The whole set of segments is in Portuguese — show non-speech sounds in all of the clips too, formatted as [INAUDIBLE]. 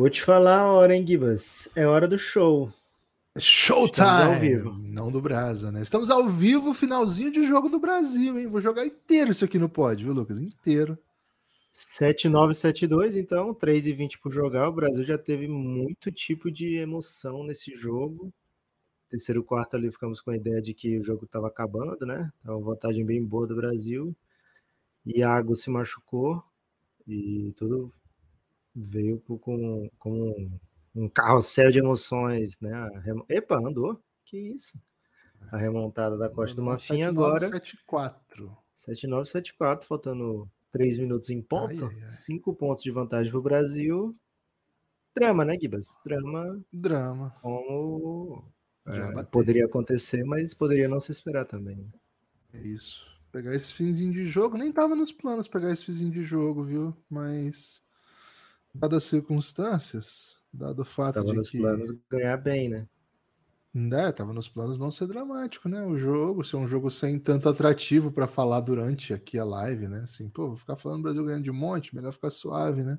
Vou te falar a hora, hein, Gibas? É hora do show. Showtime! Não do Brasa, né? Estamos ao vivo, finalzinho de jogo do Brasil, hein? Vou jogar inteiro isso aqui no pod, viu, Lucas? Inteiro. 7-9-7-2, então, 3 e 20 por jogar. O Brasil já teve muito tipo de emoção nesse jogo. Terceiro quarto ali ficamos com a ideia de que o jogo estava acabando, né? Tava uma vantagem bem boa do Brasil. Iago se machucou e tudo veio com, com um carrossel de emoções, né? Epa, andou? Que isso? A remontada da Costa do Marfim agora. 7-4. 7-9-7-4, faltando 3 minutos em ponto. Ai, ai, ai. 5 pontos de vantagem para o Brasil. Drama, né, Gibas? Drama Drama. como é, poderia acontecer, mas poderia não se esperar também. né? É isso. Pegar esse finzinho de jogo, nem tava nos planos pegar esse finzinho de jogo, viu? Mas, dadas as circunstâncias, dado o fato Tava de nos que. planos ganhar bem, né? É, tava nos planos não ser dramático, né? O jogo, ser um jogo sem tanto atrativo pra falar durante aqui a live, né? Assim, pô, vou ficar falando Brasil ganhando de monte, melhor ficar suave, né?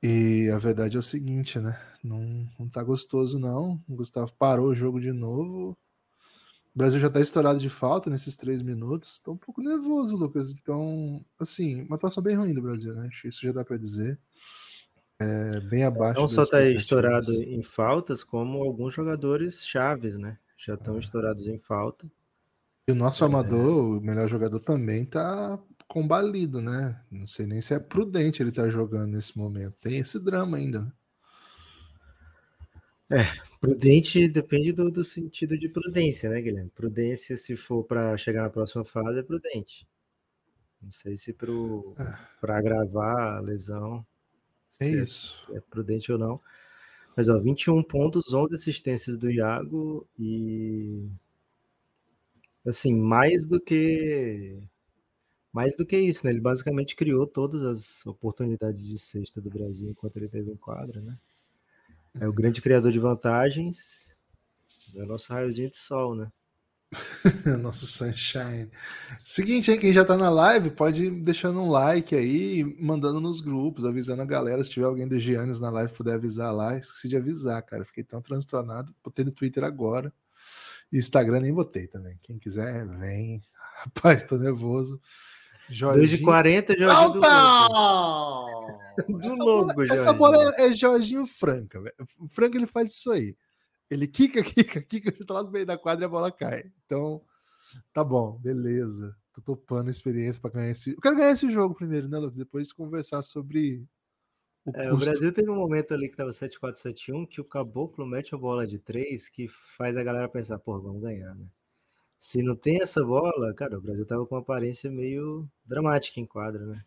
E a verdade é o seguinte, né? Não, não tá gostoso, não. O Gustavo parou o jogo de novo. O Brasil já tá estourado de falta nesses três minutos. Tô um pouco nervoso, Lucas. Então, assim, uma atuação bem ruim do Brasil, né? Acho que isso já dá pra dizer. É bem abaixo Não só está estourado em faltas, como alguns jogadores chaves, né? Já Ah. estão estourados em falta. E o É. nosso amador, o melhor jogador, também tá combalido, né? Não sei nem se é prudente ele estar jogando nesse momento. Tem esse drama ainda, né? Prudente depende do, do sentido de prudência, né, Guilherme? Prudência, se for para chegar na próxima fase, é prudente. Não sei se para agravar a lesão É se isso. é prudente ou não. Mas, ó, 21 pontos, 11 assistências do Iago e. Assim, mais do que. Mais do que isso, né? Ele basicamente criou todas as oportunidades de sexta do Brasil enquanto ele teve em quadra, né? É o grande criador de vantagens. É o nosso raiozinho de sol, né? [LAUGHS] Nosso sunshine. Seguinte, hein? Quem já tá na live, pode deixando um like aí, mandando nos grupos, avisando a galera. Se tiver alguém do Giannis na live, puder avisar lá. Esqueci de avisar, cara. Fiquei tão transtornado. Botei no Twitter agora. E Instagram nem botei também. Quem quiser, vem. [LAUGHS] Rapaz, tô nervoso. 2 de 40, Jorginho do! Do Essa bola, essa Jorginho. bola é Jorginho Franca. O Franca ele faz isso aí. Ele quica, [LAUGHS] quica, quica, chuta lá no meio da quadra e a bola cai. Então, tá bom, beleza. Tô topando a experiência para ganhar esse. Eu quero ganhar esse jogo primeiro, né, Lucas? Depois de conversar sobre o É, o. Brasil teve um momento ali que tava 7-4-7-1 que o Caboclo mete a bola de 3 que faz a galera pensar, pô, vamos ganhar, né? Se não tem essa bola, cara, o Brasil tava com uma aparência meio dramática em quadra, né?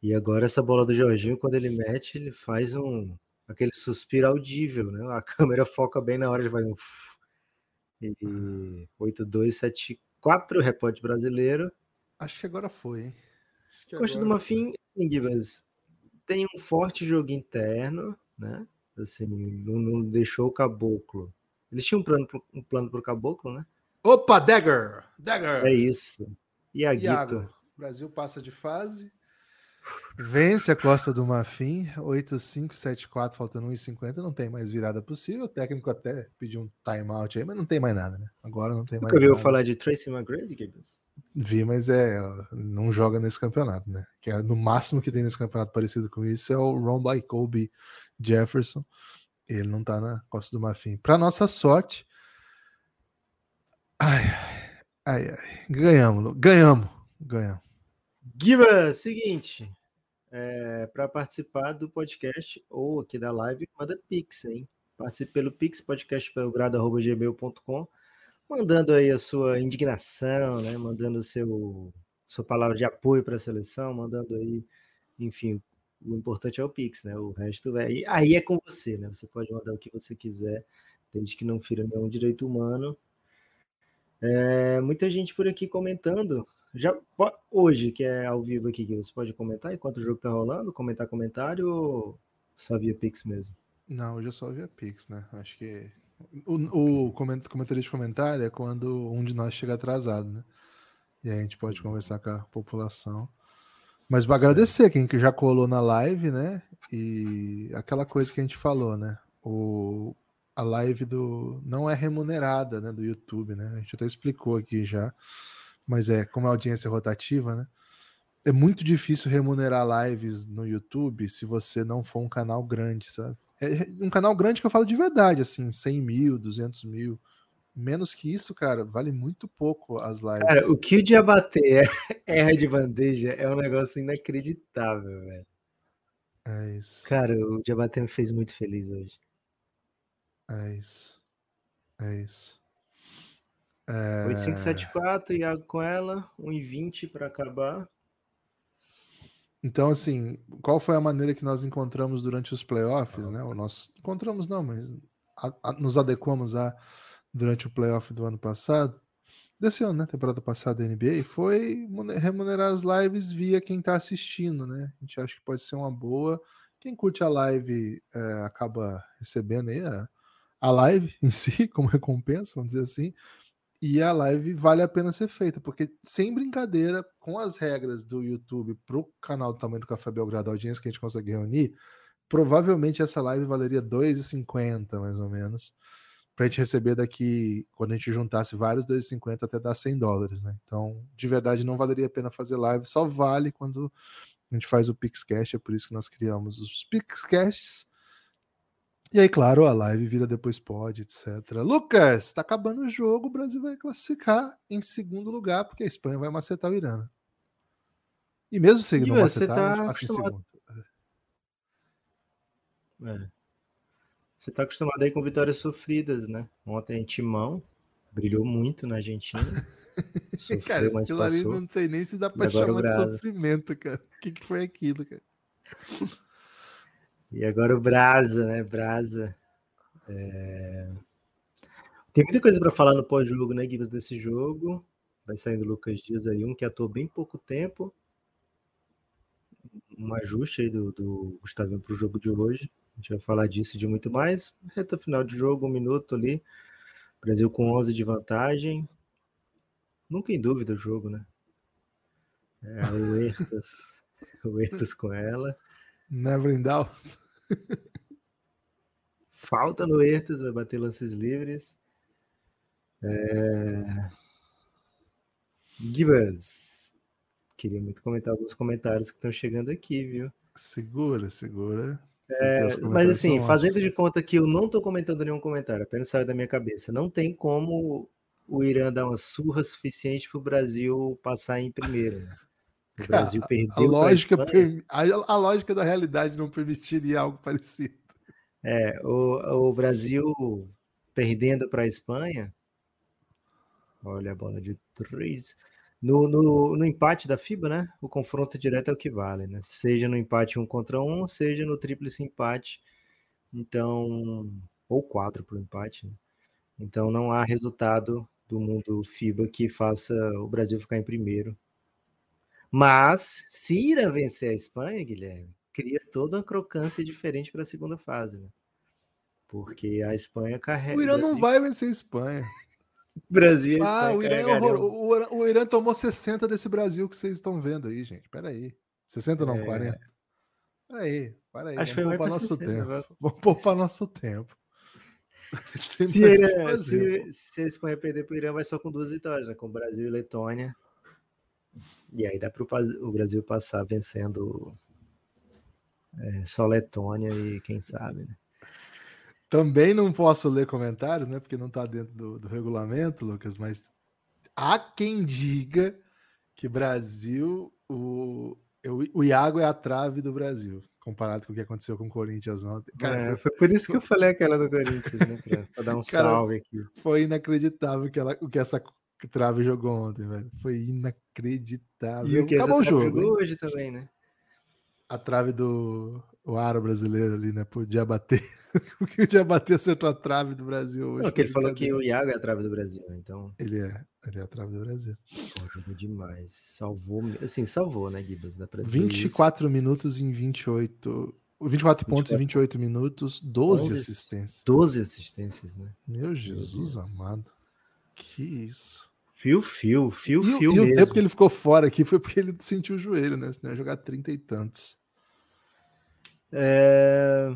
E agora essa bola do Jorginho, quando ele mete, ele faz um aquele suspiro audível, né? A [LAUGHS] câmera foca bem na hora, ele faz um e 8-2-7-4, rebote brasileiro. Acho que agora foi, hein? Costa do Marfim, assim, Gibas, tem um forte jogo interno, né? Assim, não, não deixou o caboclo. Eles tinham um plano, pro- um plano pro caboclo, né? Opa, Dagger! Dagger! É isso. E a Iago? Brasil passa de fase. Vence a Costa do Marfim, 8-5-7-4, faltando 1,50. Não tem mais virada possível. O técnico até pediu um timeout aí, mas não tem mais nada, né? Agora não tem mais Nunca ouviu falar de Tracy McGrady? Vi, mas é, não joga nesse campeonato, né? Que é, no máximo que tem nesse campeonato parecido com isso é o Ron by Kobe Jefferson. Ele não tá na Costa do Marfim. Para nossa sorte. Ai, ai, ai. Ganhamos, ganhamos, ganhamos. Gibas, seguinte. É, para participar do podcast ou aqui da live, manda Pix, hein? Participe pelo Pix, podcastbelgrado.gmail.com, mandando aí a sua indignação, né? Mandando seu sua palavra de apoio para a seleção, mandando aí, enfim, o importante é o Pix, né? O resto é aí é com você, né? Você pode mandar o que você quiser, desde que não fira nenhum direito humano. É, muita gente por aqui comentando Já, hoje, que é ao vivo aqui, você pode comentar enquanto o jogo tá rolando? Comentar comentário ou só via Pix mesmo? Não, hoje é só via Pix, né? Acho que o, o comentário de comentário é quando um de nós chega atrasado, né? E aí a gente pode conversar com a população. Mas vou agradecer quem que já colou na live, né? E aquela coisa que a gente falou, né? O, a live do não é remunerada, né? Do YouTube, né? A gente até explicou aqui já. Mas é, como é audiência rotativa, né? É muito difícil remunerar lives no YouTube se você não for um canal grande, sabe? É um canal grande que eu falo de verdade, assim, 100 mil, 200 mil. Menos que isso, cara, vale muito pouco as lives. Cara, o que o Diabaté erra [LAUGHS] de bandeja é um negócio inacreditável, velho. É isso. Cara, o Diabaté me fez muito feliz hoje. É isso. É isso. É... 8574, Iago com ela, 1,20 para acabar. Então, assim, qual foi a maneira que nós encontramos durante os playoffs, né? O nós encontramos não, mas a, a, nos adequamos a durante o playoff do ano passado, desse ano, né? Temporada passada da NBA, foi remunerar as lives via quem está assistindo, né? A gente acha que pode ser uma boa. Quem curte a live é, acaba recebendo aí a, a live [LAUGHS] em si como recompensa, vamos dizer assim e a live vale a pena ser feita, porque sem brincadeira, com as regras do YouTube para o canal do tamanho do Café Belgrado, a audiência que a gente consegue reunir, provavelmente essa live valeria 2,50 mais ou menos, para a gente receber daqui, quando a gente juntasse vários 2,50 até dar 100 dólares, né? Então, de verdade, não valeria a pena fazer live, só vale quando a gente faz o Pixcast, é por isso que nós criamos os Pixcasts e aí, claro, a live vira depois pode, etc. Lucas, tá acabando o jogo, o Brasil vai classificar em segundo lugar, porque a Espanha vai macetar o Irã. Né? E mesmo se não macetar, tá a gente passa em segundo. É. Você tá acostumado aí com vitórias sofridas, né? Ontem em Timão, brilhou muito na Argentina. [LAUGHS] Sofreu, cara, mas aquilo passou. ali não sei nem se dá pra chamar de sofrimento, cara. O que, que foi aquilo, cara? E agora o Brasa, né? Brasa. É... Tem muita coisa para falar no pós-jogo, né, Gibbs, desse jogo. Vai saindo o Lucas Dias aí, um que atuou bem pouco tempo. Um ajuste aí do, do Gustavinho para o jogo de hoje. A gente vai falar disso e de muito mais. Reta final de jogo, um minuto ali. Brasil com 11 de vantagem. Nunca em dúvida o jogo, né? É, o Ertas, [LAUGHS] o Ertas com ela. Never in doubt. [LAUGHS] Falta no Ertas, vai bater lances livres. É... Gibas, queria muito comentar alguns comentários que estão chegando aqui, viu? Segura, segura. É, mas assim, fazendo de conta que eu não estou comentando nenhum comentário, apenas saiu da minha cabeça. Não tem como o Irã dar uma surra suficiente para o Brasil passar em primeiro. [LAUGHS] O Brasil Cara, perdeu. A lógica, a, a, lógica da realidade não permitiria algo parecido. É, o, o Brasil perdendo para a Espanha. Olha a bola de três. No, no, no, empate da FIBA, né? O confronto direto é o que vale, né? Seja no empate um contra um, seja no tríplice empate. Então, ou quatro para o empate. Né? Então, não há resultado do mundo FIBA que faça o Brasil ficar em primeiro mas, se Irã vencer a Espanha, Guilherme, cria toda uma crocância diferente para a segunda fase, né? Porque a Espanha carrega. O Irã não vai vencer a Espanha. Brasil. Ah, o Irã, é o, o, Irã tomou 60 desse Brasil que vocês estão vendo aí, gente. Pera aí. 60 não, é... 40. Pera aí, para aí. Acho Vamos poupar nosso 60, tempo. Vai... Vamos poupar nosso tempo. [LAUGHS] Se, se, se, a Espanha perder para o Irã, vai só com duas vitórias, né? Com Brasil e Letônia. E aí dá para o Brasil passar vencendo é, só Letônia e quem sabe, né? Também não posso ler comentários, né? Porque não está dentro do, do, regulamento, Lucas, mas há quem diga que Brasil, o, o Iago é a trave do Brasil, comparado com o que aconteceu com o Corinthians ontem. Cara, é, foi por isso que eu falei aquela do Corinthians, né? Para dar um [LAUGHS] cara, salve aqui. Foi inacreditável que ela, o que essa que Trave jogou ontem, velho. Foi inacreditável. E o que Acabou o jogo. Jogou hoje também, né? A trave do. o aro brasileiro ali, né? Pro Diabaté. Porque o Diabaté [LAUGHS] acertou a trave do Brasil hoje. Não, que ele falou que o Iago é a trave do Brasil, então. Ele é, ele é a trave do Brasil. Pô, jogou demais. Salvou, assim, salvou, né, Gibas? 24 isso. minutos em 28. 24 pontos em 28 minutos, 12 11, assistências. 12 assistências, né? Meu Jesus Meu amado. Que isso. Fio, fio, fio, e, fio. E mesmo. o tempo que ele ficou fora aqui foi porque ele sentiu o joelho, né? Senão ia jogar 30 e tantos. É...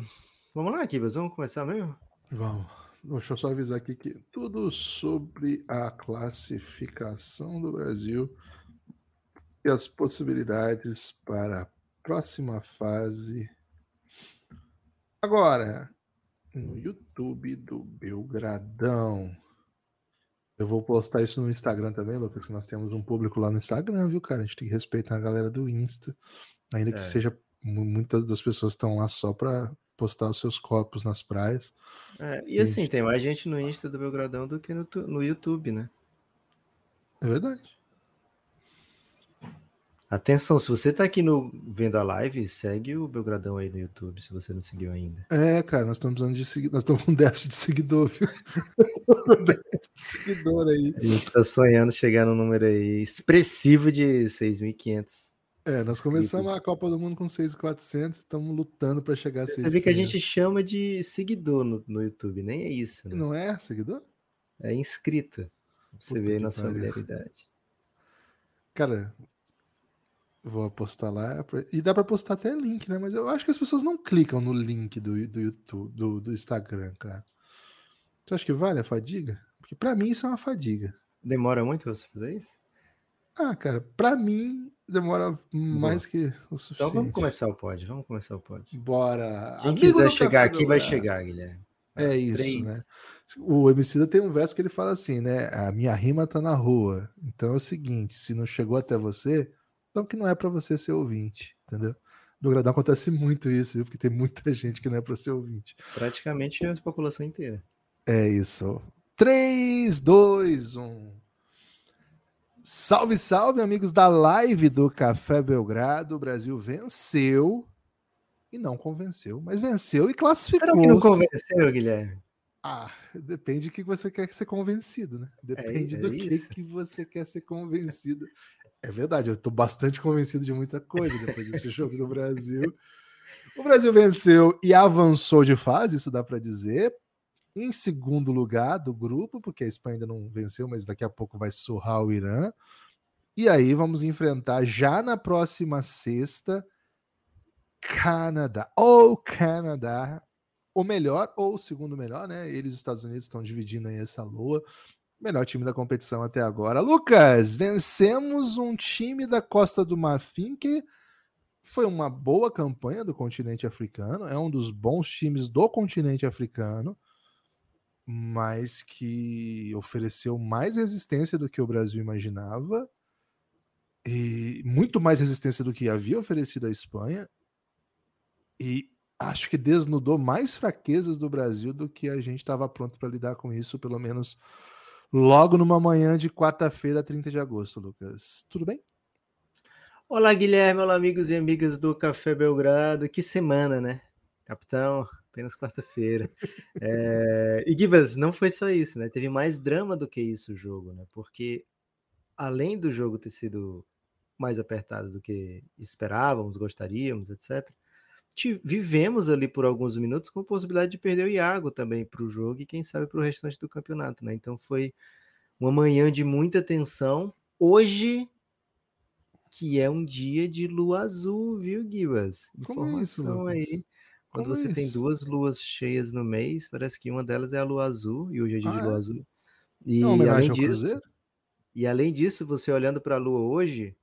Vamos lá, Kibas, vamos começar mesmo? Vamos. Deixa eu só avisar aqui que tudo sobre a classificação do Brasil e as possibilidades para a próxima fase. Agora, no YouTube do Belgradão. Eu vou postar isso no Instagram também, Lucas, que nós temos um público lá no Instagram, viu, cara? A gente tem que respeitar a galera do Insta, ainda que é. seja muitas das pessoas estão lá só para postar os seus copos nas praias. É, e assim, gente... tem mais gente no Insta do Belgradão do que no, no YouTube, né? É verdade. Atenção, se você tá aqui no, vendo a live, segue o Belgradão aí no YouTube, se você não seguiu ainda. É, cara, nós estamos precisando de seguir, nós estamos com déficit de seguidor, viu? [LAUGHS] déficit de seguidor aí. A gente tá sonhando chegar no número aí expressivo de 6.500. É, nós começamos a Copa do Mundo com 6,400 estamos lutando para chegar a 6,500. Você vê que a gente chama de seguidor no, no YouTube, nem é isso. Né? Não é seguidor? É inscrito. Você Puta vê aí nossa familiaridade. Cara, vou apostar lá. E dá para postar até link, né? Mas eu acho que as pessoas não clicam no link do, do YouTube, do, do Instagram, cara. Tu acha que vale a fadiga? Porque para mim isso é uma fadiga. Demora muito você fazer isso? Ah, cara, para mim demora mais Bom. que o suficiente. Então vamos começar o pod, vamos começar o pod. Bora. Quem Amigo quiser chegar aqui vai chegar, Guilherme. É isso, Três. né? O Emicida tem um verso que ele fala assim, né? A minha rima tá na rua. Então é o seguinte, se não chegou até você, então que não é para você ser ouvinte, entendeu? No Gradão acontece muito isso, viu? Porque tem muita gente que não é para ser ouvinte. Praticamente a população inteira. É isso. 3, 2, 1. Salve, salve, amigos da live do Café Belgrado. O Brasil venceu e não convenceu, mas venceu e classificou. Será que não convenceu, Guilherme? Ah, depende do que você quer ser convencido, né? Depende é, é do que, que você quer ser convencido. [LAUGHS] É verdade, eu estou bastante convencido de muita coisa depois desse [LAUGHS] jogo do Brasil. O Brasil venceu e avançou de fase, isso dá para dizer, em segundo lugar do grupo, porque a Espanha ainda não venceu, mas daqui a pouco vai surrar o Irã. E aí vamos enfrentar já na próxima sexta Canadá ou Canadá, o melhor ou o segundo melhor, né? Eles, os Estados Unidos, estão dividindo aí essa lua. Melhor time da competição até agora. Lucas, vencemos um time da Costa do Marfim que foi uma boa campanha do continente africano, é um dos bons times do continente africano mas que ofereceu mais resistência do que o Brasil imaginava e muito mais resistência do que havia oferecido a Espanha e acho que desnudou mais fraquezas do Brasil do que a gente estava pronto para lidar com isso, pelo menos logo numa manhã de quarta-feira, 30 de agosto, Lucas. Tudo bem? Olá, Guilherme, olá, amigos e amigas do Café Belgrado. Que semana, né? Capitão, apenas quarta-feira. [LAUGHS] É... E Givas, não foi só isso, né? Teve mais drama do que isso o jogo, né? Porque além do jogo ter sido mais apertado do que esperávamos, gostaríamos, etc. Vivemos ali por alguns minutos com a possibilidade de perder o Iago também para o jogo e quem sabe para o restante do campeonato, né? Então foi uma manhã de muita tensão. Hoje, que é um dia de lua azul, viu, Gibas? Informação é isso, aí quando Como você tem duas luas cheias no mês, parece que uma delas é a lua azul, e hoje é dia ah, de lua é? azul. E é além disso, e além disso, você olhando para a lua hoje,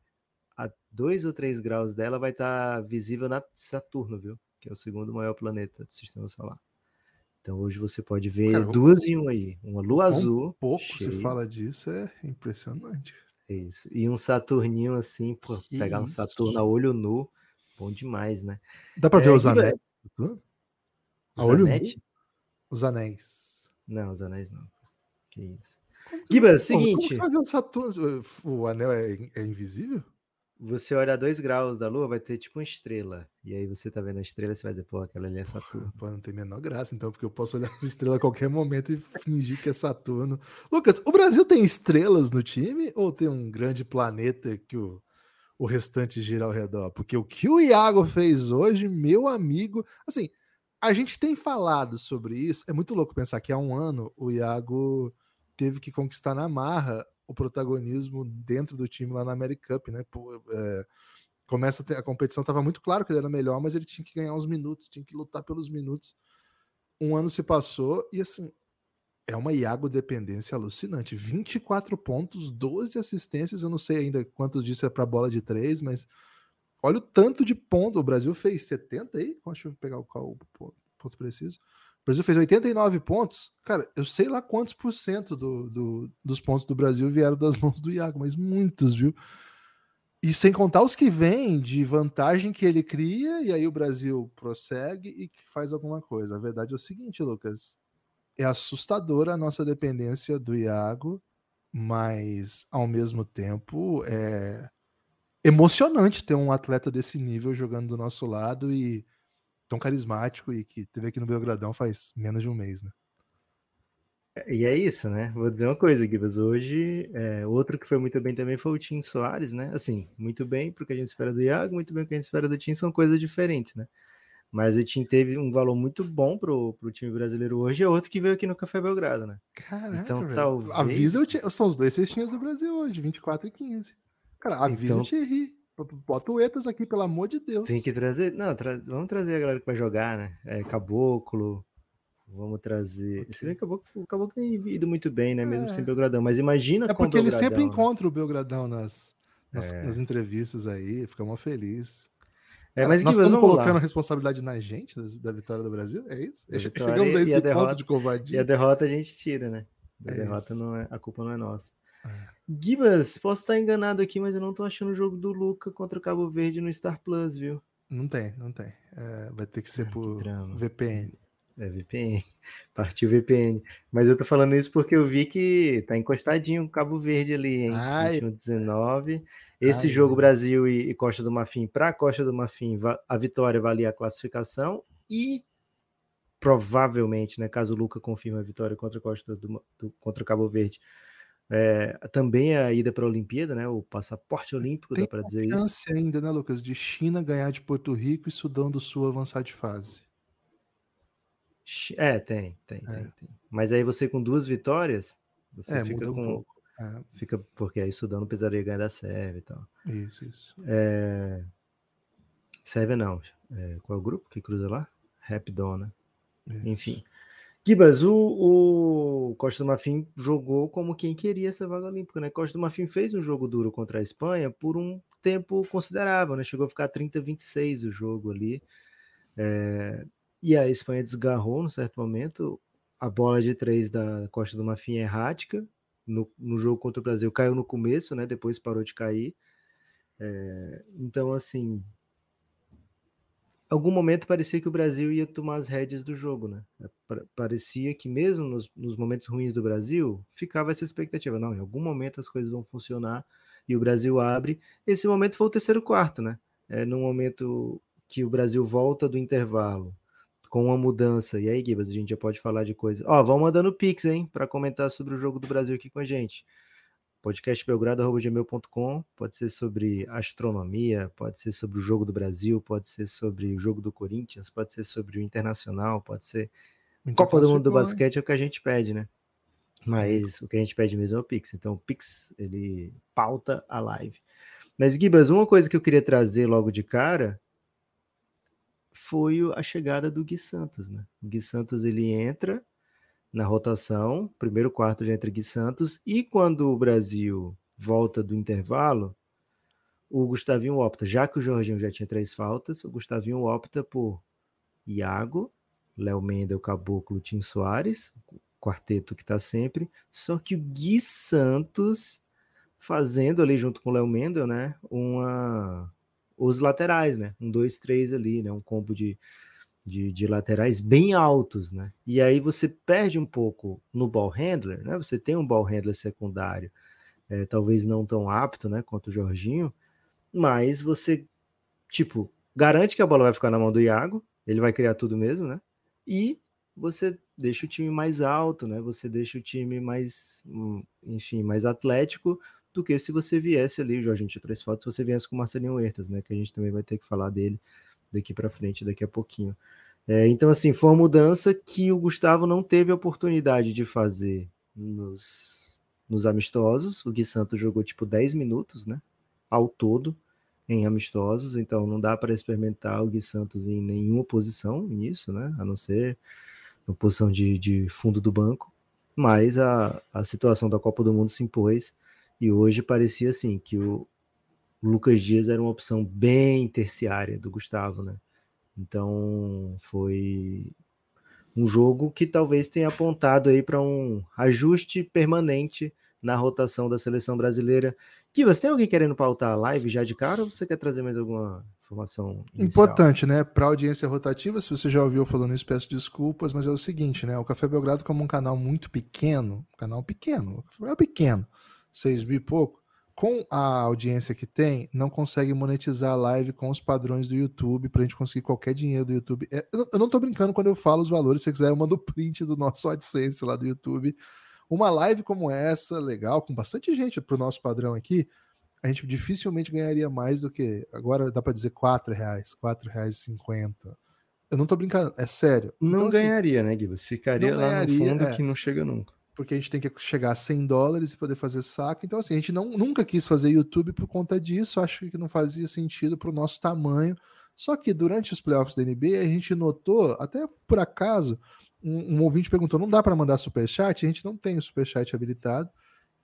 a dois ou três graus dela vai estar tá visível na Saturno, viu? Que é o segundo maior planeta do sistema solar. Então hoje você pode ver Cara, duas em um aí, uma lua azul. Um pouco cheia. se fala disso é impressionante. É isso. E um Saturninho assim, pô, pegar um Saturno a olho nu, bom demais, né? Dá ver é, os anéis? A olho nu? Os anéis. Não, os anéis não. Que isso. Giba, seguinte. Como você vai ver o Saturno? O anel é, é invisível? Você olha a dois graus da Lua, vai ter tipo uma estrela. E aí você tá vendo a estrela, você vai dizer, pô, aquela ali é Saturno. Pô, não tem a menor graça, então, porque eu posso olhar uma estrela a qualquer momento e fingir que é Saturno. Lucas, o Brasil tem estrelas no time ou tem um grande planeta que o, o restante gira ao redor? Porque o que o Iago fez hoje, meu amigo, assim, a gente tem falado sobre isso. É muito louco pensar que há um ano o Iago teve que conquistar na marra o protagonismo dentro do time lá na America Cup, né? Pô, é, começa a, ter, a competição, estava muito claro que ele era melhor, mas ele tinha que ganhar uns minutos, tinha que lutar pelos minutos. Um ano se passou e assim, é uma Iago dependência alucinante. 24 pontos, 12 assistências, eu não sei ainda quantos disso é para bola de três, mas olha o tanto de ponto. O Brasil fez 70 aí, deixa eu pegar o, o ponto preciso. O Brasil fez 89 pontos. Cara, eu sei lá quantos por cento do, do, dos pontos do Brasil vieram das [LAUGHS] mãos do Iago, mas muitos, viu? E sem contar os que vêm de vantagem que ele cria, e aí o Brasil prossegue e faz alguma coisa. A verdade é o seguinte, Lucas. É assustadora a nossa dependência do Iago, mas ao mesmo tempo é emocionante ter um atleta desse nível jogando do nosso lado e tão carismático e que teve aqui no Belgradão faz menos de um mês, né? E é isso, né? Vou dizer uma coisa, Guibas. Hoje, é, outro que foi muito bem também foi o Tim Soares, né? Assim, muito bem porque a gente espera do Iago, muito bem porque a gente espera do Tim, são coisas diferentes, né? Mas o Tim teve um valor muito bom pro, pro time brasileiro hoje, é outro que veio aqui no Café Belgrado, né? Caraca, então, talvez... avisa o São os dois cestinhos do Brasil hoje, 24 e 15. Cara, avisa então... o Thierry. Bota o Etas aqui, pelo amor de Deus. Tem que trazer. Não, tra... vamos trazer a galera que vai jogar, né? É, Caboclo. Vamos trazer. Okay. Esse Caboclo, o Caboclo tem ido muito bem, né? Mesmo é. sem Belgradão. Mas imagina É porque ele sempre né? encontra o Belgradão nas, nas, é. nas entrevistas aí, fica mó feliz. É, mas nós estamos colocando lá. a responsabilidade na gente da vitória do Brasil? É isso? [LAUGHS] Chegamos a esse a derrota, ponto de covardia. E a derrota a gente tira, né? A é derrota não é, a culpa não é nossa. Gibas, posso estar enganado aqui, mas eu não tô achando o jogo do Luca contra o Cabo Verde no Star Plus, viu? Não tem, não tem. É, vai ter que ser ah, por que VPN. É VPN. [LAUGHS] Partiu VPN. Mas eu tô falando isso porque eu vi que tá encostadinho o Cabo Verde ali, hein? Ai. 19. Esse Ai, jogo Brasil e, e, Costa do Marfim para Costa do Marfim, a vitória valia a classificação e provavelmente, né, caso o Luca confirme a vitória contra Costa do, do contra o Cabo Verde, é, também a ida para a Olimpíada, né? O passaporte olímpico, Tem dá para dizer isso. chance ainda, né, Lucas, de China ganhar de Porto Rico e Sudão do Sul avançar de fase. É, tem, tem, é. tem, tem, Mas aí você com duas vitórias, você é, fica com. Um é. Fica, porque aí Sudão não precisaria ganhar da Sérvia e tal. Isso, isso. É... Sérvia não. É, qual é o grupo que cruza lá? Rapidon, né? Enfim. Gibas, o, o, Costa do Marfim jogou como quem queria essa vaga olímpica, né? Costa do Marfim fez um jogo duro contra a Espanha por um tempo considerável, né? Chegou a ficar 30-26 o jogo ali. É, e a Espanha desgarrou no certo momento. A bola de três da Costa do Marfim é errática. No, no jogo contra o Brasil caiu no começo, né? Depois parou de cair. É, então, assim, algum momento parecia que o Brasil ia tomar as rédeas do jogo, né? É, parecia que mesmo nos, nos, momentos ruins do Brasil, ficava essa expectativa, não, em algum momento as coisas vão funcionar e o Brasil abre. Esse momento foi o terceiro quarto, né? É no momento que o Brasil volta do intervalo com uma mudança. E aí, Gibas, a gente já pode falar de coisa. Ó, vão mandando pix, hein, para comentar sobre o jogo do Brasil aqui com a gente podcastbelgrado.gmail.com, pode ser sobre astronomia, pode ser sobre o jogo do Brasil, pode ser sobre o jogo do Corinthians, pode ser sobre o Internacional, pode ser Muito Copa do Mundo do Basquete, é o que a gente pede, né? Mas o que a gente pede mesmo é o Pix. Então o Pix, ele pauta a live. Mas, Gibas, uma coisa que eu queria trazer logo de cara foi a chegada do Gui Santos, né? O Gui Santos, ele entra na rotação, primeiro quarto de entre Gui Santos, e quando o Brasil volta do intervalo, o Gustavinho opta, já que o Jorginho já tinha três faltas, o Gustavinho opta por Iago, Léo Mendel, Caboclo, Tim Soares, quarteto que está sempre, só que o Gui Santos fazendo ali junto com o Léo Mendel, né, uma os laterais, né, um dois três ali, né, um combo de de, de, laterais bem altos, né? E aí você perde um pouco no ball handler, né? Você tem um ball handler secundário, é, talvez não tão apto, né, quanto o Jorginho, mas você, tipo, garante que a bola vai ficar na mão do Iago, ele vai criar tudo mesmo, né? E você deixa o time mais alto, né? Você deixa o time mais, enfim, mais atlético do que se você viesse ali, o Jorginho tinha três fotos, se você viesse com o Marcelinho Huertas, né? Que a gente também vai ter que falar dele daqui para frente, daqui a pouquinho. É, então, assim, foi uma mudança que o Gustavo não teve a oportunidade de fazer nos, nos amistosos. O Gui Santos jogou tipo 10 minutos, né? Ao todo, em amistosos, então não dá para experimentar o Gui Santos em nenhuma posição nisso, né? A não ser na posição de, de fundo do banco. Mas a, a situação da Copa do Mundo se impôs e hoje parecia assim que o Lucas Dias era uma opção bem terciária do Gustavo, né? Então foi um jogo que talvez tenha apontado aí para um ajuste permanente na rotação da seleção brasileira. Que você tem alguém querendo pautar a live já de cara ou você quer trazer mais alguma informação? Inicial? Importante, né? Para audiência rotativa, se você já ouviu falando isso, peço desculpas, mas é o seguinte, né? O Café Belgrado, como um canal muito pequeno, canal pequeno, é pequeno, seis mil e pouco, com a audiência que tem, não consegue monetizar a live com os padrões do YouTube para a gente conseguir qualquer dinheiro do YouTube. É, eu não estou brincando quando eu falo os valores, se você quiser, eu mando o print do nosso AdSense lá do YouTube. Uma live como essa, legal, com bastante gente para o nosso padrão aqui, a gente dificilmente ganharia mais do que. Agora dá para dizer R$ reais, R$ reais Eu não estou brincando, é sério. Não então, assim, ganharia, assim, né, Guilherme? Ficaria lá ganharia, no fundo é, que não chega nunca porque a gente tem que chegar a 100 dólares e poder fazer saco. Então, assim, a gente não, nunca quis fazer YouTube por conta disso, acho que não fazia sentido para o nosso tamanho. Só que durante os playoffs da NBA, a gente notou, até por acaso, um, um ouvinte perguntou: não dá para mandar superchat? A gente não tem o superchat habilitado.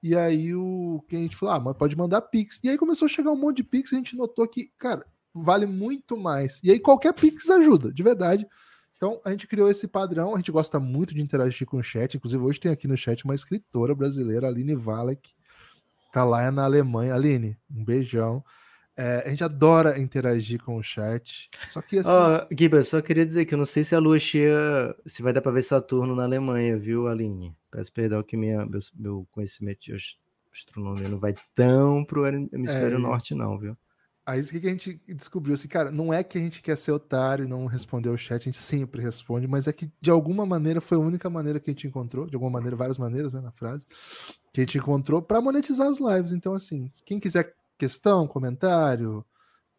E aí o que a gente falou: ah, mas pode mandar Pix. E aí começou a chegar um monte de Pix a gente notou que, cara, vale muito mais. E aí qualquer Pix ajuda, de verdade. Então, a gente criou esse padrão, a gente gosta muito de interagir com o chat, inclusive hoje tem aqui no chat uma escritora brasileira, Aline Valek, tá lá na Alemanha. Aline, um beijão. É, a gente adora interagir com o chat. Só que assim. Oh, Giba, só queria dizer que eu não sei se a lua cheia. Se vai dar para ver Saturno na Alemanha, viu, Aline? Peço perdão que minha, meu, meu conhecimento de astronomia não vai tão pro hemisfério é norte, não, viu? Aí o que a gente descobriu assim, cara, não é que a gente quer ser otário e não responder ao chat, a gente sempre responde, mas é que de alguma maneira foi a única maneira que a gente encontrou, de alguma maneira, várias maneiras, né, na frase, que a gente encontrou para monetizar as lives. Então, assim, quem quiser questão, comentário,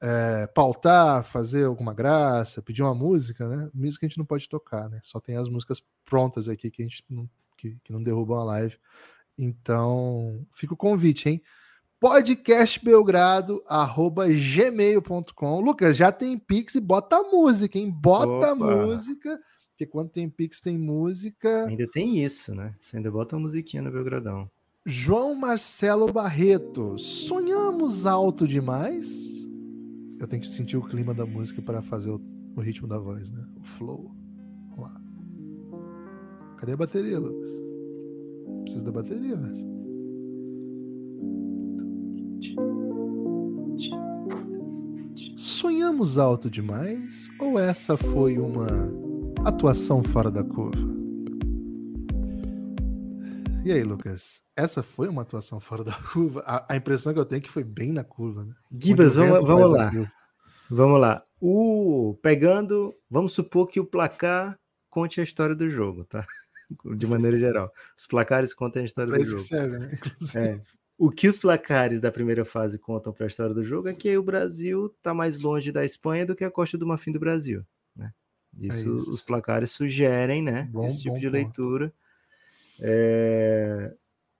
é, pautar, fazer alguma graça, pedir uma música, né? Música a gente não pode tocar, né? Só tem as músicas prontas aqui que a gente não, que, que não derrubam a live. Então, fica o convite, hein? podcastbelgrado@gmail.com. Lucas, já tem Pix e bota a música, hein? Bota a música, porque quando tem Pix tem música. Ainda tem isso, né? Você ainda bota uma musiquinha no Belgradão. João Marcelo Barreto, sonhamos alto demais? Eu tenho que sentir o clima da música para fazer o, o ritmo da voz, né? O flow. Vamos lá. Cadê a bateria, Lucas? Precisa da bateria, velho. Sonhamos alto demais ou essa foi uma atuação fora da curva? E aí, Lucas? Essa foi uma atuação fora da curva? A, a impressão que eu tenho é que foi bem na curva, né? Gibas, vamos, vamos lá. Vamos lá. O pegando, vamos supor que o placar conte a história do jogo, tá? [LAUGHS] De maneira geral. Os placares contam a história pra do jogo. Serve, né? É. O que os placares da primeira fase contam para a história do jogo é que o Brasil está mais longe da Espanha do que a Costa do Marfim do Brasil. Né? Isso, é isso. os placares sugerem, né? Bom, esse tipo de leitura. É...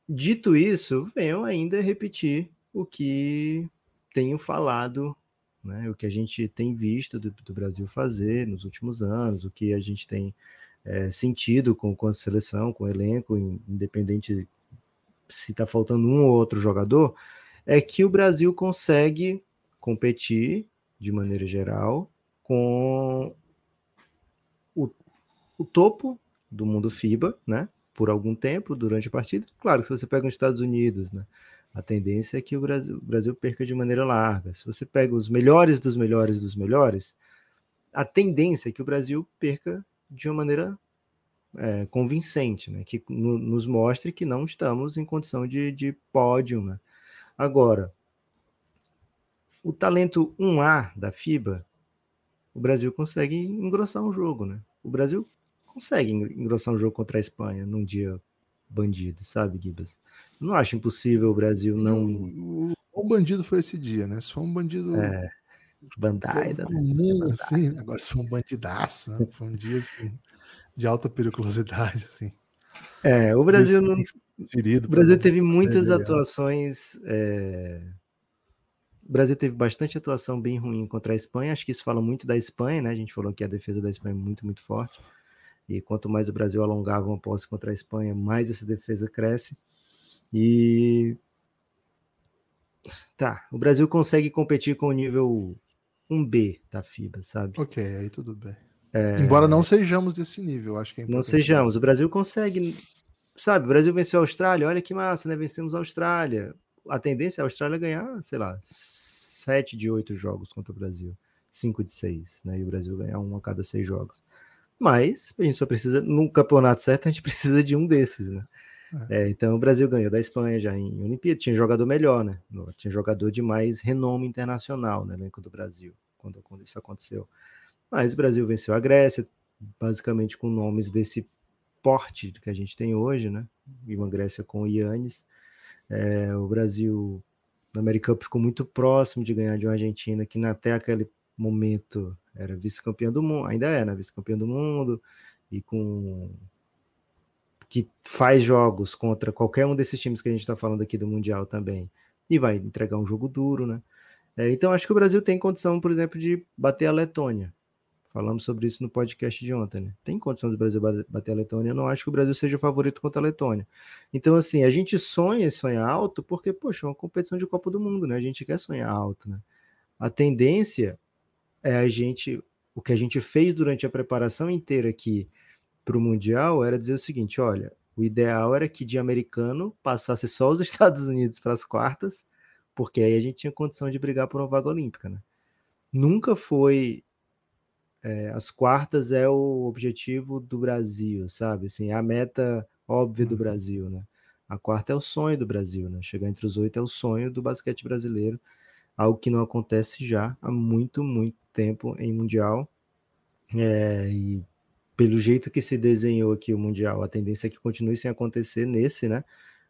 Dito isso, venham ainda repetir o que tenho falado, né? o que a gente tem visto do, do Brasil fazer nos últimos anos, o que a gente tem é, sentido com, com a seleção, com o elenco, independente se está faltando um ou outro jogador, é que o Brasil consegue competir de maneira geral com o, o topo do mundo FIBA, né? Por algum tempo durante a partida. Claro, se você pega os Estados Unidos, né? A tendência é que o Brasil, o Brasil perca de maneira larga. Se você pega os melhores dos melhores dos melhores, a tendência é que o Brasil perca de uma maneira é, convincente, né? que no, nos mostre que não estamos em condição de, de pódio. Né? Agora, o talento 1A da FIBA, o Brasil consegue engrossar um jogo, né? O Brasil consegue engrossar um jogo contra a Espanha num dia bandido, sabe, Gibas? Não acho impossível o Brasil não. O, o, bandido foi esse dia, né? Se for um bandido. É. Bandaida, né? Comum, assim, né? agora se for um bandidaço, né? foi um dia assim, de alta periculosidade, assim. É, o Brasil não. O Brasil teve muitas atuações. É... O Brasil teve bastante atuação bem ruim contra a Espanha. Acho que isso fala muito da Espanha, né? A gente falou que a defesa da Espanha é muito, muito forte. E quanto mais o Brasil alongava uma posse contra a Espanha, mais essa defesa cresce. E tá, o Brasil consegue competir com o nível 1B da FIBA, sabe? Ok, aí tudo bem. É... Embora não sejamos desse nível, acho que é importante. Não sejamos, o Brasil consegue, sabe? O Brasil venceu a Austrália, olha que massa, né? Vencemos a Austrália. A tendência é a Austrália ganhar, sei lá, 7 de 8 jogos contra o Brasil, 5 de 6, né? E o Brasil ganhar um a cada 6 jogos. Mas a gente só precisa, num campeonato certo, a gente [LAUGHS] precisa de um desses, né? É. É, então o Brasil ganhou da Espanha já em Olimpíada, tinha jogador melhor, né? Tinha jogador de mais renome internacional no elenco do Brasil, quando, quando isso aconteceu. Mas o Brasil venceu a Grécia, basicamente com nomes desse porte que a gente tem hoje, né? E uma Grécia com o Yannis. É, o Brasil na American Cup ficou muito próximo de ganhar de uma Argentina que até aquele momento era vice-campeã do mundo, ainda é, né? Vice-campeã do mundo, e com que faz jogos contra qualquer um desses times que a gente está falando aqui do Mundial também, e vai entregar um jogo duro, né? É, então acho que o Brasil tem condição, por exemplo, de bater a Letônia. Falamos sobre isso no podcast de ontem, né? Tem condição do Brasil bater a Letônia. Eu não acho que o Brasil seja o favorito contra a Letônia. Então, assim, a gente sonha e sonha alto porque, poxa, é uma competição de Copa do Mundo, né? A gente quer sonhar alto, né? A tendência é a gente, o que a gente fez durante a preparação inteira aqui para o Mundial era dizer o seguinte: olha, o ideal era que de americano passasse só os [LAUGHS] Estados Unidos para as quartas, porque aí a gente tinha condição de brigar por uma vaga olímpica, né? Nunca foi é, as quartas é o objetivo do Brasil, sabe? Assim, é a meta óbvia do uhum. Brasil, né? A quarta é o sonho do Brasil, né? Chegar entre os oito é o sonho do basquete brasileiro, algo que não acontece já há muito, muito tempo em Mundial. É, e pelo jeito que se desenhou aqui o Mundial, a tendência é que continue sem acontecer nesse, né?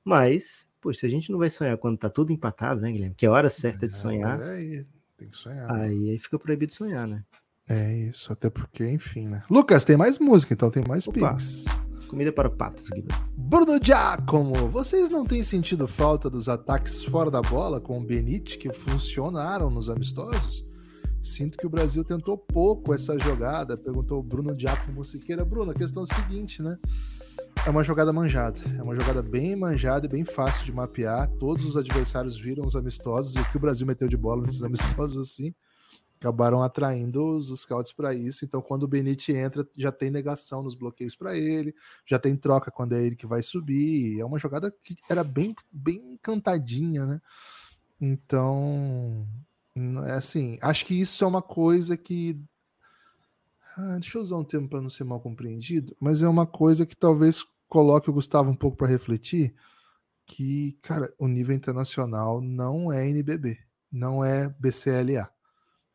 Mas, se a gente não vai sonhar quando tá tudo empatado, né, Guilherme? Que é a hora certa de sonhar. Aí, tem que sonhar. Aí, aí fica proibido sonhar, né? É isso, até porque, enfim, né? Lucas, tem mais música, então tem mais Opa. pix. Comida para patos, Guilherme. Bruno Giacomo, vocês não têm sentido falta dos ataques fora da bola com o Benite que funcionaram nos amistosos? Sinto que o Brasil tentou pouco essa jogada, perguntou o Bruno Giacomo Siqueira. Bruno, a questão é a seguinte, né? É uma jogada manjada, é uma jogada bem manjada e bem fácil de mapear. Todos os adversários viram os amistosos e o que o Brasil meteu de bola nesses [LAUGHS] amistosos assim acabaram atraindo os scouts para isso. Então, quando o Benite entra, já tem negação nos bloqueios para ele, já tem troca quando é ele que vai subir. É uma jogada que era bem, bem cantadinha, né? Então, é assim, acho que isso é uma coisa que. Ah, deixa eu usar um termo para não ser mal compreendido, mas é uma coisa que talvez coloque o Gustavo um pouco para refletir. Que, cara, o nível internacional não é NBB, não é BCLA.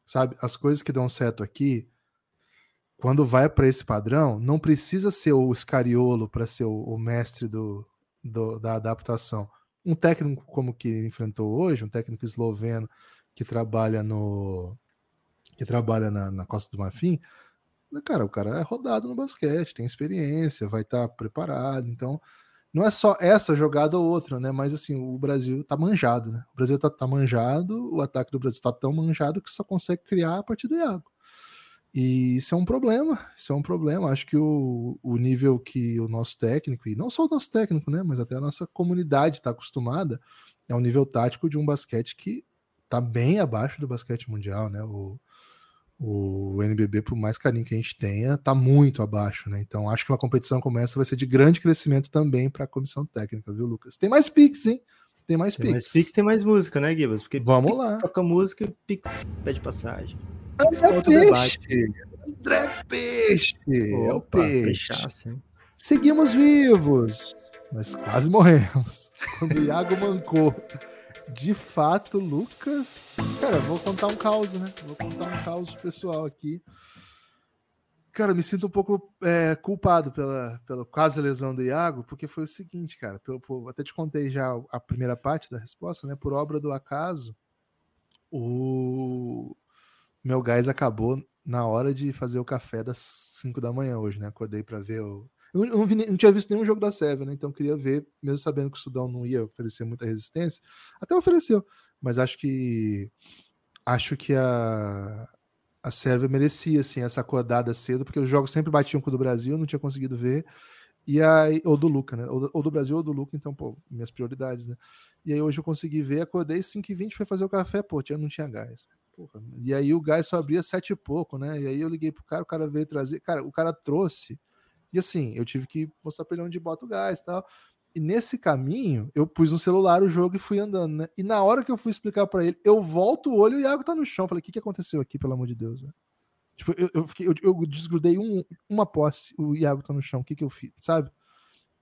Sabe? As coisas que dão certo aqui, quando vai para esse padrão, não precisa ser o escariolo para ser o, o mestre do, do, da adaptação. Um técnico como que enfrentou hoje, um técnico esloveno, que trabalha no que trabalha na, na Costa do Marfim, cara, o cara é rodado no basquete, tem experiência, vai estar tá preparado, então não é só essa jogada ou outra, né? Mas assim, o Brasil tá manjado, né? O Brasil tá, tá manjado, o ataque do Brasil tá tão manjado que só consegue criar a partir do Iago. E isso é um problema, isso é um problema. Acho que o, o nível que o nosso técnico, e não só o nosso técnico, né? Mas até a nossa comunidade está acostumada, é um nível tático de um basquete que tá bem abaixo do basquete mundial, né? O, o NBB, por mais carinho que a gente tenha, tá muito abaixo, né? Então acho que uma competição como essa vai ser de grande crescimento também para a comissão técnica, viu, Lucas? Tem mais Pix, hein? Tem mais tem Pix. Mais Pix tem mais música, né, Gibas? Porque Vamos Pix lá. toca música, Pix pede passagem. André Peixe. André Peixe. Opa, é o Peixe. Fechasse, Seguimos vivos, mas quase morremos. [LAUGHS] Quando o Iago mancou De fato, Lucas. Cara, vou contar um caos, né? Vou contar um caos pessoal aqui. Cara, me sinto um pouco é, culpado pela, pela quase lesão do Iago, porque foi o seguinte, cara. Pelo, até te contei já a primeira parte da resposta, né? Por obra do acaso, o meu gás acabou na hora de fazer o café das 5 da manhã hoje, né? Acordei para ver o. Eu não, vi, não, tinha visto nenhum jogo da Sérvia, né? Então queria ver, mesmo sabendo que o Sudão não ia oferecer muita resistência. Até ofereceu, mas acho que. Acho que a, a Sérvia merecia assim essa acordada cedo, porque os jogos sempre batiam com o do Brasil, não tinha conseguido ver. E aí, ou do Luca, né? Ou do, ou do Brasil ou do Luca, então, pô, minhas prioridades, né? E aí hoje eu consegui ver, acordei 5h20, foi fazer o café, pô, tinha, não tinha gás. Porra, e aí o gás só abria sete e pouco, né? E aí eu liguei pro cara, o cara veio trazer. Cara, o cara trouxe. E assim, eu tive que mostrar pra ele onde bota o gás e tal. E nesse caminho, eu pus no celular o jogo e fui andando, né? E na hora que eu fui explicar para ele, eu volto o olho e o Iago tá no chão. Falei, o que, que aconteceu aqui, pelo amor de Deus? Né? Tipo, eu, eu, fiquei, eu, eu desgrudei um, uma posse, o Iago tá no chão, o que, que eu fiz, sabe?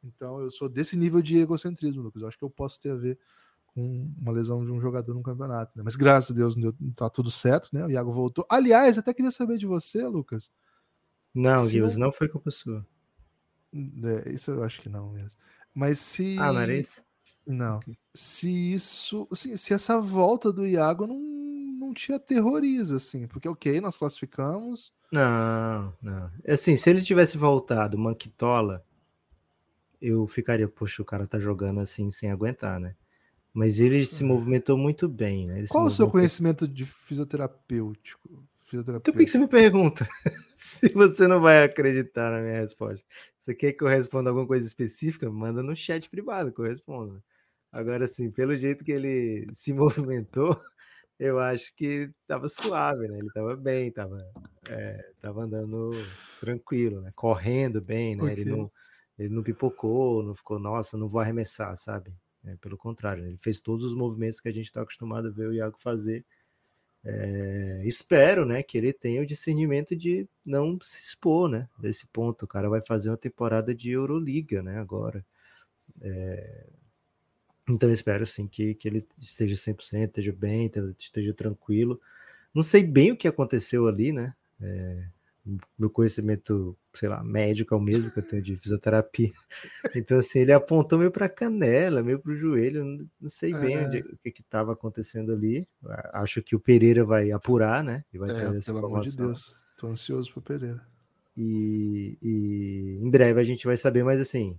Então eu sou desse nível de egocentrismo, Lucas. Eu acho que eu posso ter a ver com uma lesão de um jogador no campeonato, né? Mas graças a Deus tá tudo certo, né? O Iago voltou. Aliás, até queria saber de você, Lucas. Não, Guilherme, não foi culpa sua. É, isso eu acho que não mesmo. Mas se. Ah, não era isso? Não. Okay. Se isso. Assim, se essa volta do Iago não, não te aterroriza, assim. Porque, ok, nós classificamos. Não, não. Assim, se ele tivesse voltado, Manquitola, eu ficaria, poxa, o cara tá jogando assim sem aguentar, né? Mas ele se movimentou muito bem, né? Ele Qual o seu conhecimento de fisioterapêutico? Então por que você me pergunta? [LAUGHS] Se você não vai acreditar na minha resposta. Você quer que eu responda alguma coisa específica? Manda no chat privado que eu respondo. Agora, assim, pelo jeito que ele [LAUGHS] se movimentou, eu acho que estava suave, né? Ele estava bem, estava é, tava andando tranquilo, né? Correndo bem, né? Ele, não, ele não pipocou, não ficou, nossa, não vou arremessar, sabe? É, pelo contrário, ele fez todos os movimentos que a gente está acostumado a ver o Iago fazer é, espero, né, que ele tenha o discernimento de não se expor, né, desse ponto. O cara vai fazer uma temporada de Euroliga, né, agora. É, então espero sim que, que ele esteja 100%, esteja bem, esteja tranquilo. Não sei bem o que aconteceu ali, né? É, meu conhecimento, sei lá, médico é o mesmo que eu tenho de fisioterapia. [LAUGHS] Então, assim, ele apontou meio para a canela, meio para o joelho, não, sei bem é. onde, o que estava acontecendo ali. Acho que o Pereira vai apurar, né? E vai é, trazer essa pelo amor de Deus, tô ansioso para Pereira. E, e, em breve a gente vai saber, mas assim,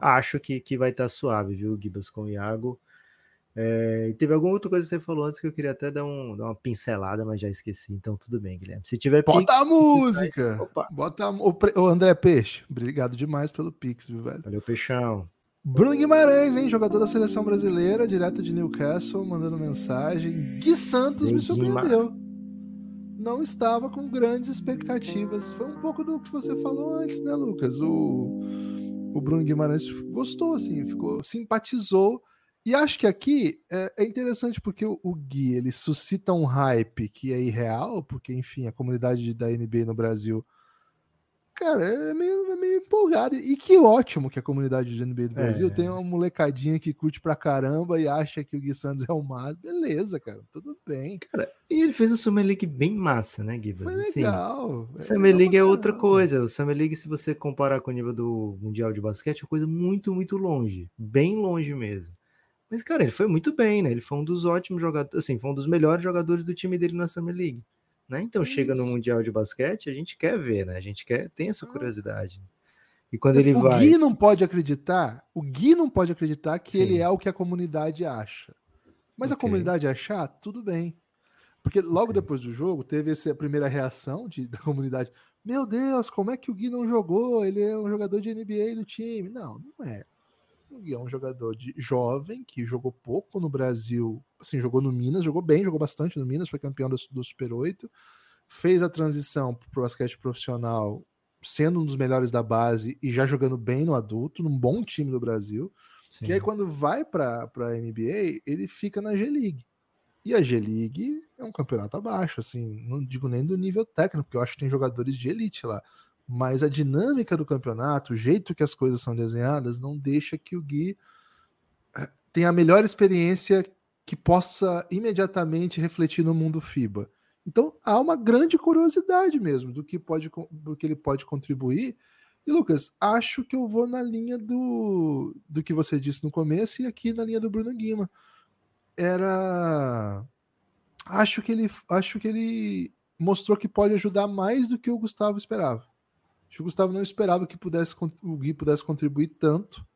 acho que, que vai estar tá suave, viu, Gibas com o Iago. É, teve alguma outra coisa que você falou antes que eu queria até dar, um, dar uma pincelada, mas já esqueci. Então, tudo bem, Guilherme. Se tiver Bota Pix, a música! Faz... Bota a... o, o André Peixe, obrigado demais pelo Pix, viu, velho? Valeu, Peixão. Bruno Guimarães, hein? Jogador da seleção brasileira, direto de Newcastle, mandando mensagem. Gui Santos me surpreendeu. Não estava com grandes expectativas. Foi um pouco do que você falou antes, né, Lucas? O, o Bruno Guimarães gostou, assim, ficou, simpatizou e acho que aqui é, é interessante porque o, o, Gui ele suscita um hype que é irreal, porque, enfim, a comunidade da NBA no Brasil, cara, é meio, é meio empolgada. E que ótimo que a comunidade da NBA do Brasil é. tem uma molecadinha que curte pra caramba e acha que o Gui Santos é o máximo. Beleza, cara, tudo bem. Cara, e ele fez o Summer League bem massa, né, Gui? Foi assim, legal. É Summer League é outra coisa. O Summer League, se você comparar com o nível do Mundial de Basquete, é uma coisa muito, muito longe. Bem longe mesmo. Mas, cara, ele foi muito bem, né? Ele foi um dos ótimos jogadores, assim, foi um dos melhores jogadores do time dele na Summer League. Né? Então, é chega no Mundial de Basquete, a gente quer ver, né? A gente quer, tem essa curiosidade. E quando Mas ele o vai. O Gui não pode acreditar, o Gui não pode acreditar que Sim. ele é o que a comunidade acha. Mas okay. a comunidade achar, tudo bem. Porque logo okay. depois do jogo, teve essa primeira reação de, da comunidade. Meu Deus, como é que o Gui não jogou? Ele é um jogador de NBA do time. Não, não é e é um jogador de jovem que jogou pouco no Brasil, assim, jogou no Minas, jogou bem, jogou bastante no Minas, foi campeão do, do Super 8, fez a transição para o basquete profissional, sendo um dos melhores da base e já jogando bem no adulto, num bom time do Brasil. Sim. E aí, quando vai para a NBA, ele fica na G-League. E a G-League é um campeonato abaixo, assim, não digo nem do nível técnico, porque eu acho que tem jogadores de elite lá mas a dinâmica do campeonato, o jeito que as coisas são desenhadas, não deixa que o Gui eh, tenha a melhor experiência que possa imediatamente refletir no mundo FIBA. Então há uma grande curiosidade mesmo do que, pode, do que ele pode contribuir. E Lucas, acho que eu vou na linha do, do que você disse no começo e aqui na linha do Bruno Guima. Era. Acho que ele, acho que ele mostrou que pode ajudar mais do que o Gustavo esperava. Acho que o Gustavo não esperava que pudesse, o Gui pudesse contribuir tanto.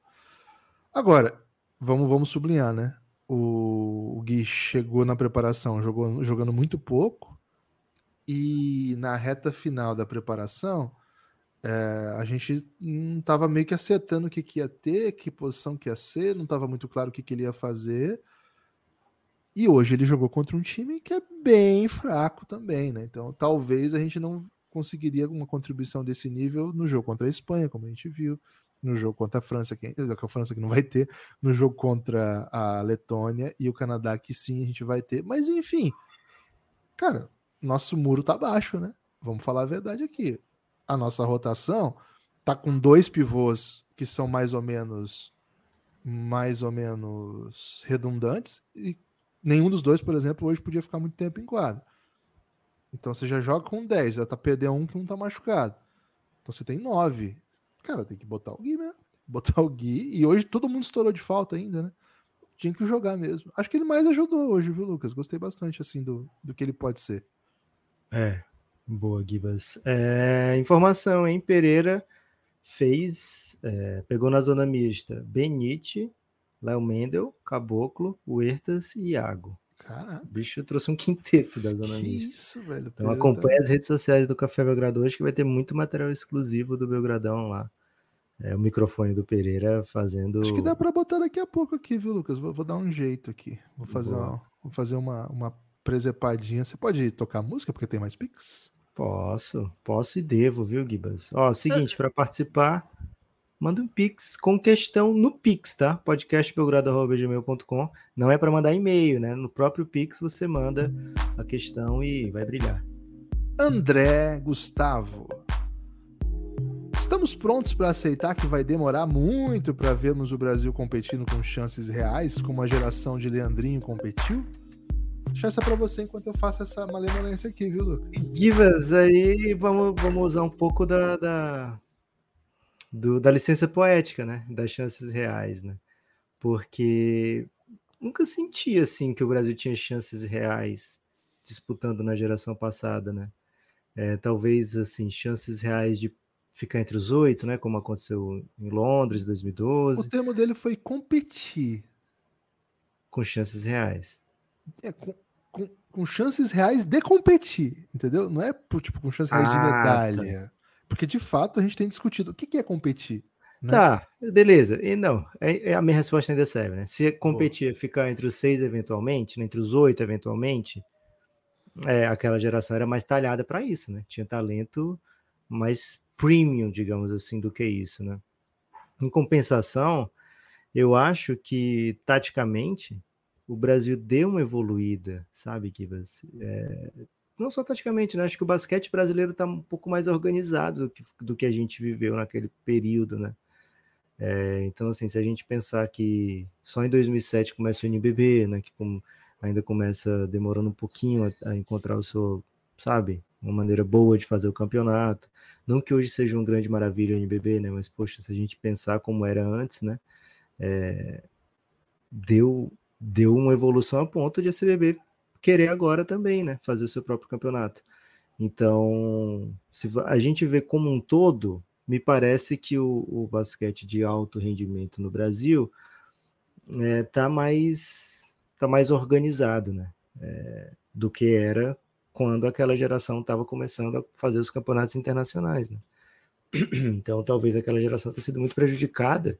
Agora, vamos, vamos sublinhar, né? O, o Gui chegou na preparação jogou, jogando muito pouco e na reta final da preparação é, a gente não estava meio que acertando o que, que ia ter, que posição que ia ser, não estava muito claro o que, que ele ia fazer. E hoje ele jogou contra um time que é bem fraco também, né? Então talvez a gente não conseguiria uma contribuição desse nível no jogo contra a Espanha, como a gente viu, no jogo contra a França, que, a França que não vai ter, no jogo contra a Letônia e o Canadá, que sim a gente vai ter. Mas enfim, cara, nosso muro tá baixo, né? Vamos falar a verdade aqui. A nossa rotação tá com dois pivôs que são mais ou menos mais ou menos redundantes e nenhum dos dois, por exemplo, hoje podia ficar muito tempo em quadro. Então você já joga com 10, já tá perdendo um que um tá machucado. Então você tem 9. Cara, tem que botar o Gui mesmo. Botar o Gui. E hoje todo mundo estourou de falta ainda, né? Tinha que jogar mesmo. Acho que ele mais ajudou hoje, viu, Lucas? Gostei bastante, assim, do, do que ele pode ser. É, boa, Gibas. É, informação, hein? Pereira fez, é, pegou na zona mista Benite, Léo Mendel, Caboclo, Huertas e Iago. Caraca. O bicho trouxe um quinteto da zona que mista. Isso, velho. Então acompanhe tá... as redes sociais do Café Belgrado hoje que vai ter muito material exclusivo do Belgradão lá. É, o microfone do Pereira fazendo. Acho que dá para botar daqui a pouco aqui, viu, Lucas? Vou, vou dar um jeito aqui. Vou fazer, uma, vou fazer uma, uma presepadinha. Você pode tocar música porque tem mais Pix? Posso, posso e devo, viu, Gibas? Ó, seguinte, para participar, manda um Pix com questão no Pix, tá? podcastbelgrado.gmail.com. Não é para mandar e-mail, né? No próprio Pix você manda a questão e vai brilhar. André Gustavo. Estamos prontos para aceitar que vai demorar muito para vermos o Brasil competindo com chances reais, como a geração de Leandrinho competiu? deixar essa para você enquanto eu faço essa malemolência aqui, viu, Lucas? Divas, aí vamos, vamos usar um pouco da, da, do, da licença poética, né? Das chances reais, né? Porque nunca senti assim que o Brasil tinha chances reais disputando na geração passada, né? É, talvez assim chances reais de ficar entre os oito, né? Como aconteceu em Londres, 2012. O termo dele foi competir com chances reais é, com, com, com, chances reais de competir, entendeu? Não é tipo, com chances reais ah, de medalha. Tá. Porque de fato a gente tem discutido o que, é competir. Né? Tá, beleza. E não, é, é, a minha resposta ainda serve, né? Se competir ficar entre os seis eventualmente, né? entre os oito eventualmente, é, aquela geração era mais talhada para isso, né? Tinha talento mais premium, digamos assim, do que isso, né? Em compensação, eu acho que taticamente o Brasil deu uma evoluída, sabe, Kivas? É, não só taticamente, né? Acho que o basquete brasileiro está um pouco mais organizado do que, do que a gente viveu naquele período, né? É, então, assim, se a gente pensar que só em 2007 começa o NBB, né? Que com, ainda começa demorando um pouquinho a, a, encontrar o seu, sabe? Uma maneira boa de fazer o campeonato. Não que hoje seja uma grande maravilha o NBB, né? Mas, poxa, se a gente pensar como era antes, né? É, deu deu uma evolução a ponto de a CBB querer agora também, né, fazer o seu próprio campeonato. Então, se a gente vê como um todo, me parece que o, o basquete de alto rendimento no Brasil está é, tá mais tá mais organizado, né, é, do que era quando aquela geração estava começando a fazer os campeonatos internacionais, né? [CLEARS THROAT] Então, talvez aquela geração tenha sido muito prejudicada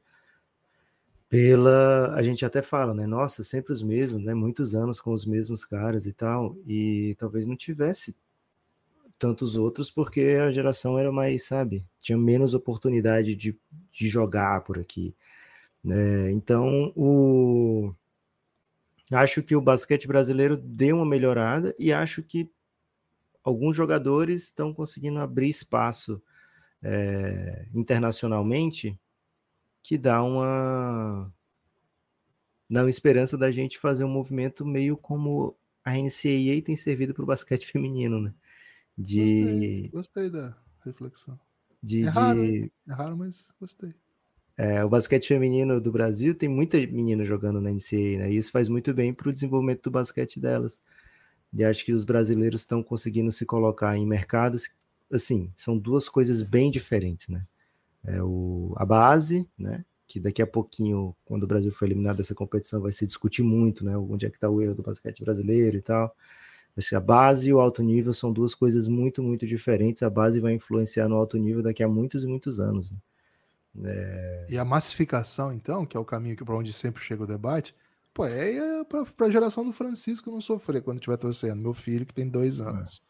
pela a gente até fala, né? Nossa, sempre os mesmos, né? Muitos anos com os mesmos caras e tal, e talvez não tivesse tantos outros porque a geração era mais, sabe, tinha menos oportunidade de, de jogar por aqui. Né? Então, o acho que o basquete brasileiro deu uma melhorada e acho que alguns jogadores estão conseguindo abrir espaço é, internacionalmente que dá uma dá uma esperança da gente fazer um movimento meio como a NCAA tem servido para o basquete [LAUGHS] feminino, né? De... Gostei, gostei da reflexão. De, é, raro, de... é raro, mas gostei. É, o basquete feminino do Brasil tem muita menina jogando na NCAA, né? E isso faz muito bem para o desenvolvimento do basquete delas. E acho que os brasileiros estão conseguindo se colocar em mercados, assim, são duas coisas bem diferentes, né? É o, a base, né? Que daqui a pouquinho, quando o Brasil for eliminado dessa competição, vai se discutir muito, né? Onde é que está o erro do basquete brasileiro e tal. Acho que a base e o alto nível são duas coisas muito, muito diferentes. A base vai influenciar no alto nível daqui a muitos e muitos anos. Né? É... E a massificação, então, que é o caminho para onde sempre chega o debate, pô, é, é para a geração do Francisco não sofrer quando estiver torcendo. Meu filho, que tem dois é. anos.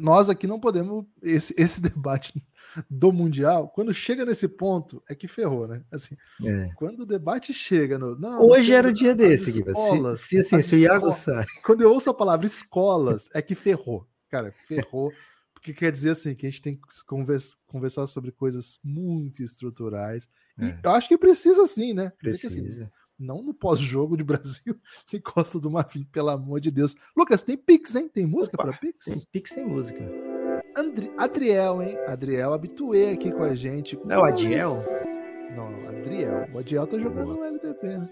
Nós aqui não podemos. Esse, [LAUGHS] esse debate do Mundial, quando chega nesse ponto, é que ferrou, né? Assim, é. quando o debate chega no. Não, Hoje era o dia desse, escolas, se, se, assim, se o Iago sai. Quando eu ouço a palavra escolas, é que ferrou. Cara, ferrou. Porque quer dizer assim que a gente tem que conversa, conversar sobre coisas muito estruturais. E é. eu acho que precisa sim, né? Precisa. Assim, não no pós-jogo de Brasil [LAUGHS] e Costa do Marfim, pelo amor de Deus. Lucas, tem Pix, hein? Tem música para Pix? Tem Pix, tem música. Andri Adriel, hein? Adriel habituê aqui com a gente. Não é o Adiel? Não, não, Adriel. O Adiel tá jogando no LDP, né?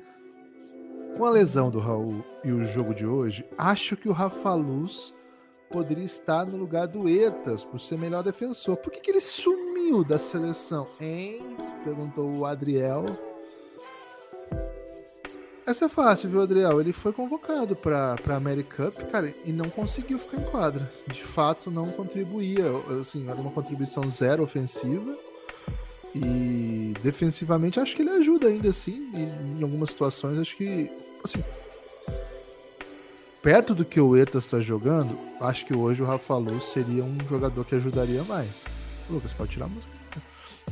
Com a lesão do Raul e o jogo de hoje, acho que o Rafa Luz poderia estar no lugar do Ertas por ser melhor defensor. Por que, que ele sumiu da seleção, hein? Perguntou o Adriel. Essa é fácil, viu, Adriel? Ele foi convocado para a America Cup, cara, e não conseguiu ficar em quadra. De fato, não contribuía. Assim, era uma contribuição zero ofensiva. E defensivamente, acho que ele ajuda ainda assim. Em algumas situações, acho que. Assim, perto do que o Ertas está jogando, acho que hoje o Rafa Luz seria um jogador que ajudaria mais. Lucas, pode tirar a música.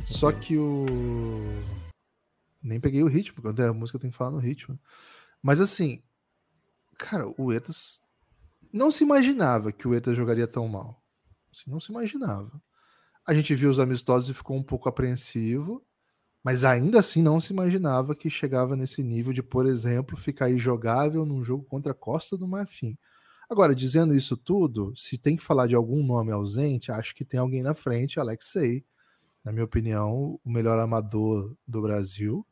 Só que o. Nem peguei o ritmo, quando é a música tenho que falar no ritmo. Mas assim, cara, o Etas. Não se imaginava que o Etas jogaria tão mal. Assim, não se imaginava. A gente viu os amistosos e ficou um pouco apreensivo. Mas ainda assim não se imaginava que chegava nesse nível de, por exemplo, ficar jogável num jogo contra a Costa do Marfim. Agora, dizendo isso tudo, se tem que falar de algum nome ausente, acho que tem alguém na frente, Alexei, na minha opinião, o melhor amador do Brasil.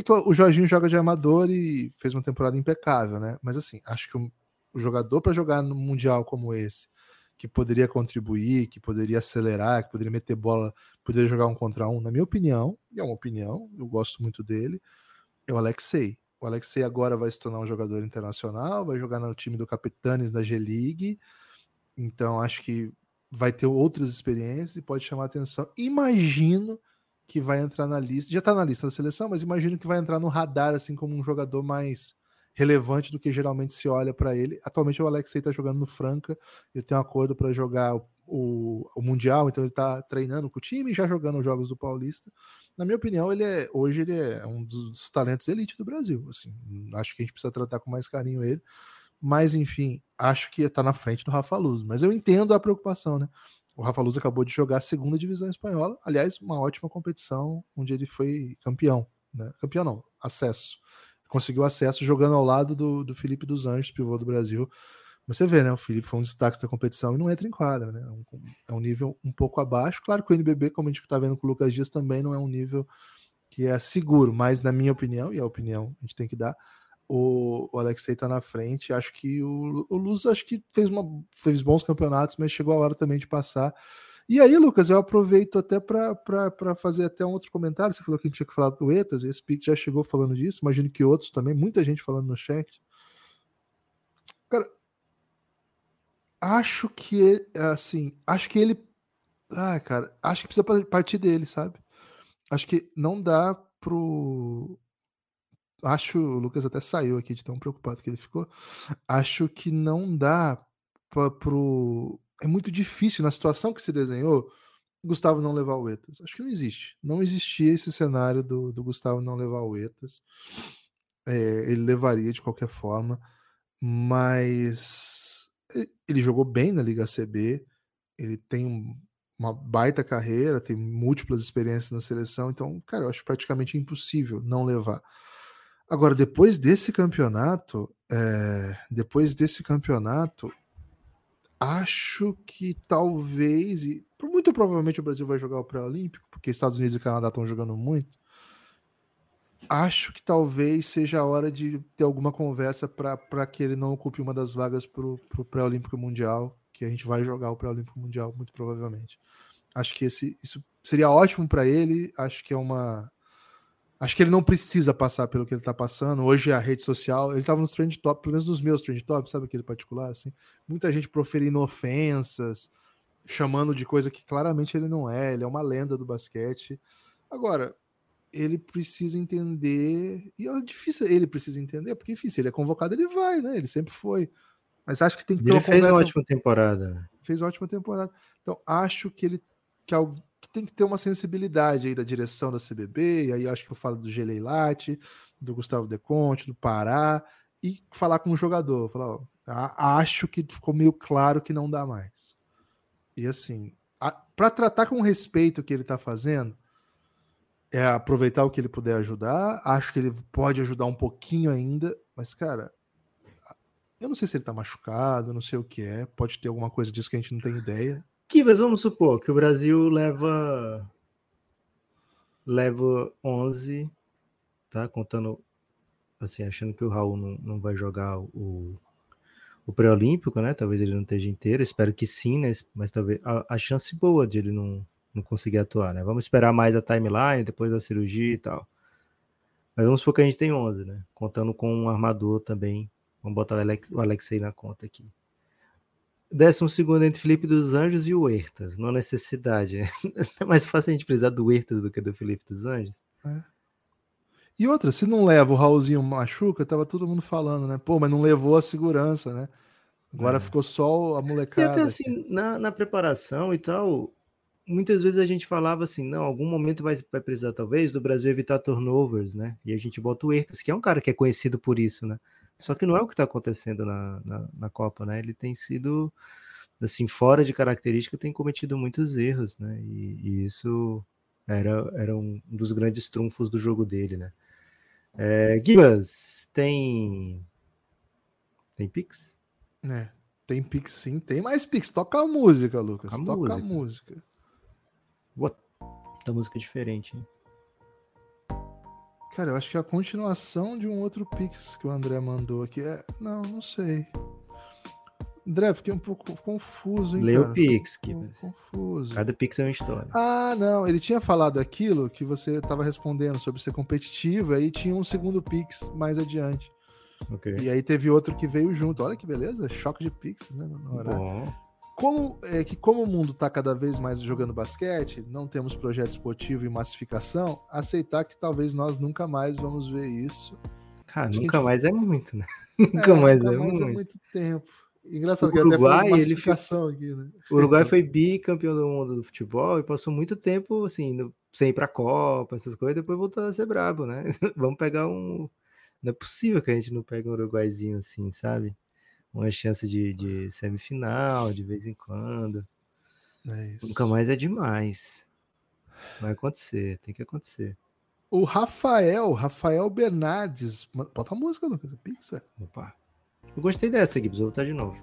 É que o Jorginho joga de amador e fez uma temporada impecável, né? Mas assim, acho que o, jogador para jogar no Mundial como esse, que poderia contribuir, que poderia acelerar, que poderia meter bola, poderia jogar um contra um, na minha opinião, e é uma opinião, eu gosto muito dele, é o Alexei. O Alexei agora vai se tornar um jogador internacional, vai jogar no time do Capitanes da G-League, então acho que vai ter outras experiências e pode chamar atenção. Imagino que vai entrar na lista, já está na lista da seleção, mas imagino que vai entrar no radar assim como um jogador mais relevante do que geralmente se olha para ele. Atualmente o Alexei está jogando no Franca, ele tem um acordo para jogar o, o, Mundial, então ele está treinando com o time e já jogando os jogos do Paulista. Na minha opinião, ele é hoje ele é um dos talentos elite do Brasil. Assim, acho que a gente precisa tratar com mais carinho ele. Mas, enfim, acho que está na frente do Rafa Luz. Mas eu entendo a preocupação, né? O Rafa Luz acabou de jogar a segunda divisão espanhola. Aliás, uma ótima competição onde ele foi campeão. Né? Campeão não, acesso conseguiu acesso jogando ao lado do, do Felipe dos Anjos, pivô do Brasil. Mas você vê, né? O Felipe foi um destaque da competição e não entra em quadra, né? É um, é um nível um pouco abaixo. Claro que o NBB, como a gente está vendo com o Lucas Dias, também não é um nível que é seguro, mas na minha opinião, e a opinião a gente tem que dar, o, o Alexei está na frente. Acho que o, o Luz acho que fez, uma, fez bons campeonatos, mas chegou a hora também de passar. E aí, Lucas, eu aproveito até para fazer até um outro comentário. Você falou que a gente tinha que falar do ETAS, esse pique já chegou falando disso, imagino que outros também, muita gente falando no chat. Cara, acho que assim, acho que ele. Ah, cara, acho que precisa partir dele, sabe? Acho que não dá pro. Acho, o Lucas até saiu aqui de tão preocupado que ele ficou. Acho que não dá pra, pro é muito difícil na situação que se desenhou Gustavo não levar o Etas. Acho que não existe. Não existia esse cenário do, do Gustavo não levar o Etas. É, ele levaria de qualquer forma, mas ele jogou bem na Liga CB. Ele tem uma baita carreira, tem múltiplas experiências na seleção. Então, cara, eu acho praticamente impossível não levar. Agora, depois desse campeonato, é, depois desse campeonato, acho que talvez, e muito provavelmente o Brasil vai jogar o pré-olímpico, porque Estados Unidos e Canadá estão jogando muito. Acho que talvez seja a hora de ter alguma conversa para que ele não ocupe uma das vagas para o pré-olímpico mundial, que a gente vai jogar o pré-olímpico mundial, muito provavelmente. Acho que esse, isso seria ótimo para ele. Acho que é uma. Acho que ele não precisa passar pelo que ele está passando. Hoje a rede social, ele estava nos trend top, pelo menos nos meus trend top, sabe aquele particular assim? Muita gente proferindo ofensas, chamando de coisa que claramente ele não é, ele é uma lenda do basquete. Agora, ele precisa entender, e é difícil ele precisa entender, porque enfim, se ele é convocado, ele vai, né? Ele sempre foi. Mas acho que tem que ter ele uma fez conversa... uma ótima temporada. Fez uma ótima temporada. Então, acho que ele que, que tem que ter uma sensibilidade aí da direção da CBB, e aí acho que eu falo do Geleilate, do Gustavo Deconte, do Pará, e falar com o jogador, falar, ó, acho que ficou meio claro que não dá mais. E assim, para tratar com respeito o que ele está fazendo, é aproveitar o que ele puder ajudar. Acho que ele pode ajudar um pouquinho ainda, mas cara, eu não sei se ele tá machucado, não sei o que é. Pode ter alguma coisa disso que a gente não tem ideia. Que, mas vamos supor que o Brasil leva leva 11, tá? Contando assim, achando que o Raul não, não vai jogar o o pré-olímpico, né? Talvez ele não esteja inteiro, espero que sim, né? Mas talvez a, a, chance boa de ele não, não conseguir atuar, né? Vamos esperar mais a timeline, depois da cirurgia e tal. Mas vamos supor que a gente tem 11, né? Contando com um armador também. Vamos botar o, Alex, o Alexei na conta aqui. Décimo segundo entre Felipe dos Anjos e o Hertas. Não necessidade. Né? [LAUGHS] É mais fácil a gente precisar do Hertas do que do Felipe dos Anjos. É. E outra, se não leva o Raulzinho machuca, tava todo mundo falando, né? Pô, mas não levou a segurança, né? Agora é. ficou só a molecada. E até assim, na, na, preparação e tal, muitas vezes a gente falava assim, não, algum momento vai, vai precisar talvez do Brasil evitar turnovers, né? E a gente bota o Ertas, que é um cara que é conhecido por isso, né? Só que não é o que está acontecendo na, na, na, Copa, né? Ele tem sido, assim, fora de característica, tem cometido muitos erros, né? E, e isso era, era um dos grandes trunfos do jogo dele, né? É, Gibas, tem. Tem Pix? É, tem Pix sim, tem mais Pix. Toca a música, Lucas. A Toca música. a música. Boa. Tá música é diferente, hein? Cara, eu acho que é a continuação de um outro Pix que o André mandou aqui. É... Não, não sei. André, fiquei um pouco confuso, hein, Leu o Pix, que confuso. Cada Pix é uma história. Ah, não, ele tinha falado aquilo que você estava respondendo sobre ser competitivo, aí tinha um segundo Pix mais adiante. Okay. E aí teve outro que veio junto. Olha que beleza, choque de Pix, né? Bom. Como é que como o mundo está cada vez mais jogando basquete, não temos projeto esportivo e massificação, aceitar que talvez nós nunca mais vamos ver isso. Cara, nunca gente... mais é muito, né? [LAUGHS] nunca mais, nunca é, mais muito. é muito tempo. Engraçado o que Uruguai, até ele fez... aqui, né? O Uruguai foi bicampeão do mundo do futebol e passou muito tempo assim, no... sem ir pra Copa, essas coisas, depois voltou a ser brabo, né? [LAUGHS] Vamos pegar um. Não é possível que a gente não pegue um uruguaizinho assim, sabe? Uma chance de, de semifinal de vez em quando. É Nunca mais é demais. Vai acontecer, tem que acontecer. O Rafael, Rafael Bernardes. Bota a música, Lucas. Pizza. Opa. Eu gostei dessa, Gibbs, vou botar de novo.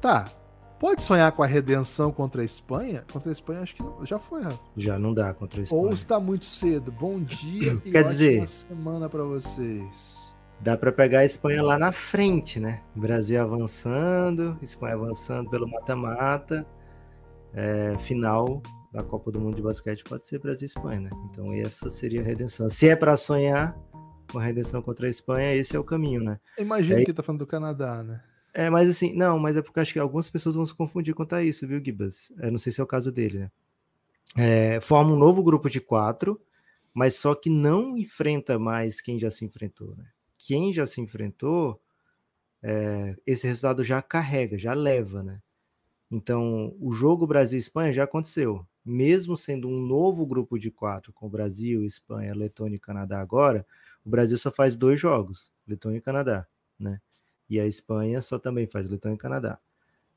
Tá. Pode sonhar com a redenção contra a Espanha? Contra a Espanha, acho que não. já foi, Rafa. Já não dá contra a Espanha. Ou está muito cedo. Bom dia e Quer dizer, semana para vocês. Dá para pegar a Espanha lá na frente, né? Brasil avançando, Espanha avançando pelo mata-mata. É, final da Copa do Mundo de Basquete pode ser Brasil e Espanha, né? Então essa seria a redenção. Se é para sonhar, com a redenção contra a Espanha, esse é o caminho, né? Imagina é, que tá falando do Canadá, né? É, mas assim, não, mas é porque acho que algumas pessoas vão se confundir quanto a isso, viu, Gibas? Eu não sei se é o caso dele, né? É, forma um novo grupo de quatro, mas só que não enfrenta mais quem já se enfrentou, né? Quem já se enfrentou, é, esse resultado já carrega, já leva, né? Então, o jogo Brasil-Espanha já aconteceu. Mesmo sendo um novo grupo de quatro, com Brasil, Espanha, Letônia e Canadá agora, o Brasil só faz dois jogos, Letônia e Canadá, né? E a Espanha só também faz Letônia e Canadá.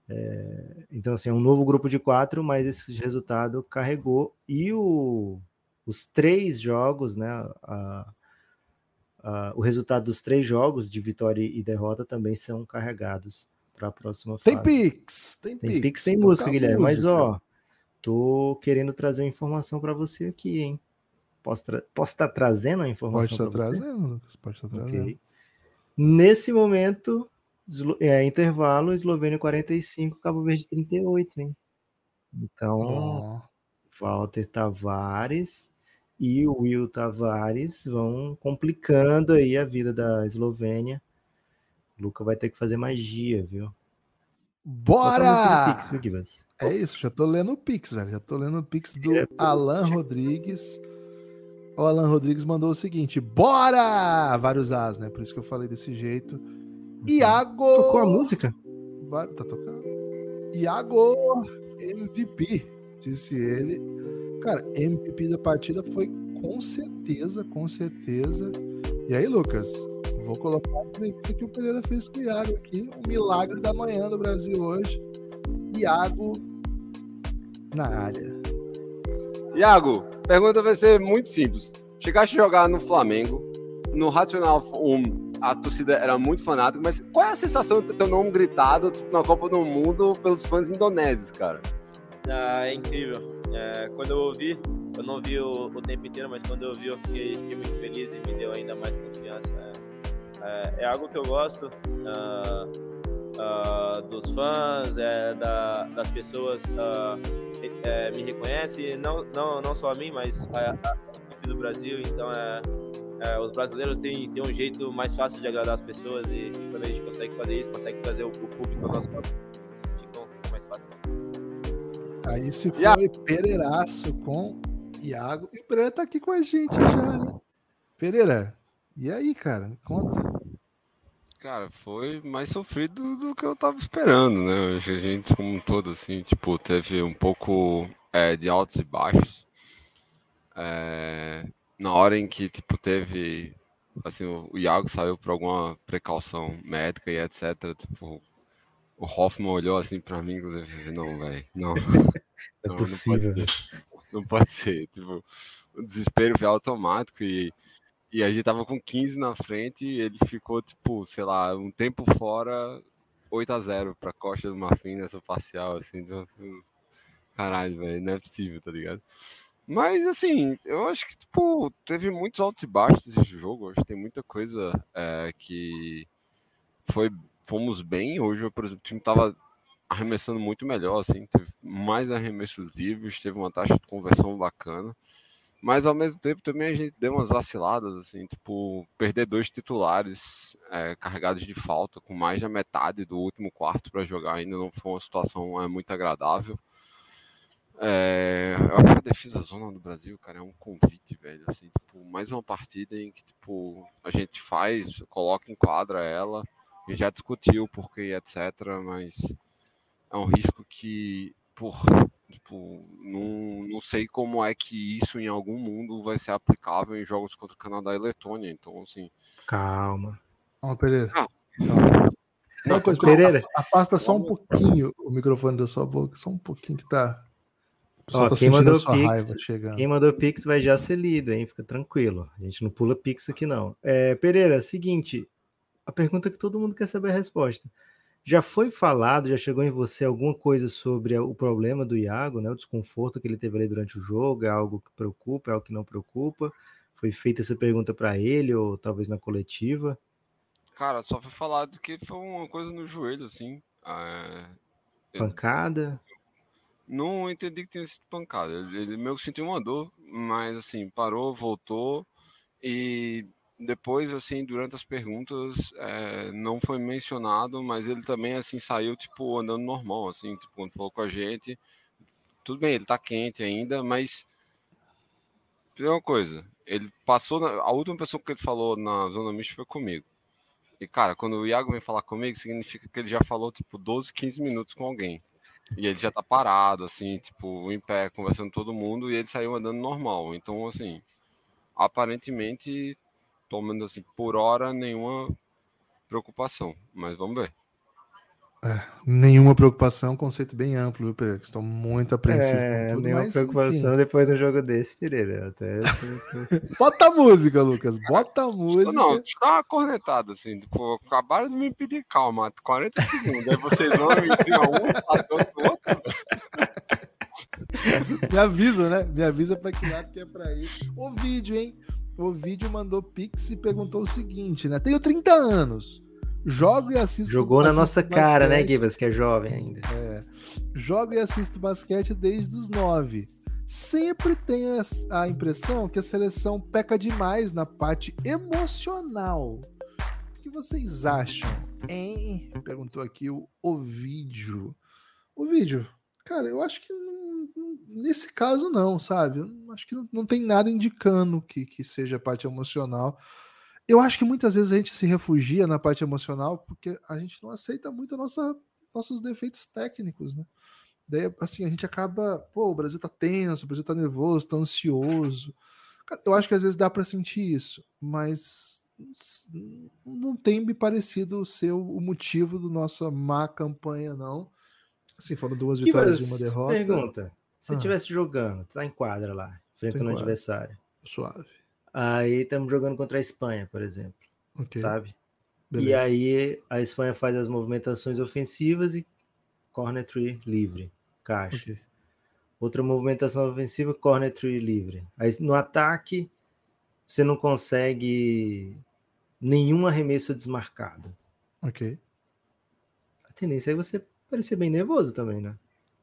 É, então, assim, é um novo grupo de quatro, mas esse resultado carregou. E o, os três jogos, né? A, uh, o resultado dos três jogos de vitória e derrota também são carregados para a próxima fase. Tem Pix, tem, tem Pix. Pix, tem música, Guilherme. Música. Mas, ó, tô querendo trazer uma informação para você aqui, hein? Posso, posso estar tá trazendo a informação? Pode estar tá trazendo, Lucas. Pode estar tá trazendo. Okay. Nesse momento, é, intervalo, Eslovênia 45, Cabo Verde 38, hein? Então, oh. Walter Tavares e o Will Tavares vão complicando aí a vida da Eslovênia. O Luca vai ter que fazer magia, viu? Bora! Pix, é isso, já tô lendo o Pix, velho. Já tô lendo o Pix do é, Alan Rodrigues. O Alan Rodrigues mandou o seguinte: Bora! Vários as, né? Por isso que eu falei desse jeito. Uhum. Iago. Tocou a música? Vai, tá tocando. Iago MVP, disse ele. Cara, MVP da partida foi com certeza, com certeza. E aí, Lucas? Vou colocar a entrevista que o Pereira fez com o Iago aqui. Um milagre da manhã do Brasil hoje. Iago na área. Iago, pergunta vai ser muito simples. Chegaste a jogar no Flamengo, no Racional 1, a torcida era muito fanática, mas qual é a sensação de ter teu nome gritado na Copa do Mundo pelos fãs indonésios, cara? Ah, é incrível. É, quando eu ouvi, eu não vi o, o, tempo inteiro, mas quando eu vi, eu fiquei, fiquei, muito feliz e me deu ainda mais confiança. É, é, é algo que eu gosto uh, uh, dos fãs, é, da, das pessoas uh, me reconhecem, não, não, não só a mim, mas a, a do Brasil. Então, é, é, os brasileiros têm, têm um jeito mais fácil de agradar as pessoas e, e quando a gente consegue fazer isso, consegue trazer o, o público ao nosso lado, fica, mais fácil. Aí se foi yeah. Pereiraço com Iago. E o Pereira tá aqui com a gente já, né? Pereira, e aí, cara? Conta. Cara, foi mais sofrido do que eu tava esperando, né? A gente, como um todo, assim, tipo, teve um pouco é, de altos e baixos. É, na hora em que, tipo, teve... Assim, o, Iago saiu por alguma precaução médica e etc. Tipo, o Hoffman olhou assim pra mim, inclusive, não, velho, não. [LAUGHS] É [LAUGHS] não, possível. Não pode ser. [LAUGHS] Não pode ser. Tipo, o desespero foi automático e, e a gente tava com 15 na frente e ele ficou, tipo, sei lá, um tempo fora, 8 a 0 pra Costa do Marfim nessa parcial, assim. Então, caralho, velho, não é possível, tá ligado? Mas, assim, eu acho que, tipo, teve muitos altos e baixos esse jogo. Acho que tem muita coisa é, que foi fomos bem. Hoje, por exemplo, o time estava arremessando muito melhor, assim, teve mais arremessos livres, teve uma taxa de conversão bacana. Mas ao mesmo tempo também a gente deu umas vaciladas, assim, tipo, perder dois titulares é, carregados de falta, com mais da metade do último quarto para jogar, ainda não foi uma situação é, muito agradável. É, eu acho que a defesa zona do Brasil, cara, é um convite, velho. Assim, tipo, mais uma partida em que tipo, a gente faz, coloca em quadra ela, já discutiu porque etc, mas é um risco que, por, tipo, não, não sei como é que isso em algum mundo vai ser aplicável em jogos contra o Canadá e Letônia, então assim. Calma. Calma, Pereira. Ah. Calma. Uma coisa, Pereira. Afasta só um pouquinho o microfone da sua boca, só um pouquinho que tá. Ó, tá quem mandou Pix, quem mandou Pix vai já ser lido, hein? Fica tranquilo. A gente não pula Pix aqui, não. É, Pereira, seguinte, a pergunta que todo mundo quer saber a resposta. Já foi falado, já chegou em você alguma coisa sobre o problema do Iago, né? O desconforto que ele teve ali durante o jogo, é algo que preocupa, é algo que não preocupa? Foi feita essa pergunta para ele ou talvez na coletiva? Cara, só foi falado que foi uma coisa no joelho, assim. É... Pancada? Não entendi que tinha sido pancada. Ele, ele meio que sentiu uma dor, mas assim, parou, voltou e depois, assim, durante as perguntas, é, não foi mencionado, mas ele também, assim, saiu, tipo, andando normal, assim, tipo, quando falou com a gente. Tudo bem, ele tá quente ainda, mas. Tem uma coisa, ele passou. Na, a última pessoa que ele falou na zona mista foi comigo. E, cara, quando o Iago vem falar comigo, significa que ele já falou, tipo, 12, 15 minutos com alguém. E ele já tá parado, assim, tipo, em pé, conversando com todo mundo, e ele saiu andando normal. Então, assim, aparentemente pelo menos assim, por hora, nenhuma preocupação. Mas vamos ver. É, nenhuma preocupação, conceito bem amplo, viu, Pereira? Estou muito apreensivo É, com tudo, nenhuma mas preocupação enfim. depois de um jogo desse, Pereira. Até [LAUGHS] Bota a música, Lucas. Bota a música. Não, deixa eu dar uma cornetada, assim. Tipo, acabaram de me pedir calma, 40 segundos. Aí vocês vão e enfiam um, o outro. [LAUGHS] Me avisa, né? Me avisa pra que lado que é pra ir. O vídeo, hein? O vídeo mandou pix e perguntou o seguinte, né? Tenho 30 anos. Jogo e assisto. Jogou na nossa cara, né, basquete. Gibas, que é jovem ainda. Jogo e assisto basquete desde os 9. Sempre tenho a impressão que a seleção peca demais na parte emocional. O que vocês acham? Hein? Perguntou aqui o Ovídio. Ovídio, cara, eu acho que não- nesse caso não, sabe? Eu acho que não, não tem nada indicando que, que seja parte emocional. Eu acho que muitas vezes a gente se refugia na parte emocional porque a gente não aceita muito nossa, nossos defeitos técnicos, né? Daí, assim, a gente acaba, pô, o Brasil tá tenso, o Brasil tá nervoso, tá ansioso. Eu acho que às vezes dá para sentir isso, mas não tem me parecido ser o motivo do nossa má campanha, não. Assim, foram duas vitórias e uma derrota. Pergunta. Se Ah. estivesse jogando, tá em quadra lá, enfrentando o em quadra. adversário. Suave. Aí estamos jogando contra a Espanha, por exemplo, Ok. sabe? E beleza. aí a Espanha faz as movimentações ofensivas e corner tree livre, caixa. Ok. Outra movimentação ofensiva, corner tree livre. Aí no ataque, você não consegue nenhum arremesso desmarcado. Ok. A tendência é você parecer bem nervoso também, né?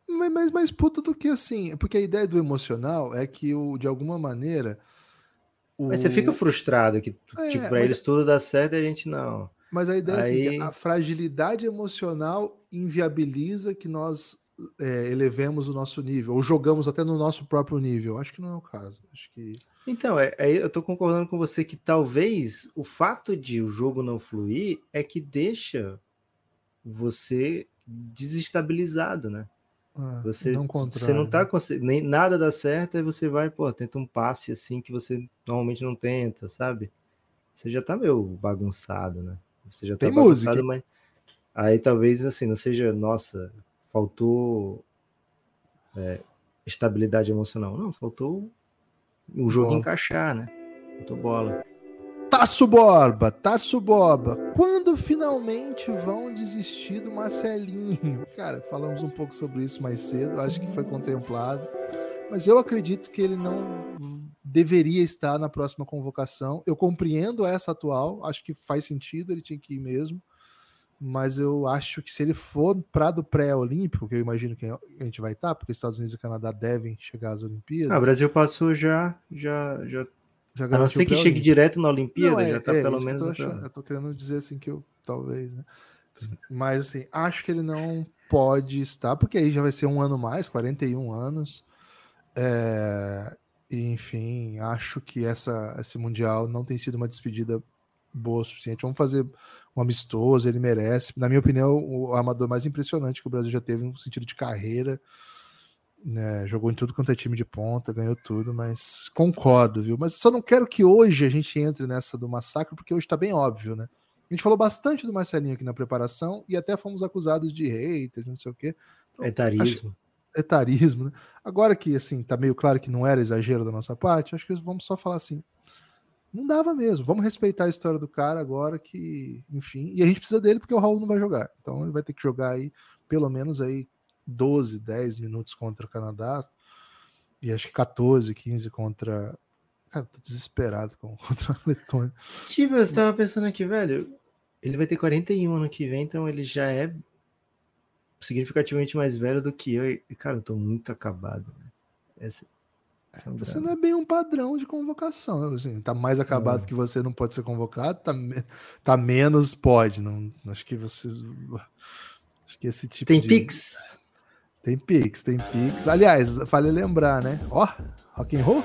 Mas, mas mais puto do que assim, porque a ideia do emocional é que o, de alguma maneira. O... Mas você fica frustrado que, É, tipo, pra eles tudo dá certo e a gente não. Mas a ideia é assim, que Aí- a fragilidade emocional inviabiliza que nós é, elevemos o nosso nível, ou jogamos até no nosso próprio nível. Acho que não é o caso. Acho que. Então, é, é- eu tô concordando com você que talvez o fato de o jogo não fluir é que deixa você desestabilizado, né? ah, Você não você não tá né? conse- nem nada dá certo, aí você vai, pô, tenta um passe assim que você normalmente não tenta, sabe? Você já tá meio bagunçado, né? Você já tá Tem bagunçado, música. mas aí talvez assim, não seja, nossa, faltou é, estabilidade emocional. Não, faltou o jogo Bola. encaixar, né? Faltou bola. Tarso Borba, Tarso Borba, quando finalmente vão desistir do Marcelinho? [LAUGHS] Cara, falamos um pouco sobre isso mais cedo, acho que foi contemplado, mas eu acredito que ele não deveria estar na próxima convocação. Eu compreendo essa atual, acho que faz sentido, ele tinha que ir mesmo, mas eu acho que se ele for para do pré-olímpico, que eu imagino que a gente vai estar, porque Estados Unidos e Canadá devem chegar às Olimpíadas. Ah, o Brasil passou já, já, já. Já A não ser que chegue direto na Olimpíada, Não, é- já tá é pelo que menos. Eu tô, achando. eu tô querendo dizer assim que eu talvez, né? Mas assim, acho que ele não pode estar, porque aí já vai ser um ano mais, 41 anos. É, enfim, acho que essa, esse Mundial não tem sido uma despedida boa o suficiente. Vamos fazer um amistoso, ele merece. Na minha opinião, o armador mais impressionante que o Brasil já teve no sentido de carreira. Né, jogou em tudo quanto é time de ponta, ganhou tudo, mas concordo, viu? Mas só não quero que hoje a gente entre nessa do massacre, porque hoje tá bem óbvio, né? A gente falou bastante do Marcelinho aqui na preparação e até fomos acusados de haters, não sei o quê. Etarismo. Etarismo, né? Agora que, assim, tá meio claro que não era exagero da nossa parte, acho que vamos só falar assim, não dava mesmo. Vamos respeitar a história do cara agora que, enfim, e a gente precisa dele porque o Raul não vai jogar. Então ele vai ter que jogar aí pelo menos aí 12, 10 minutos contra o Canadá e acho que 14, 15 contra Cara, tô desesperado com, [LAUGHS] contra a Letônia. Tipo, eu estava pensando aqui, velho. Ele vai ter 41 ano que vem, então ele já é significativamente mais velho do que eu. E, cara, eu tô muito acabado. Né? Essa, essa é Você não é bem um padrão de convocação. Assim, tá mais acabado Não. que você não pode ser convocado, tá, tá menos pode. Não, acho que você. Acho que esse tipo Tem de. Pix? Tem Pix, tem Pix. Aliás, falei lembrar, né? Ó, rock and roll.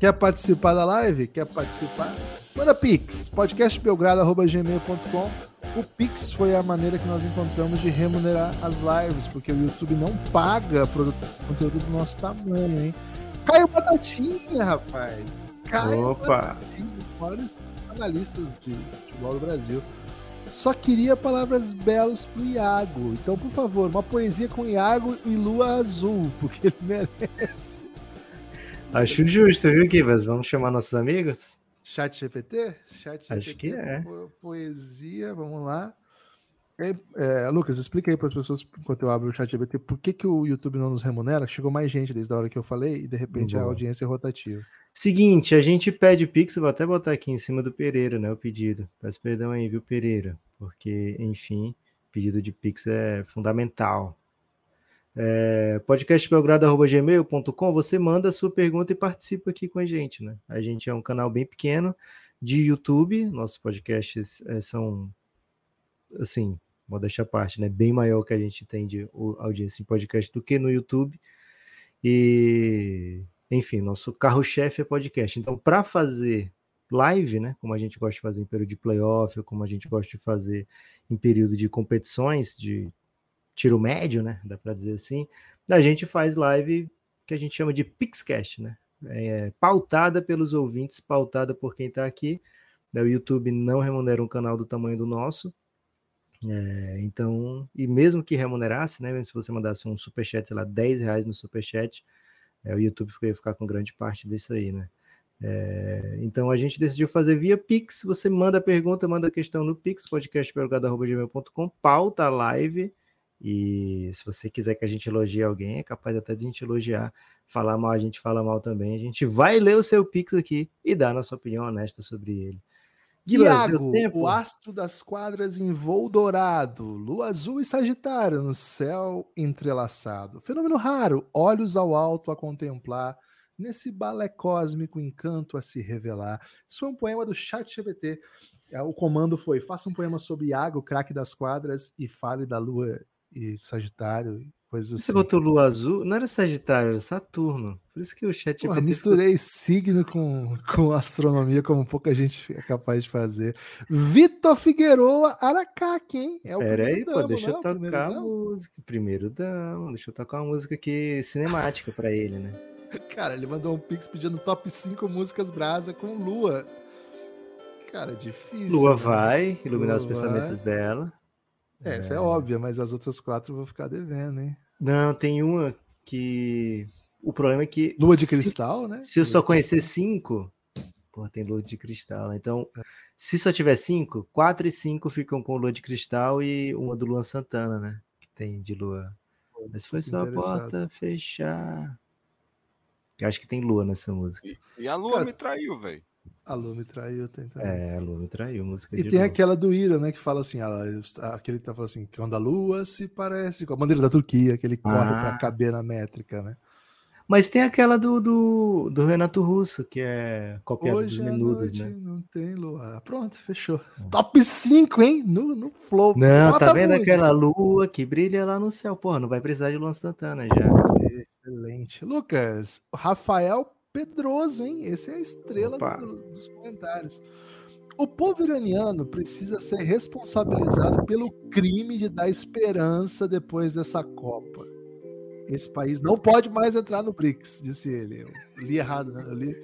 Quer participar da live? Quer participar? Manda Pix, podcastbelgrado.gmail.com. O Pix foi a maneira que nós encontramos de remunerar as lives, porque o YouTube não paga conteúdo do nosso tamanho, hein? Caio Batatinha, rapaz! Caio Opa! Batatinha, um dos maiores analistas de futebol do Brasil. Só queria palavras belas pro Iago. Então, por favor, uma poesia com Iago e lua azul, [LAUGHS] porque ele merece. Acho justo, viu, Kivas? Vamos chamar nossos amigos? Chat GPT? Chat GPT, Acho que é. Poesia, vamos lá. É, é, Lucas, explica aí para as pessoas, enquanto eu abro o chat GPT, por que, que o YouTube não nos remunera? Chegou mais gente desde a hora que eu falei e de repente Boa. a audiência é rotativa. Seguinte, a gente pede Pix, vou até botar aqui em cima do Pereira, né? O pedido. Peço perdão aí, viu, Pereira? Porque, enfim, pedido de Pix é fundamental. É, podcastbelgrado.gmail.com, você manda a sua pergunta e participa aqui com a gente, né? A gente é um canal bem pequeno de YouTube, nossos podcasts é, são, assim, modéstia à parte, né? Bem maior que a gente tem de audiência em podcast do que no YouTube. E, enfim, nosso carro-chefe é podcast. Então, para fazer live, né? Como a gente gosta de fazer em período de playoff, ou como a gente gosta de fazer em período de competições, de tiro médio, né? Dá para dizer assim. A gente faz live que a gente chama de Pixcast, né? É, pautada pelos ouvintes, pautada por quem está aqui. O YouTube não remunera um canal do tamanho do nosso. É, então, e mesmo que remunerasse, né? Se você mandasse um superchat, sei lá, 10 reais no superchat, é, o YouTube ia ficar com grande parte disso aí, né? É, então a gente decidiu fazer via Pix. Você manda a pergunta, manda a questão no Pix, podcastpergado.gmail.com, pauta a live. E se você quiser que a gente elogie alguém, é capaz até de a gente elogiar. Falar mal, a gente fala mal também. A gente vai ler o seu Pix aqui e dar nossa opinião honesta sobre ele. Iago, o astro das quadras em voo dourado, lua azul e sagitário no céu entrelaçado. Fenômeno raro, olhos ao alto a contemplar, nesse balé cósmico encanto a se revelar. Isso foi um poema do Chat GPT. É, o comando foi: faça um poema sobre Iago, craque das quadras, e fale da lua e Sagitário, coisas assim. Você botou lua azul? Não era Sagitário, era Saturno. Por isso que o chat Porra, misturei signo com, com astronomia, como pouca gente é capaz de fazer. Vitor Figueroa Aracaque, hein? É o Pera aí, pô, deixa eu tocar a música. Primeiro dama, deixa eu tocar uma música aqui cinemática para ele, né? [LAUGHS] Cara, ele mandou um pix pedindo top 5 músicas brasa com lua. Cara, difícil. Lua né? vai iluminar lua os pensamentos vai. dela. É, essa é óbvia, mas as outras quatro eu vou ficar devendo, hein? Não, tem uma que. O problema é que. Lua de cristal, se, né? Se eu só conhecer cinco. Pô, tem lua de cristal. Então, é. se só tiver cinco, quatro e cinco ficam com lua de cristal e uma do Luan Santana, né? Que tem de lua. Mas foi só a porta fechar. Eu acho que tem lua nessa música. E, e a lua Cara, me traiu, velho. A Lu me traiu, tem também. É, a Lu me traiu, música E tem aquela do Ira, né, que fala assim, ela, aquele que tá falando assim, quando a lua se parece com a bandeira da Turquia, que ele corre ah. para caber na métrica, né? Mas tem aquela do, do, do Renato Russo, que é copiada Hoje dos menudos, né? Não tem lua. Pronto, fechou. Hum. Top 5, hein? No, no flow. Não, Bota tá vendo aquela lua que brilha lá no céu? Porra, não vai precisar de Luan Santana já. Excelente. Lucas, Rafael Pedroso, hein? Esse é a estrela do, dos comentários. O povo iraniano precisa ser responsabilizado pelo crime de dar esperança depois dessa Copa. Esse país não pode mais entrar no BRICS, disse ele. Eu li errado, né? Eu li.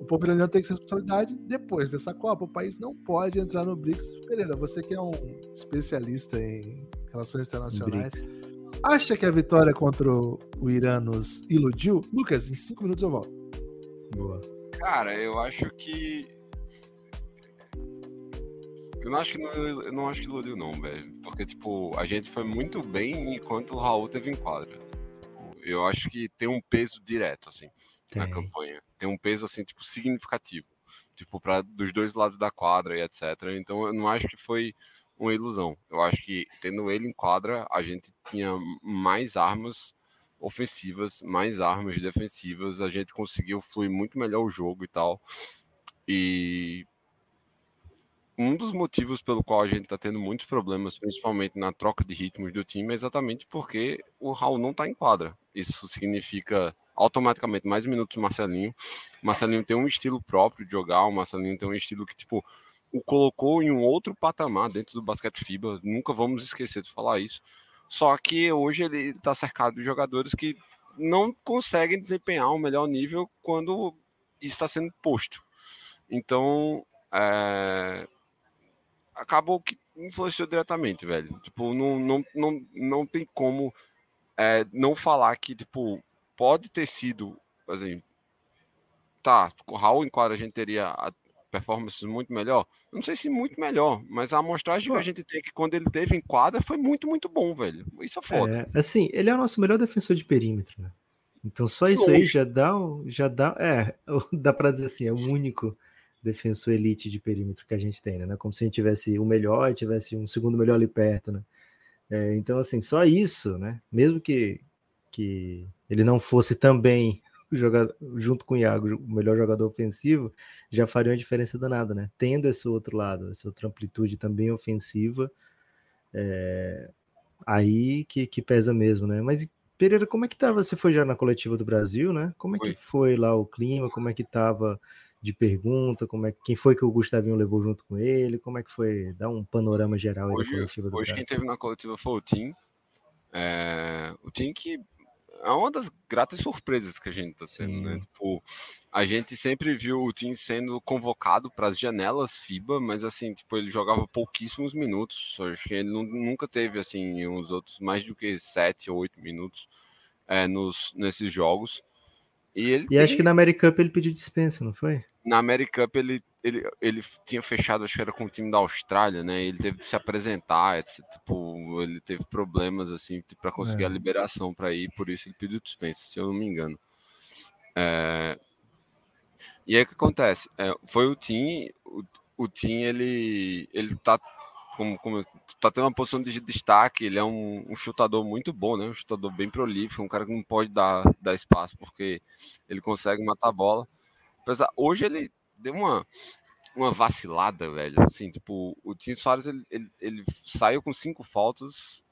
O povo iraniano tem que ser responsabilidade depois dessa Copa. O país não pode entrar no BRICS. Pereira, você que é um especialista em relações internacionais, BRICS. acha que a vitória contra o Irã nos iludiu? Lucas, em cinco minutos eu volto. Boa. Cara, eu acho que. Eu não acho que não, eu não acho que iludiu, não, velho. Porque, tipo, a gente foi muito bem enquanto o Raul teve em quadra. Tipo, eu acho que tem um peso direto, assim, tem. na campanha. Tem um peso, assim, tipo, significativo. Tipo, para dos dois lados da quadra e etc. Então, eu não acho que foi uma ilusão. Eu acho que, tendo ele em quadra, a gente tinha mais armas ofensivas, mais armas defensivas, a gente conseguiu fluir muito melhor o jogo e tal. E um dos motivos pelo qual a gente está tendo muitos problemas, principalmente na troca de ritmos do time, é exatamente porque o Raul não está em quadra. Isso significa automaticamente mais minutos Marcelinho. Marcelinho tem um estilo próprio de jogar, o Marcelinho tem um estilo que, tipo, o colocou em um outro patamar dentro do basquete FIBA. Nunca vamos esquecer de falar isso. Só que hoje ele está cercado de jogadores que não conseguem desempenhar o um melhor nível quando isso está sendo posto. Então, é... acabou que influenciou diretamente, velho. Tipo, não, não, não, não tem como é, não falar que, tipo, pode ter sido, assim, tá, o Raul em quadra a gente teria performance muito melhor. Eu não sei se muito melhor, mas a amostragem Pô. que a gente tem é que quando ele teve em quadra foi muito, muito bom, velho. Isso é foda. É, assim, ele é o nosso melhor defensor de perímetro, né? Então só isso aí já dá, já dá, é, [LAUGHS] dá para dizer assim, é o único defensor elite de perímetro que a gente tem, né? Como se a gente tivesse o melhor e tivesse um segundo melhor ali perto, né? É, então, assim, só isso, né? Mesmo que, que ele não fosse também jogador, junto com o Iago, o melhor jogador ofensivo, já faria uma diferença danada, né? Tendo esse outro lado, essa outra amplitude também ofensiva, é, aí que, que pesa mesmo, né? Mas Pereira, como é que tava? Você foi já na coletiva do Brasil, né? Como é foi. que foi lá o clima? Como é que tava de pergunta? Como é quem foi que o Gustavinho levou junto com ele? Como é que foi? Dá um panorama geral aí hoje, da coletiva do Hoje Brasil. quem teve na coletiva foi o Tim. É, o Tim que é uma das gratas surpresas que a gente tá sendo, né? Sim. né? Tipo, a gente sempre viu o Tim sendo convocado para as janelas FIBA, mas assim, tipo, ele jogava pouquíssimos minutos. Acho que ele nunca teve assim uns outros mais do que sete ou oito minutos é, nos nesses jogos. E, ele e tem... acho que na American Cup ele pediu dispensa, não foi? Na American Cup ele, ele, ele tinha fechado, acho que era com o time da Austrália, né? Ele teve que se apresentar, etc. Tipo, ele teve problemas assim para conseguir é. a liberação para ir, por isso ele pediu dispensa, se eu não me engano. É... E aí o que acontece? É, foi o Tim, o, o Tim ele, ele tá como, como tá tendo uma posição de destaque, ele é um, um, chutador muito bom, né? Um chutador bem prolífico, um cara que não pode dar, dar espaço porque ele consegue matar a bola. Apesar, hoje ele deu uma, uma vacilada, velho. Assim, tipo, o Tim Soares ele, ele, ele, saiu com cinco faltas,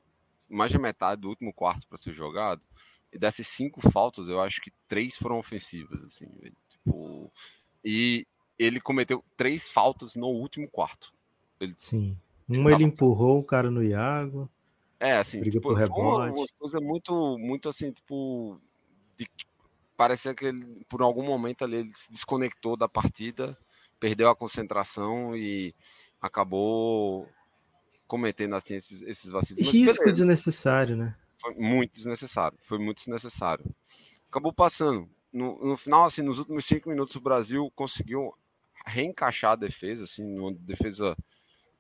mais de metade do último quarto para ser jogado. E dessas cinco faltas, eu acho que três foram ofensivas, assim, velho. Tipo, e ele cometeu três faltas no último quarto. Ele, Sim. Uma ele, ele empurrou o cara no Iago. É, assim, tipo, por rebote. Uma, uma coisa muito, muito assim, tipo, de parecia que ele, por algum momento ali, ele se desconectou da partida, perdeu a concentração e acabou cometendo assim esses, esses vacilos. Mas, Risco beleza. desnecessário, né? Foi muito desnecessário, foi muito desnecessário. Acabou passando. No, no final, assim, nos últimos cinco minutos, o Brasil conseguiu reencaixar a defesa, assim, uma defesa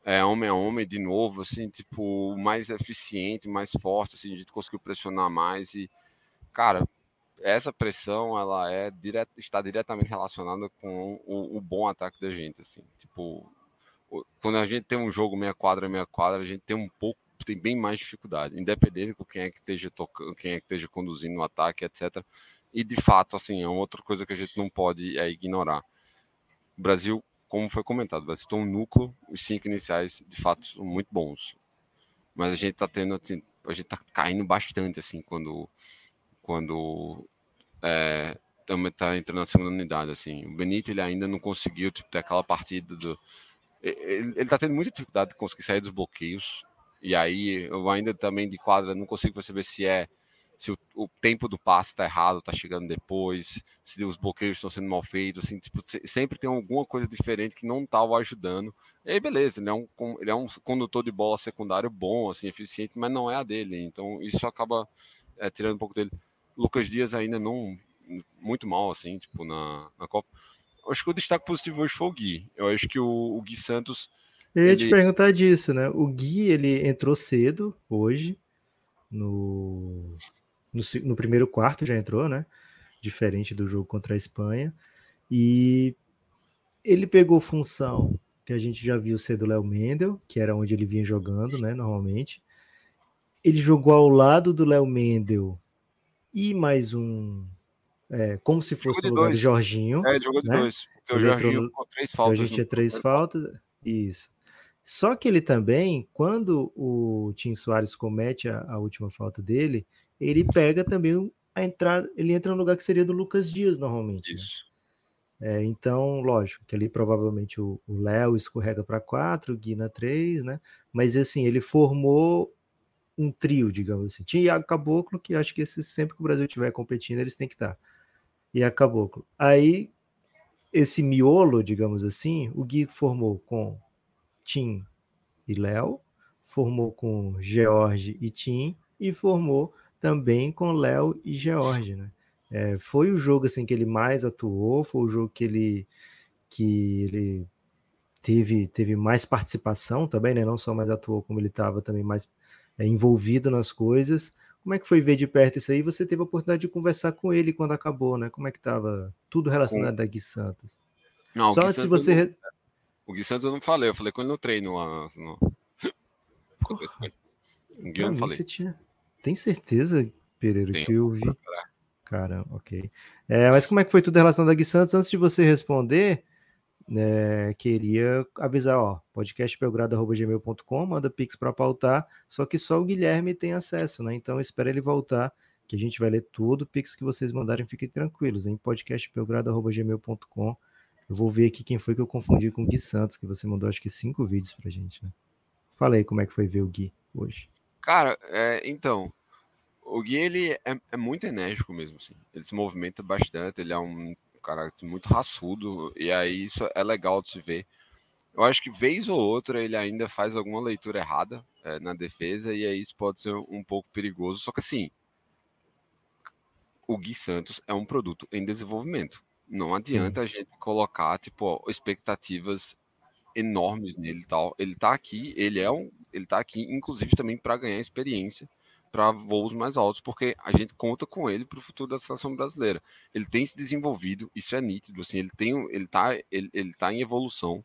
é, homem a homem de novo, assim, tipo, mais eficiente, mais forte, assim, a gente conseguiu pressionar mais e, cara, essa pressão ela é está diretamente relacionada com o, o, bom ataque da gente, assim. Tipo, quando a gente tem um jogo meia quadra meia quadra, a gente tem um pouco tem bem mais dificuldade, independente de quem é que esteja tocando, quem é que esteja conduzindo o ataque, etc. E de fato, assim, é uma outra coisa que a gente não pode é, ignorar. O Brasil, como foi comentado, o Brasil um núcleo, os cinco iniciais, de fato, são muito bons. Mas a gente tá tendo, assim, a gente tá caindo bastante, assim, quando quando é, também tá entrando na segunda unidade, assim. O Benito, ele ainda não conseguiu, tipo, ter aquela partida do... Ele, ele tá tendo muita dificuldade de conseguir sair dos bloqueios, e aí eu ainda também de quadra não consigo perceber se é se o, o tempo do passe está errado, está chegando depois, se os bloqueios estão sendo mal feitos, assim, tipo, sempre tem alguma coisa diferente que não está o ajudando. E beleza, ele é, um, ele é um condutor de bola secundário bom, assim, eficiente, mas não é a dele. Então, isso acaba é, tirando um pouco dele. Lucas Dias ainda não muito mal, assim, tipo, na, na Copa. Eu acho que o destaque positivo hoje foi o Gui. Eu acho que o, o Gui Santos. Eu ia ele... te perguntar disso, né? O Gui, ele entrou cedo hoje, no, no, no, primeiro quarto já entrou, né? Diferente do jogo contra a Espanha. E ele pegou função que a gente já viu ser do Léo Mendel, que era onde ele vinha jogando, né? Normalmente. Ele jogou ao lado do Léo Mendel e mais um. É, como se fosse o lugar dois. do Jorginho. É, jogou de né? dois. Porque o Jorginho entrou, três faltas. A gente tinha três faltas. Isso. Só que ele também, quando o Tim Soares comete a, a última falta dele, ele pega também a entrada, ele entra no lugar que seria do Lucas Dias normalmente. Né? Isso. Né? É, então, lógico, que ali provavelmente o Léo escorrega para quatro, o Gui na três, né? Mas assim, ele formou um trio, digamos assim. Tinha Iago Caboclo, que acho que esse, sempre que o Brasil estiver competindo, eles têm que estar. E a Caboclo. Aí, esse miolo, digamos assim, o Gui formou com Tim e Léo, formou com George e Tim, e formou também com Léo e George, né? É, foi o jogo assim que ele mais atuou, foi o jogo que ele que ele teve, teve mais participação também, né? Não só mais atuou, como ele estava também mais é, envolvido nas coisas. Como é que foi ver de perto isso aí? Você teve a oportunidade de conversar com ele quando acabou, né? Como é que estava tudo relacionado a Gui Santos? Não, Só o Gui antes Santos você. não- O Gui Santos eu não falei, eu falei com ele no treino lá. No... [LAUGHS] O Gui eu não falei. você tinha. Tem certeza, Pereira, Tenho, que eu vi? vou procurar. Cara, ok. É, mas como é que foi tudo relacionado a Gui Santos? Antes de você responder, né, queria avisar, ó, podcastbelgrado.gmail.com, manda pix para pautar, só que só o Guilherme tem acesso, né? Então espera ele voltar, que a gente vai ler tudo, pix que vocês mandarem, fiquem tranquilos, em podcastbelgrado.gmail.com. Eu vou ver aqui quem foi que eu confundi com o Gui Santos, que você mandou acho que cinco vídeos pra gente, né? Fala aí como é que foi ver o Gui hoje. Cara, é, então, o Gui ele é, é muito enérgico mesmo, assim. Ele se movimenta bastante, ele é um cara muito raçudo, e aí isso é legal de se ver. Eu acho que vez ou outra ele ainda faz alguma leitura errada é, na defesa, e aí isso pode ser um pouco perigoso. Só que assim, o Gui Santos é um produto em desenvolvimento. Não adianta a gente colocar, tipo, expectativas enormes nele e tal. Ele tá aqui, ele é um, ele tá aqui, inclusive também para ganhar experiência para voos mais altos, porque a gente conta com ele para o futuro da seleção brasileira. Ele tem se desenvolvido, isso é nítido, assim, ele tem, ele tá, ele, ele tá em evolução,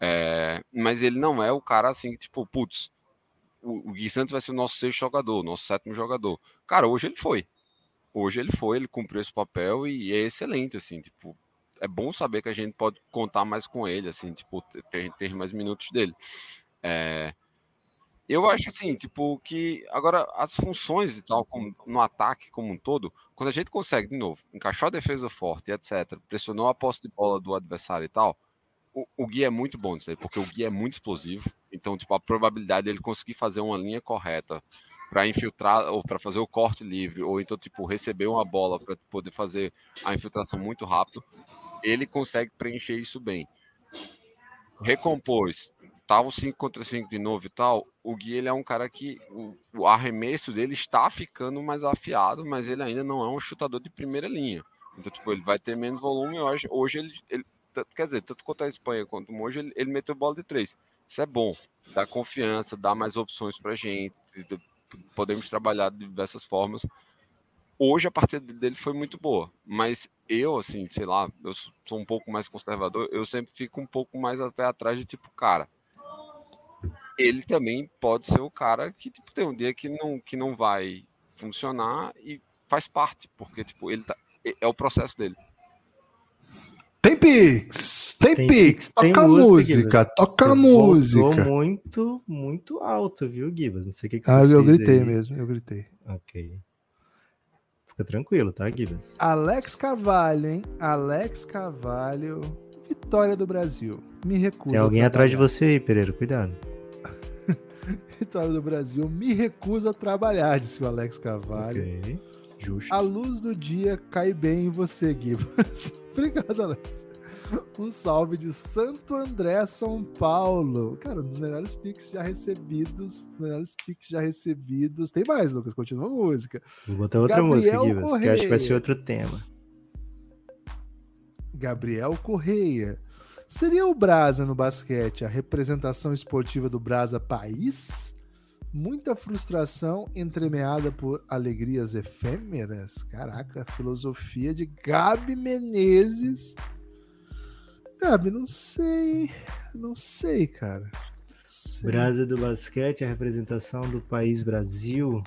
é, mas ele não é o cara assim, tipo, putz, o, o Gui Santos vai ser o nosso sexto jogador, nosso sétimo jogador. Cara, hoje ele foi. Hoje ele foi, ele cumpriu esse papel e é excelente, assim, tipo, é bom saber que a gente pode contar mais com ele, assim, tipo, ter, ter mais minutos dele. É, eu acho assim, tipo, que agora as funções e tal, como, no ataque como um todo, quando a gente consegue, de novo, encaixar a defesa forte, etc., pressionou a posse de bola do adversário e tal, o, o Gui é muito bom nisso aí, porque o Gui é muito explosivo, então, tipo, a probabilidade dele conseguir fazer uma linha correta para infiltrar ou para fazer o corte livre, ou então, tipo, receber uma bola para poder fazer a infiltração muito rápido, ele consegue preencher isso bem. Recompôs, tava o 5 contra 5 de novo e tal, o Gui ele é um cara que o, o, arremesso dele está ficando mais afiado, mas ele ainda não é um chutador de primeira linha. Então, tipo, ele vai ter menos volume. Hoje, hoje ele, ele quer dizer, tanto contra a Espanha quanto hoje, ele, ele meteu bola de três. Isso é bom, dá confiança, dá mais opções pra gente, podemos trabalhar de diversas formas. Hoje a partida dele foi muito boa, mas eu, assim, sei lá, eu sou um pouco mais conservador, eu sempre fico um pouco mais a pé atrás de tipo, cara, ele também pode ser o cara que tipo, tem um dia que não, que não vai funcionar e faz parte, porque tipo, ele tá, é o processo dele. Tem Pix! Tem, Tem Pix! Pix, tem Toca música, música! Toca Você música! voltou muito, muito alto, viu, Gibas? Não sei o que, que Ah, você eu fez gritei aí. mesmo, eu gritei. Ok. Fica tranquilo, tá, Gibas? Alex Carvalho, hein? Alex Carvalho. Vitória do Brasil. Me recuso. Tem a alguém atrás de você aí, Pereira, cuidado. Vitória do Brasil. Me recuso a trabalhar, disse o Alex Carvalho. Ok. Justo. A luz do dia cai bem em você, Gibas. [LAUGHS] Obrigado, Alex. Um salve de Santo André, São Paulo. Cara, um dos melhores pics já recebidos. Dos melhores pics já recebidos. Tem mais, Lucas. Continua a música. Vou botar outra Gabriel música, Gibas, porque eu acho que vai ser outro tema. Gabriel Correia. Seria o Brasa no basquete a representação esportiva do Brasa país? Muita frustração entremeada por alegrias efêmeras? Caraca, filosofia de Gabi Menezes. Gabi, não sei. Não sei, cara. Sei. Brasa do basquete, a representação do país Brasil?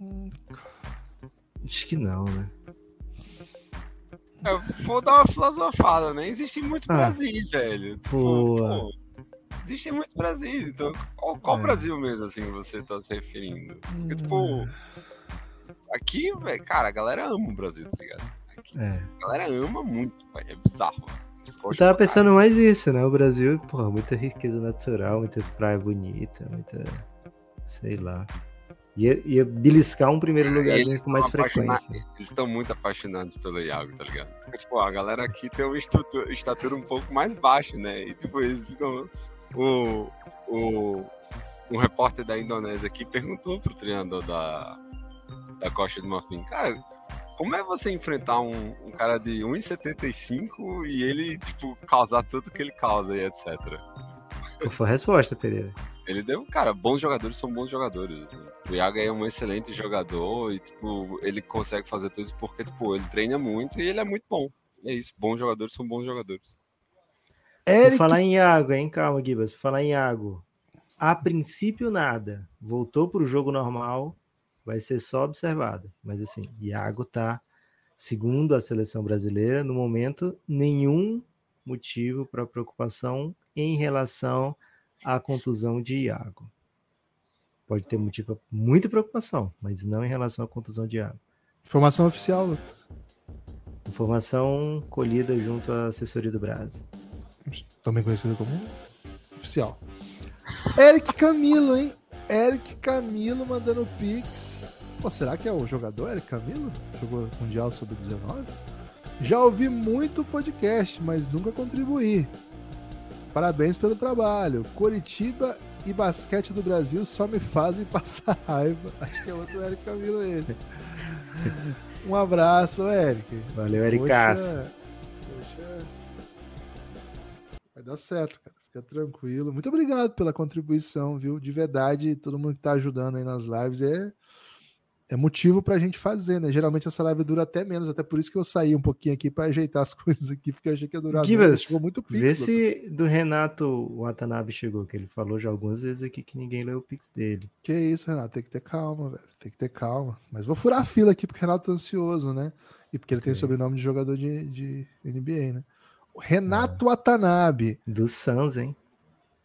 Hum, Acho que não, né? Eu vou dar uma filosofada, né? Existem muitos Ah. Brasis, velho. Tipo, Boa. pô, existem muitos Brasis, então qual, qual É. Brasil mesmo, assim, você tá se referindo? Porque, tipo, hum. aqui, velho, cara, a galera ama o Brasil, tá ligado? Aqui, É. a galera ama muito, pai, é bizarro. Eu tava pensando mais isso, né? O Brasil, porra, muita riqueza natural, muita praia bonita, muita. sei lá. Ia, ia beliscar um primeiro lugarzinho Eles com mais frequência. Eles estão muito apaixonados pelo Iago, tá ligado? Porque, tipo, a galera aqui tem uma estrutura- estatura um pouco mais baixa, né? E tipo, eles ficam. O, o, um repórter da Indonésia aqui perguntou pro treinador da, da Costa do Marfim, cara, como é você enfrentar um, um cara de 1,75 e ele, tipo, causar tudo que ele causa e etc. Qual foi a resposta, Pereira? Ele deu, cara, bons jogadores são bons jogadores. Assim. O Iaga é um excelente jogador e, tipo, ele consegue fazer tudo isso porque, tipo, ele treina muito e ele é muito bom. É isso, bons jogadores são bons jogadores. Eric... Vou falar em Iago, hein? Calma, Gibas. Vou falar em Iago. A princípio, nada. Voltou para o jogo normal. Vai ser só observado. Mas, assim, Iago tá, segundo a seleção brasileira, no momento, nenhum motivo para preocupação em relação à contusão de Iago. Pode ter motivo para muita preocupação, mas não em relação à contusão de Iago. Informação oficial, Lucas. Informação colhida junto à assessoria do Brasil. Também conhecido como oficial. Eric Camilo, hein? Eric Camilo mandando pix. Pô, será que é o jogador Eric Camilo? Jogou Mundial Sub-19? Já ouvi muito podcast, mas nunca contribuí. Parabéns pelo trabalho. Coritiba e basquete do Brasil só me fazem [LAUGHS] passar raiva. Acho que é outro Eric Camilo esse. Um abraço, Eric. Valeu, Eric Poxa, poxa. Dar certo, cara. Fica tranquilo. Muito obrigado pela contribuição, viu? De verdade, todo mundo que tá ajudando aí nas lives é é motivo para a gente fazer, né? Geralmente essa live dura até menos, até por isso que eu saí um pouquinho aqui para ajeitar as [LAUGHS] coisas aqui, porque eu achei que ia durar chegou muito pix, Vê se do Renato Watanabe chegou, que ele falou já algumas vezes aqui que ninguém leu o pix dele. Que isso, Renato, tem que ter calma, velho, tem que ter calma. Mas vou furar a fila aqui porque o Renato tá ansioso, né? E porque ele tem sobrenome de jogador de, de NBA, né? Renato é. Watanabe. Do Suns, hein?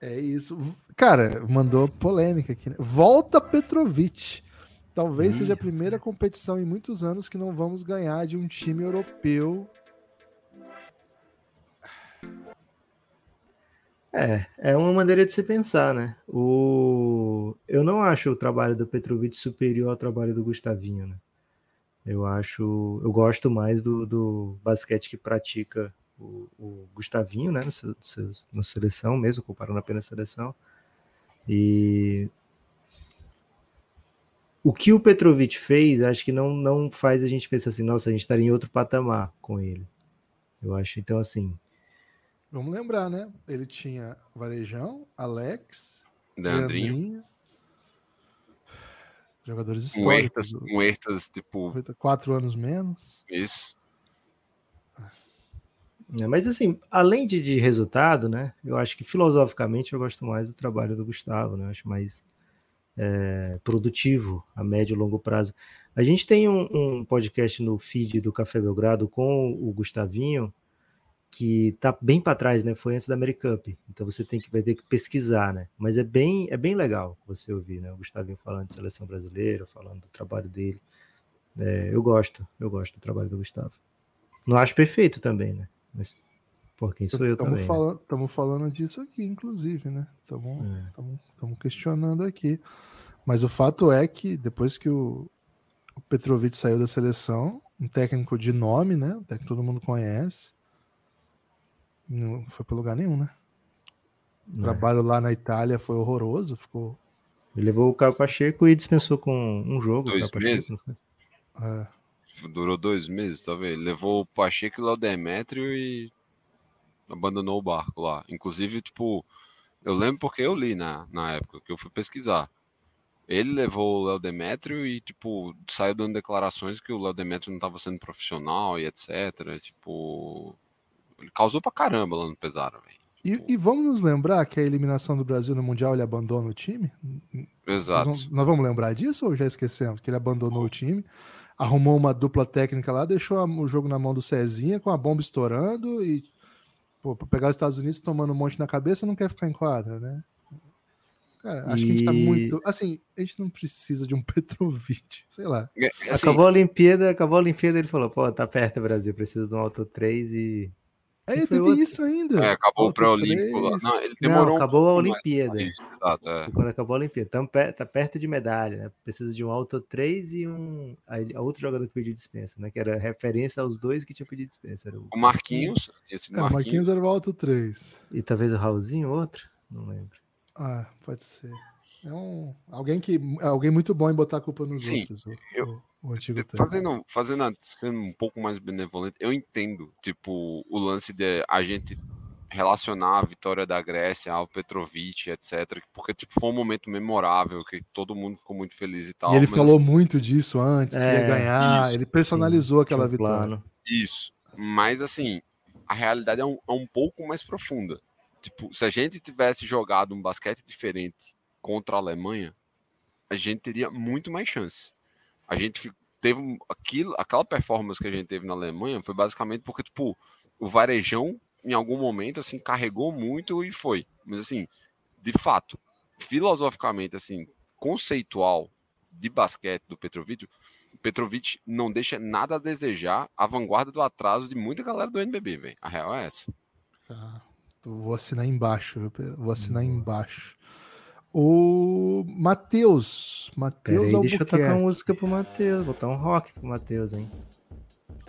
É isso. Cara, mandou polêmica aqui, né? Volta Petrovic. Talvez seja a primeira competição em muitos anos que não vamos ganhar de um time europeu. É, é uma maneira de se pensar, né? O... Eu não acho o trabalho do Petrovic superior ao trabalho do Gustavinho, né? Eu acho, eu gosto mais do, do basquete que pratica o, o Gustavinho, né? No, seu, no seleção mesmo, comparando apenas a seleção. E o que o Petrovic fez, acho que não, não faz a gente pensar assim, nossa, a gente estaria em outro patamar com ele. Eu acho, então, assim. Vamos lembrar, né? Ele tinha Varejão, Alex, Leandrinho. Leandrinho jogadores históricos. Um Ertas, tipo. Quatro anos menos. Isso. É, mas assim, além de, de resultado, né? Eu acho que filosoficamente eu gosto mais do trabalho do Gustavo, né? Eu acho mais é, produtivo a médio e longo prazo. A gente tem um, um, podcast no feed do Café Belgrado com o Gustavinho, que tá bem para trás, né? Foi antes da Americup. Então você tem que vai ter que pesquisar, né? Mas é bem é bem legal você ouvir, né? O Gustavinho falando de seleção brasileira, falando do trabalho dele. É, eu gosto, eu gosto do trabalho do Gustavo. Não acho perfeito também, né? Mas por quem sou eu também. Estamos né? falando disso aqui, inclusive, né? Estamos é. questionando aqui. Mas o fato é que depois que o, o Petrovic saiu da seleção, um técnico de nome, né? Um técnico que todo mundo conhece, não foi para lugar nenhum, né? O é. trabalho lá na Itália foi horroroso, ficou. Ele levou o Caio Pacheco e dispensou com um jogo. Dois meses. É. Durou dois meses, tá vendo? Ele levou o Pacheco e o Laudemetrio e abandonou o barco lá. Inclusive, tipo, eu lembro porque eu li na, na época que eu fui pesquisar. Ele levou o Léo Demetrio e, tipo, saiu dando declarações que o Léo Demetrio não estava sendo profissional e etc. Tipo, ele causou pra caramba lá no Pesaro, velho. E, tipo... e, vamos nos lembrar que a eliminação do Brasil no Mundial ele abandona o time? Exato. Vão, nós vamos lembrar disso ou já esquecemos? Que ele abandonou o time, arrumou uma dupla técnica lá, deixou o jogo na mão do Cezinha com a bomba estourando e Pô, pra pegar os Estados Unidos tomando um monte na cabeça, não quer ficar em quadra, né? Cara, acho e... que a gente tá muito. Assim, a gente não precisa de um [LAUGHS] Petrovic, sei lá. Assim... Acabou a Olimpíada, acabou a Olimpíada, ele falou, pô, tá perto o Brasil, precisa de um Auto 3 e. Aí teve outro... isso ainda. É, acabou o pré-olímpico lá. Não, ele demorou não, acabou um a Olimpíada. Isso, exato, é. Quando acabou a Olimpíada. Então, tá perto de medalha, né? Precisa de um Auto 3 e um. Aí, outro jogador que pediu dispensa, né? Que era referência aos dois que tinham pedido dispensa. o... o Marquinhos. Esse Marquinhos. Marquinhos era o Auto 3. E talvez o Raulzinho, outro. Não lembro. Ah, pode ser. É um, alguém que é alguém muito bom em botar a culpa nos Sim, outros. O, eu- o. Fazendo, fazendo, a- sendo um pouco mais benevolente, eu entendo, tipo, o lance de a gente relacionar a vitória da Grécia ao Petrovic, etc, porque, tipo, foi um momento memorável, que todo mundo ficou muito feliz e tal. E ele mas, falou muito disso antes, que ia É, ganhar. isso, ele personalizou aquela Tinha um vitória. plano. Isso. Mas assim, a realidade é um, é um pouco mais profunda. Tipo, se a gente tivesse jogado um basquete diferente contra a Alemanha, a gente teria muito mais chance. A gente teve um- aquilo, aquela performance que a gente teve na Alemanha foi basicamente porque tipo, o Varejão em algum momento assim carregou muito e foi. Mas assim, de fato, filosoficamente assim, conceitual de basquete do Petrovic, Petrovic não deixa nada a desejar a vanguarda do atraso de muita galera do NBB, velho. A real é essa. Eu vou assinar embaixo? Vou assinar embaixo. O Matheus. Matheus deixa eu tocar uma música pro Matheus, botar um rock pro Matheus, hein?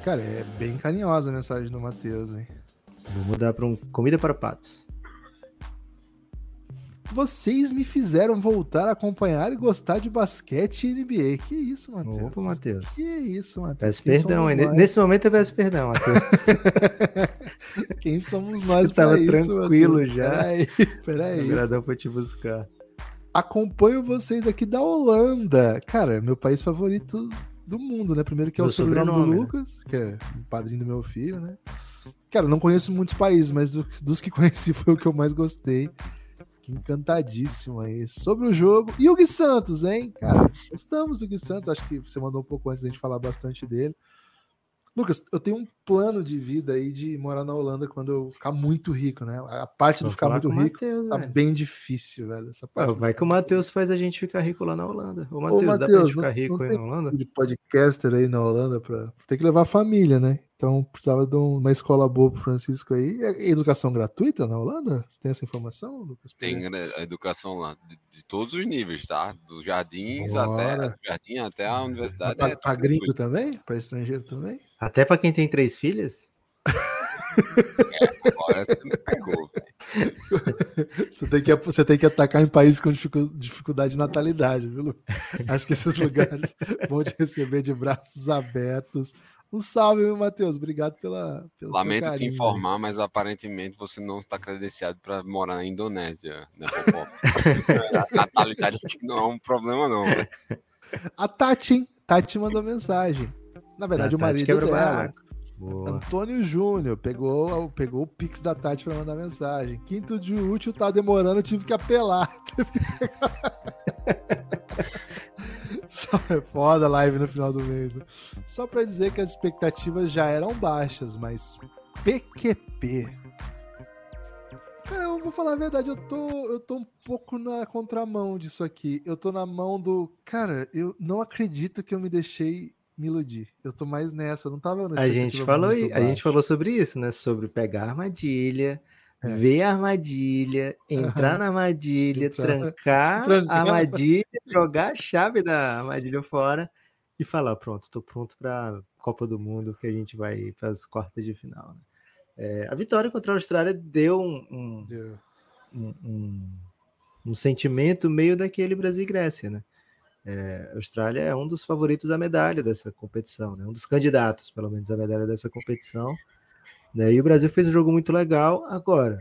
Cara, é bem carinhosa a mensagem do Matheus, hein? Vou mudar pra um Comida para Patos. Vocês me fizeram voltar a acompanhar e gostar de basquete e NBA. Que isso, Matheus? Opa, Matheus. Que isso, Matheus? Peço Quem perdão, hein? nós? Nesse momento eu peço perdão, Matheus. [LAUGHS] Quem somos Você nós tava pra isso, tranquilo já. Peraí, O peraí. Gradão foi te buscar. Acompanho vocês aqui da Holanda. Cara, é meu país favorito do mundo, né? Primeiro que é o Do sobrenome do sobrenome, né? Lucas, que é o padrinho do meu filho, né? Cara, eu não conheço muitos países, mas do- dos que [LAUGHS] conheci foi o que eu mais gostei. Encantadíssimo aí. Sobre o jogo. E o Gui Santos, hein? Cara, gostamos do Gui Santos. Acho que você mandou um pouco antes da gente falar bastante dele. Lucas, eu tenho um plano de vida aí de morar na Holanda quando eu ficar muito rico, né? A parte do Vou ficar muito o rico Matheus, tá velho. bem difícil, velho. Essa parte do Vai que o Matheus faz a gente ficar rico lá na Holanda. Ô, Matheus, dá pra gente ficar não- rico não aí tem- na Holanda? de podcaster aí na Holanda para tem que levar a família, né? Então precisava de um- uma escola boa pro Francisco aí. É educação gratuita na Holanda? Você tem essa informação, Lucas? Tem né, a educação lá, de, de todos os níveis, tá? Dos jardins Bora. até, do jardim até a universidade. Pra, é pra gringo também? Para estrangeiro também? Até pra quem tem três filhas? Agora você me pegou, velho. Você tem que, você tem que atacar em países com dificu- dificuldade de natalidade, viu? Acho que esses lugares [LAUGHS] vão te receber de braços abertos. Um salve, meu Matheus. Obrigado pela, pelo seu Lamento te carinho, informar, mas aparentemente você não está credenciado para morar na Indonésia, né? A [LAUGHS] natalidade aqui não é um problema, não. velho. A Tati, hein? Tati mandou mensagem. Na verdade, A o Tati marido dela, barraco. Boa. Antônio Júnior, pegou, pegou o pix da Tati pra mandar mensagem. Quinto de útil, tá demorando, tive que apelar. [LAUGHS] Só é foda a live no final do mês. né? Só pra dizer que as expectativas já eram baixas, mas PQP. Cara, eu vou falar a verdade, eu tô, eu tô um pouco na contramão disso aqui. Eu tô na mão do. Cara, eu não acredito que eu me deixei me iludir. Eu tô mais nessa, eu não tava A gente falou, a gente falou sobre isso, né? Sobre pegar a armadilha, É. ver a armadilha, [LAUGHS] entrar na armadilha, Entrar- trancar a armadilha, jogar a chave da armadilha fora e falar, pronto, estou pronto para Copa do Mundo, que a gente vai para as quartas de final. né? É, a vitória contra a Austrália deu um, um- Deu. um, um- um sentimento meio daquele Brasil e Grécia, né? É, a Austrália é um dos favoritos à medalha dessa competição, né? Um dos candidatos, pelo menos, à medalha dessa competição. né? E o Brasil fez um jogo muito legal. Agora,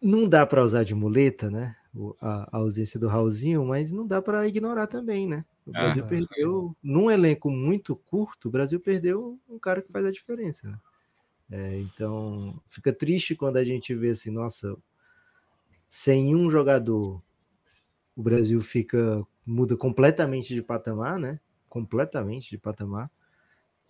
não dá para usar de muleta, né? A, a ausência do Raulzinho, mas não dá para ignorar também, né? O É, Brasil é. perdeu, num elenco muito curto, o Brasil perdeu um cara que faz a diferença, né? É, então, fica triste quando a gente vê assim, nossa, sem um jogador, o Brasil fica muda completamente de patamar, né? Completamente de patamar.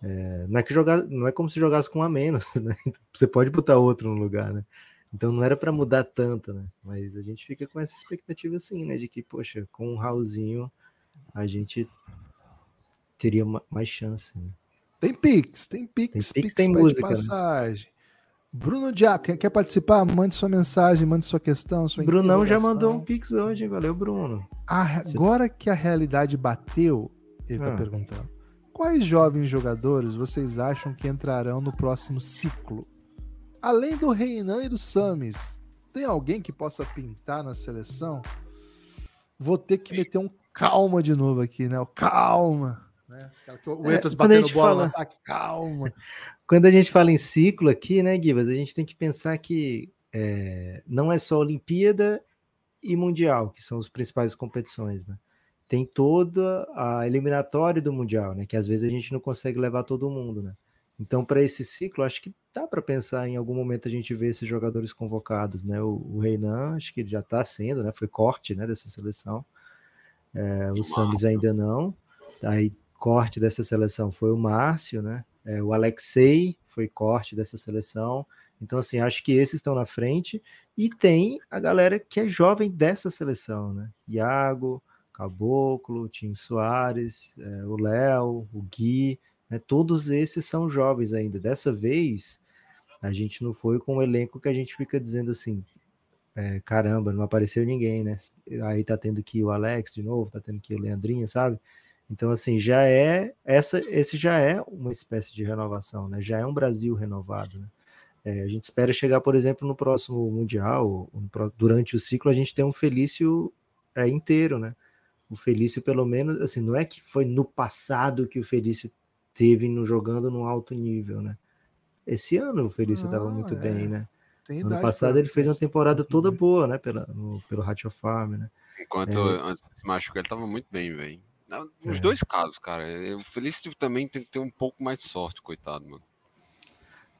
É, não é que jogar, não é como se jogasse com um a menos, [LAUGHS] né? Então, Você pode botar outro no lugar, né? Então não era para mudar tanto, né? Mas a gente fica com essa expectativa assim, né? De que, poxa, com o Raulzinho a gente teria ma- mais chance. Né? Tem Pix, tem Pix, Tem Pix, tem pede música, né? Bruno Diaco, quer, participar? Mande sua mensagem, mande sua questão, sua Brunão já mandou um pix hoje, valeu, Bruno. Agora que a realidade bateu, ele tá Ah. perguntando. Quais jovens jogadores vocês acham que entrarão no próximo ciclo? além do Reinan e do Samis, tem alguém que possa pintar na seleção? Vou ter que meter um calma de novo aqui, né? O calma. Né? O Entras é, batendo bola fala... no ataque, calma. [LAUGHS] Quando a gente fala em ciclo aqui, né, Guivas, a gente tem que pensar que é, não é só Olimpíada e Mundial, que são as principais competições, né? Tem toda a eliminatória do Mundial, né? Que às vezes a gente não consegue levar todo mundo, né? Então, para esse ciclo, acho que dá para pensar em algum momento a gente ver esses jogadores convocados, né? O, o Reinan, acho que já está sendo, né? Foi corte, né? Dessa seleção. É, o Samis ainda não. Aí, corte dessa seleção foi o Márcio, né? É, o Alexei foi corte dessa seleção. Então, assim, acho que esses estão na frente. E tem a galera que é jovem dessa seleção, né? Iago, Caboclo, Tim Soares, é, o Léo, o Gui, né? todos esses são jovens ainda. Dessa vez, a gente não foi com um elenco que a gente fica dizendo assim, é, caramba, não apareceu ninguém, né? Aí tá tendo que o Alex de novo, tá tendo que o Leandrinho, sabe? Então, assim, já é essa, esse já é uma espécie de renovação, né? Já é um Brasil renovado, né? É, a gente espera chegar, por exemplo, no próximo Mundial, durante o ciclo, a gente tem um Felício é, inteiro, né? O Felício, pelo menos, assim, não é que foi no passado que o Felício teve no, jogando no alto nível, né? Esse ano o Felício estava muito é. bem, né? Tem ano passado ele fez uma temporada toda boa, né? Pela, no, pelo Ratio Farm, né? Enquanto é. antes de se machucar, ele estava muito bem, velho. Nos é. dois casos, cara. O Felício também tem que ter um pouco mais de sorte, coitado, mano.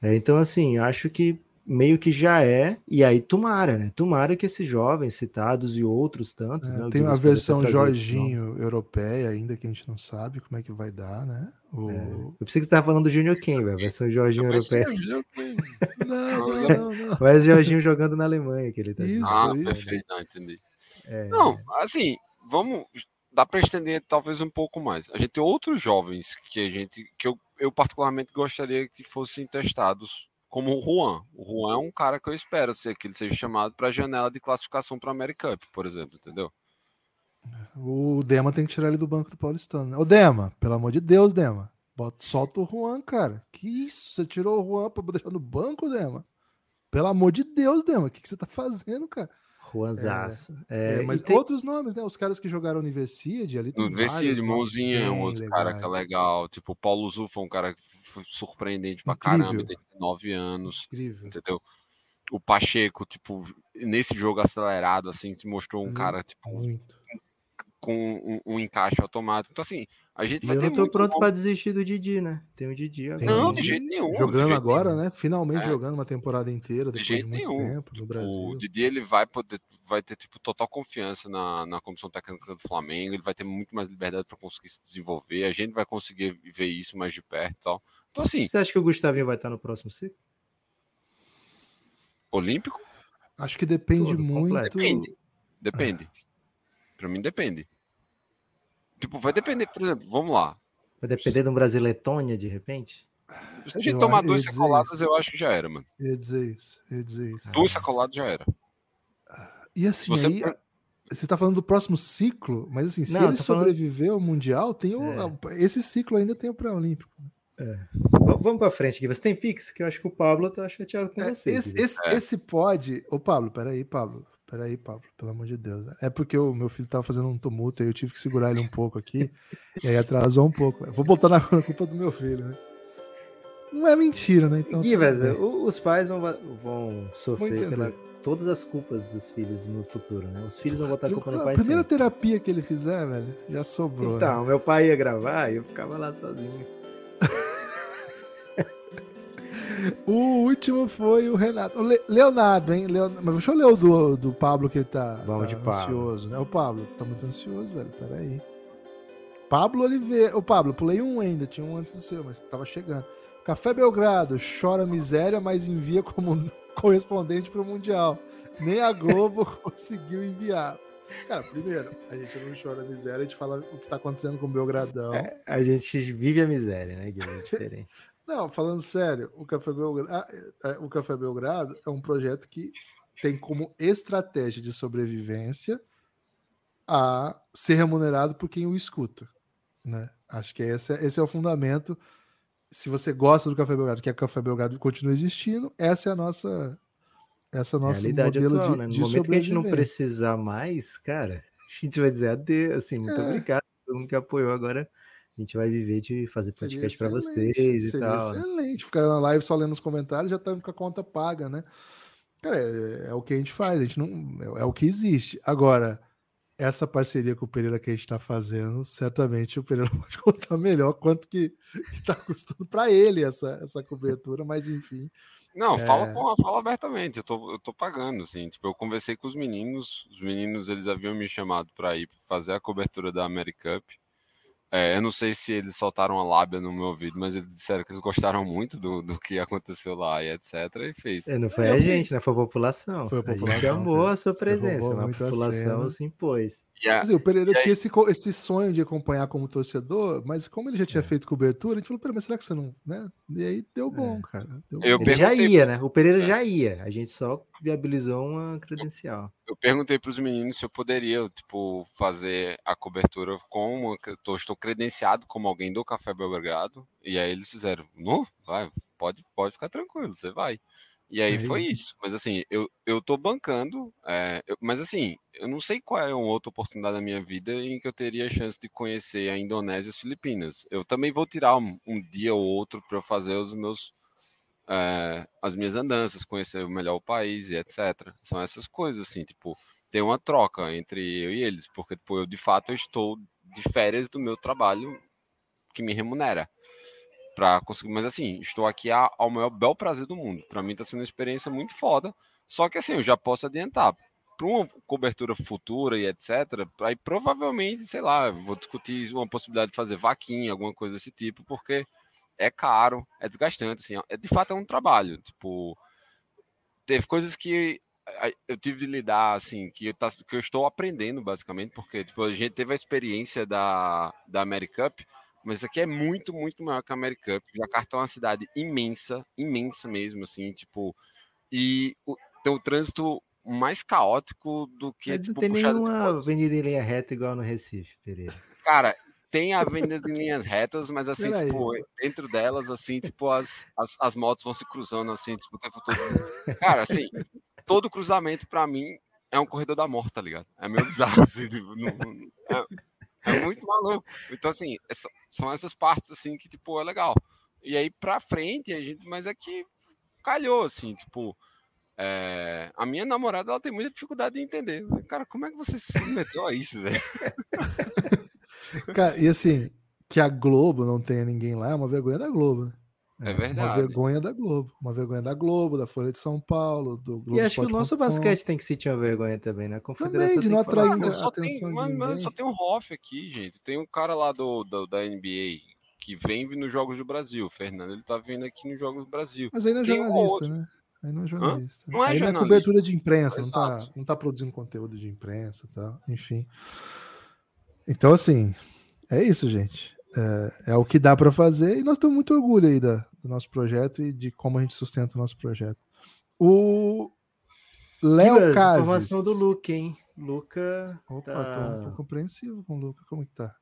É, então, assim, acho que meio que já é, e aí tomara, né? Tomara que esses jovens citados e outros tantos. É, né, tem a versão Jorginho europeia ainda que a gente não sabe como é que vai dar, né? O... É. Eu pensei que você tava falando do Junior Ken, velho. A versão Jorginho europeia. [LAUGHS] não, não, não, não. Mas Jorginho jogando na Alemanha, que ele tá Isso, ah, isso. Perfeito, não, entendi. É... Não, assim, vamos. Dá para estender talvez um pouco mais. A gente tem outros jovens que a gente. que eu eu particularmente gostaria que fossem testados, como o Juan. O Juan é um cara que eu espero ser, que ele seja chamado para a janela de classificação para a American Cup, por exemplo, entendeu? O Dema tem que tirar ele do banco do Paulistano. Né? Ô, Dema, pelo amor de Deus, Dema. Bota, solta o Juan, cara. Que isso? Você tirou o Juan para deixar no banco, Dema? Pelo amor de Deus, Dema. O que, que você tá fazendo, cara? Juanzaço. É, é, mas tem... outros nomes, né? Os caras que jogaram Universiade ali. Universiade, Mãozinha é um outro cara que é legal. Tipo, o Paulo Zufa é um cara surpreendente pra Incrível. caramba, tem 9 anos. Incrível. Entendeu? O Pacheco, tipo, nesse jogo acelerado, assim, se mostrou um muito, cara, tipo, muito. com um, um encaixe automático. Então, assim, a gente vai eu ter não tô pronto para desistir do Didi, né? Tem o Didi agora. Não, de jeito nenhum. Jogando jeito agora, nenhum. né? Finalmente é. jogando uma temporada inteira depois de, jeito de muito nenhum. tempo no Brasil. O Didi ele vai poder, vai ter tipo total confiança na, na comissão técnica do Flamengo. Ele vai ter muito mais liberdade para conseguir se desenvolver. A gente vai conseguir ver isso mais de perto, e tal. Então assim. Você acha que o Gustavinho vai estar no próximo ciclo? Olímpico? Acho que depende Todo, muito. Completo. Depende. Depende. É. Para mim depende. Tipo, vai depender, por exemplo, vamos lá. Vai depender de um Brasil-Letônia, de repente? Se a gente eu, tomar duas sacoladas, isso. eu acho que já era, mano. Eu ia dizer isso, eu ia dizer isso. Duas sacoladas já era. E assim, você... aí, você tá falando do próximo ciclo, mas assim, se Não, ele sobreviver falando... ao Mundial, tem o, é. esse ciclo ainda tem o pré-olímpico. Né? É. Vamos para frente aqui. Você tem Pix? Que eu acho que o Pablo tá chateado com é, você. Esse, esse, é. esse, pode. Ô, Pablo, peraí, Pablo. Peraí, Pablo, pelo amor de Deus. É porque o meu filho tava fazendo um tumulto e eu tive que segurar ele um pouco aqui. e aí atrasou um pouco. Eu vou botar na [LAUGHS] culpa do meu filho, né? Não é mentira, né? Então, Gui, os pais vão, vão sofrer pela, todas as culpas dos filhos no futuro, né? Os filhos vão botar a culpa no pai. A primeira sempre. terapia que ele fizer, velho, já sobrou. Então, né? meu pai ia gravar e eu ficava lá sozinho. O último foi o Renato. Le Leonardo, hein? Leonardo. Mas deixa eu ler o do, do Pablo que ele tá, Vamos tá de ansioso, né? O Pablo tá muito ansioso, velho. Peraí. Pablo Oliveira. O Pablo, pulei um ainda, tinha um antes do seu, mas tava chegando. Café Belgrado, chora miséria, mas envia como [LAUGHS] correspondente pro Mundial. Nem a Globo [LAUGHS] conseguiu enviar. Cara, primeiro, a gente não chora miséria, a gente fala o que tá acontecendo com o Belgradão. É, a gente vive a miséria, né, Guilherme? É diferente. [LAUGHS] Não, falando sério, o Café, Belgrado, ah, é, é, o Café Belgrado é um projeto que tem como estratégia de sobrevivência a ser remunerado por quem o escuta. Né? Acho que esse é, esse é o fundamento. se você gosta do Café Belgrado, quer que o Café Belgrado continue existindo, essa é a nossa essa é a nossa Realidade modelo atual, de, né? No de momento que a gente não precisar mais, cara, a gente vai dizer adeus, assim, muito É. obrigado todo mundo que apoiou agora. A gente vai viver de fazer podcast pra excelente, vocês e seria tal. excelente. Ficar na live só lendo os comentários já tá com a conta paga, né? Cara, é, é o que a gente faz, a gente não. É, é o que existe. Agora, essa parceria com o Pereira que a gente tá fazendo, certamente o Pereira [LAUGHS] pode contar melhor quanto que, que tá custando para ele essa, essa cobertura, mas enfim. Não, É. fala, com, fala abertamente, eu tô, eu tô pagando, assim, tipo, eu conversei com os meninos, os meninos, eles haviam me chamado para ir fazer a cobertura da Americup, é, eu não sei se eles soltaram a lábia no meu ouvido, mas eles disseram que eles gostaram muito do, do que aconteceu lá e etc, e fez. É, não foi Eu a gente, né? Foi a população. Foi a A gente população, amou a sua presença, né? A população se impôs. E Quer dizer, o Pereira aí- tinha esse, esse sonho de acompanhar como torcedor, mas como ele já É. tinha feito cobertura, a gente falou, Pereira, mas será que você não. Né? E aí deu bom, cara. Deu Eu bom. Ele já ia, né? O Pereira já ia. A gente só viabilizou uma credencial. eu perguntei para os meninos se eu poderia, tipo, fazer a cobertura com uma, eu tô- estou credenciado como alguém do Café Belgrado, e aí eles fizeram, não, vai, pode, pode ficar tranquilo, você vai. E aí É foi isso. isso. Mas assim, eu, eu tô bancando, é, eu- mas assim, eu não sei qual é uma outra oportunidade da minha vida em que eu teria a chance de conhecer a Indonésia e as Filipinas. Eu também vou tirar um, um dia ou outro para fazer os meus é, as minhas andanças, conhecer melhor o país e etc. São essas coisas, assim, tipo, tem uma troca entre eu e eles, porque tipo, eu de fato eu estou de férias do meu trabalho que me remunera para conseguir, mas assim, estou aqui ao maior bel prazer do mundo. Para mim está sendo uma experiência muito foda. Só que assim, eu já posso adiantar para uma cobertura futura e etc. Aí provavelmente, sei lá, vou discutir uma possibilidade de fazer vaquinha, alguma coisa desse tipo, porque é caro, é desgastante, assim, é, de fato é um trabalho, tipo, teve coisas que eu tive de lidar, assim, que eu, tá, que eu estou aprendendo, basicamente, porque, tipo, a gente teve a experiência da, da Americup, mas isso aqui é muito, muito maior que a Americup, Jakarta é uma cidade imensa, imensa mesmo, assim, tipo, e o, tem o trânsito mais caótico do que, Mas não tipo, tem nenhuma avenida em linha reta igual no Recife, Pereira. Cara, tem avenidas em linhas retas, mas assim, Peraí. tipo, dentro delas, assim, tipo, as, as, as motos vão se cruzando, assim, tipo, o tempo todo. Cara, assim, todo cruzamento, pra mim, é um corredor da morte, tá ligado? É meio bizarro, assim, tipo, não- não- é, é muito maluco. Então, assim, essa- são essas partes, assim, que, tipo, é legal. E aí, pra frente, a gente, mas é que calhou, assim, tipo, é, a minha namorada, ela tem muita dificuldade de entender. Cara, como é que você se meteu a isso, velho? [LAUGHS] Cara, e assim, que a Globo não tenha ninguém lá é uma vergonha da Globo, né? É Uma verdade. vergonha da Globo. Uma vergonha da Globo, da Folha de São Paulo, do Globo E acho que o nosso basquete tem que sentir uma vergonha também, né? A confederação de tem não atrair "Pô, Mas só tem, atenção de mas- mas ninguém. só tem um Hoff aqui, gente. Tem um cara lá do, do- da NBA que vem nos Jogos do Brasil. O Fernando, ele tá vindo aqui nos Jogos do Brasil. Mas aí não é Tem um jornalista, outro. né? Aí não é jornalista. Não é aí não é jornalista. cobertura de imprensa, não tá, não tá produzindo conteúdo de imprensa e tal, enfim. Então, assim, é isso, gente. É, é o que dá para fazer e nós temos muito orgulho aí da, do nosso projeto e de como a gente sustenta o nosso projeto. O Léo Cases. Informação do Luca, hein? Luca. Opa, tá- tô pouco apreensivo com o Luca. Como que tá?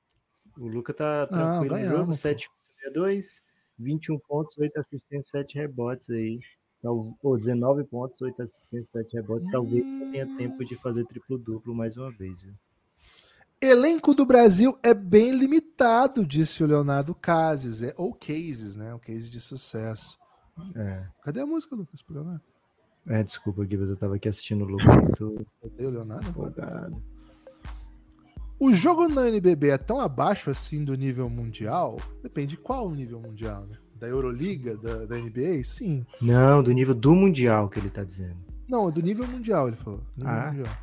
O Luca tá tranquilo no jogo, ganhamos, pô. 7,62, 21 pontos, 8 assistências, 7 rebotes aí. Tal- Ou 19 pontos, 8 assistências, 7 rebotes. Talvez não tenha tempo de fazer triplo-duplo mais uma vez. Viu? Elenco do Brasil é bem limitado, disse o Leonardo Cases. É, ou cases, né? O case de sucesso. É. Cadê a música, Lucas? Pro Leonardo? É, desculpa, Gibas, eu tava aqui assistindo o Luca muito Cadê o Leonardo? empolgado. O jogo na NBB é tão abaixo assim do nível mundial? Depende de qual nível mundial, né? Da Euroliga, da, da NBA? Sim. Não, do nível do Mundial que ele tá dizendo. Não, do nível mundial, ele falou. Nível Ah. mundial.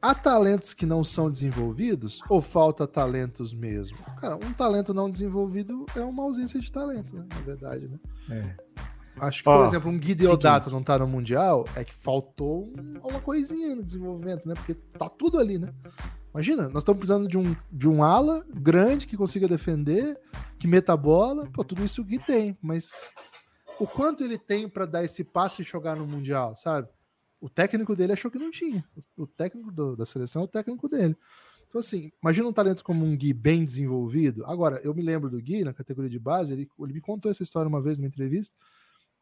Há talentos que não são desenvolvidos ou falta talentos mesmo? Cara, um talento não desenvolvido é uma ausência de talento, né? Na verdade, né? É. Acho que, Ó, por exemplo, um Gui Deodato não tá no Mundial, é que faltou um- uma coisinha no desenvolvimento, né? Porque tá tudo ali, né? Imagina, nós estamos precisando de um, de um ala grande que consiga defender, que meta a bola. Pô, tudo isso o Gui tem, mas o quanto ele tem para dar esse passo e jogar no Mundial, sabe? O técnico dele achou que não tinha. O técnico do- da seleção é o técnico dele. Então, assim, imagina um talento como um Gui bem desenvolvido. Agora, eu me lembro do Gui na categoria de base, ele, ele me contou essa história uma vez numa entrevista.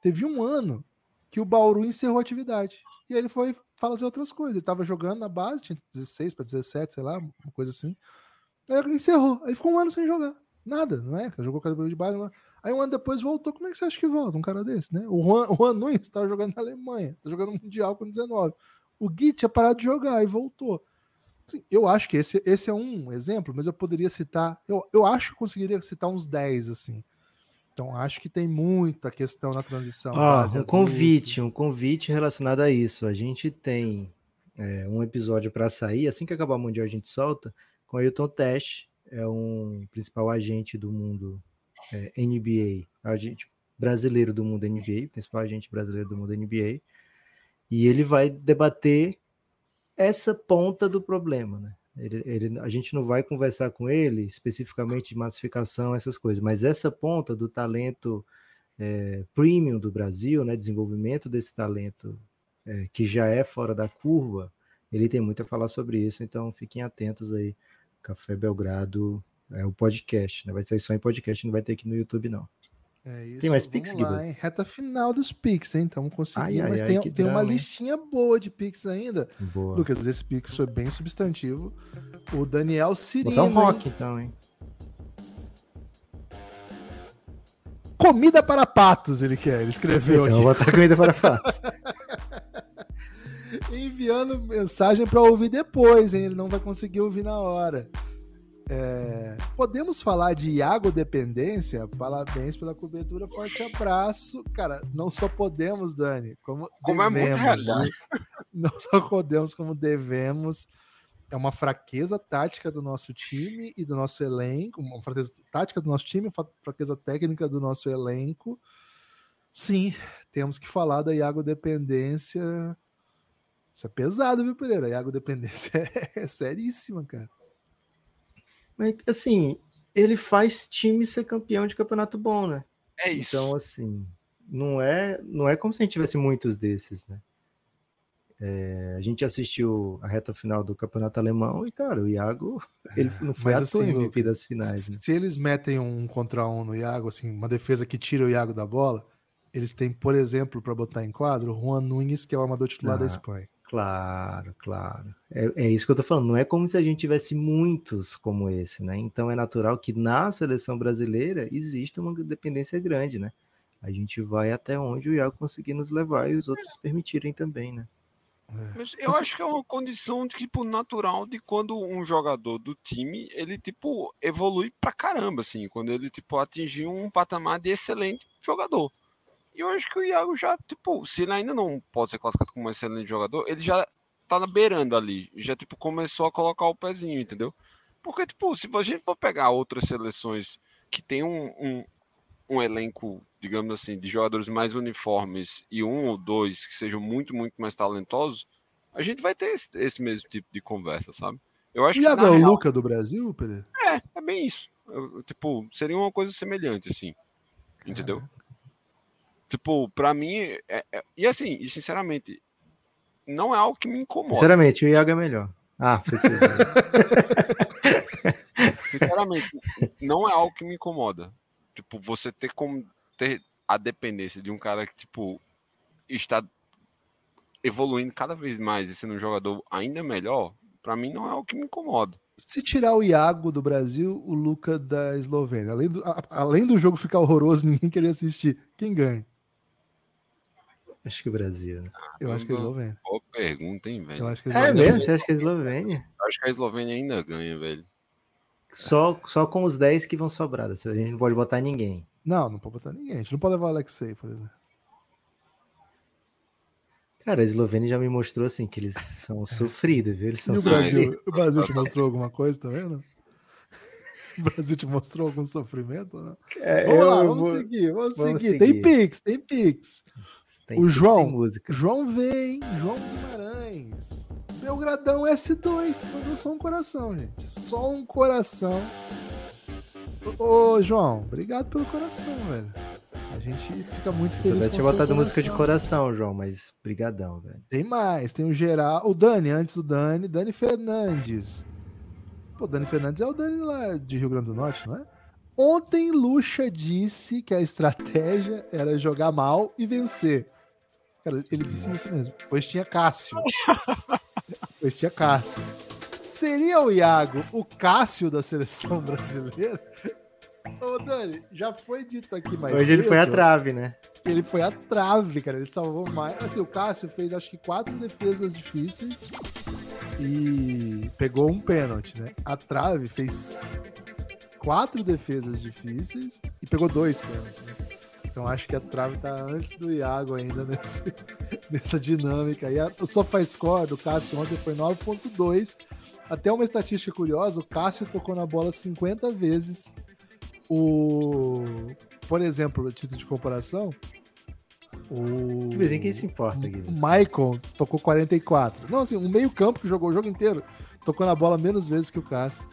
Teve um ano que o Bauru encerrou a atividade. E aí ele foi fazer outras coisas. Ele estava jogando na base, tinha 16 para 17, sei lá, uma coisa assim. Aí ele encerrou. Aí ficou um ano sem jogar. Nada, não é? Jogou categoria de base. Aí um ano depois voltou. Como é que você acha que volta um cara desse, né? O Juan, o Juan Nunes estava jogando na Alemanha, tá jogando Mundial com 19. O Gui tinha parado de jogar e voltou. Assim, eu acho que esse, esse é um exemplo, mas eu poderia citar. Eu, eu acho que conseguiria citar uns 10, assim. Então acho que tem muita questão na transição. Ah, um convite, um convite relacionado a isso. A gente tem é, um episódio para sair, assim que acabar o Mundial a gente solta, com Ailton Tesh, é um principal agente do mundo é, NBA, agente brasileiro do mundo NBA, principal agente brasileiro do mundo NBA, e ele vai debater essa ponta do problema, né? Ele, ele, a gente não vai conversar com ele especificamente de massificação, essas coisas, mas essa ponta do talento é, premium do Brasil, né, desenvolvimento desse talento é, que já é fora da curva, ele tem muito a falar sobre isso, então fiquem atentos aí. Café Belgrado é o podcast, né? Vai ser só em podcast, não vai ter aqui no YouTube, não. É isso, tem mais Pix, lá, Reta final dos Pix, hein? Então consegui, mas ai, tem, tem drama, uma listinha boa de Pix ainda. Boa. Lucas, esse Pix foi bem substantivo. O Daniel Cirino. Botar um rock, hein? então, hein? Comida para patos, ele quer, ele escreveu aqui. [LAUGHS] Eu vou botar comida para patos. [LAUGHS] Enviando mensagem para ouvir depois, hein? Ele não vai conseguir ouvir na hora. É, podemos falar de Iago dependência? Parabéns pela cobertura, forte abraço. Cara, não só podemos, Dani, como, como devemos, é muito né? [LAUGHS] Não só podemos, como devemos. É uma fraqueza tática do nosso time e do nosso elenco, uma fraqueza tática do nosso time, uma fraqueza técnica do nosso elenco. Sim, temos que falar da Iago dependência. Isso é pesado, viu, Pereira? A Iago dependência [LAUGHS] é, é seríssima, cara. Mas, assim, ele faz time ser campeão de campeonato bom, né? É isso. Então, assim, não é, não é como se a gente tivesse muitos desses, né? É, a gente assistiu a reta final do campeonato alemão e, cara, o Iago, ele não foi à assim, MVP das finais. Né? Se eles metem um contra um no Iago, assim, uma defesa que tira o Iago da bola, eles têm, por exemplo, para botar em quadro, Juan Nunes, que é o armador titular ah. da Espanha. Claro, claro. É, é, isso que eu tô falando. Não é como se a gente tivesse muitos como esse, né? Então é natural que na seleção brasileira exista uma dependência grande, né? A gente vai até onde o Iago conseguir nos levar e os outros permitirem também, né? É. Mas eu acho que é uma condição tipo natural de quando um jogador do time ele tipo evolui pra caramba assim, quando ele tipo atingir um patamar de excelente jogador. E eu acho que o Iago já, tipo, se ele ainda não pode ser classificado como um excelente jogador, ele já tá na beirando ali. Já, tipo, começou a colocar o pezinho, entendeu? Porque, tipo, se a gente for pegar outras seleções que tem um, um, um elenco, digamos assim, de jogadores mais uniformes e um ou dois que sejam muito, muito mais talentosos, a gente vai ter esse, esse mesmo tipo de conversa, sabe? Eu acho Iago que, é o real... Luca do Brasil, Pereira? É, é bem isso. Eu, tipo, seria uma coisa semelhante, assim. Entendeu? Tipo, pra mim, é, é, e assim, e sinceramente, não é algo que me incomoda. Sinceramente, o Iago é melhor. Ah, você [LAUGHS] Sinceramente, não é algo que me incomoda. Tipo, você ter como ter a dependência de um cara que, tipo, está evoluindo cada vez mais e sendo um jogador ainda melhor, para mim não é algo que me incomoda. Se tirar o Iago do Brasil, o Luca da Eslovênia, além do, a, além do jogo ficar horroroso, [LAUGHS] ninguém querer assistir, quem ganha? Acho que o Brasil. Né? Eu acho que é a Eslovênia. Boa pergunta, hein, velho? Eu acho que a é mesmo? Você acha que é a Eslovênia? Acho que a Eslovênia ainda ganha, velho. Só, só com os 10 que vão sobrar. A gente não pode botar ninguém. Não, não pode botar ninguém. A gente não pode levar o Alexei, por exemplo. Cara, a Eslovênia já me mostrou assim que eles são é. sofridos, viu? Eles são e o Brasil, o Brasil te mostrou alguma coisa, tá vendo? [LAUGHS] O Brasil te mostrou algum sofrimento? Não? É, vamos lá, vamos vou... seguir, vamos, vamos seguir. seguir. Tem Pix, tem Pix. Tem o João. João vem, João Guimarães. Belgradão S2, mandou só um coração, gente. Só um coração. Ô, João, obrigado pelo coração, velho. A gente fica muito feliz. Eu tinha botado música de coração, João, mas brigadão, velho. Tem mais, tem o geral, o Dani, antes do Dani, Dani Fernandes. Pô, Dani Fernandes é o Dani lá de Rio Grande do Norte, não é? Ontem Lucha disse que a estratégia era jogar mal e vencer. Cara, ele disse isso mesmo. Pois tinha Cássio. [LAUGHS] pois tinha Cássio. Seria o Iago o Cássio da seleção brasileira? Ô, Dani, já foi dito aqui mais Hoje cedo, ele foi a trave, né? Ele foi a trave, cara. Ele salvou mais. Assim, o Cássio fez acho que quatro defesas difíceis e pegou um pênalti, né? A trave fez quatro defesas difíceis e pegou dois pênaltis, né? Então acho que a trave tá antes do Iago ainda [LAUGHS] nesse, nessa dinâmica. E a, o SofaScore do Cássio ontem foi 9.2. Até uma estatística curiosa, o Cássio tocou na bola 50 vezes. O, por exemplo, título de comparação, o, vez em quem se importa, o Guilherme. Michael tocou 44. Não, assim, o meio campo que jogou o jogo inteiro tocou na bola menos vezes que o Cássio.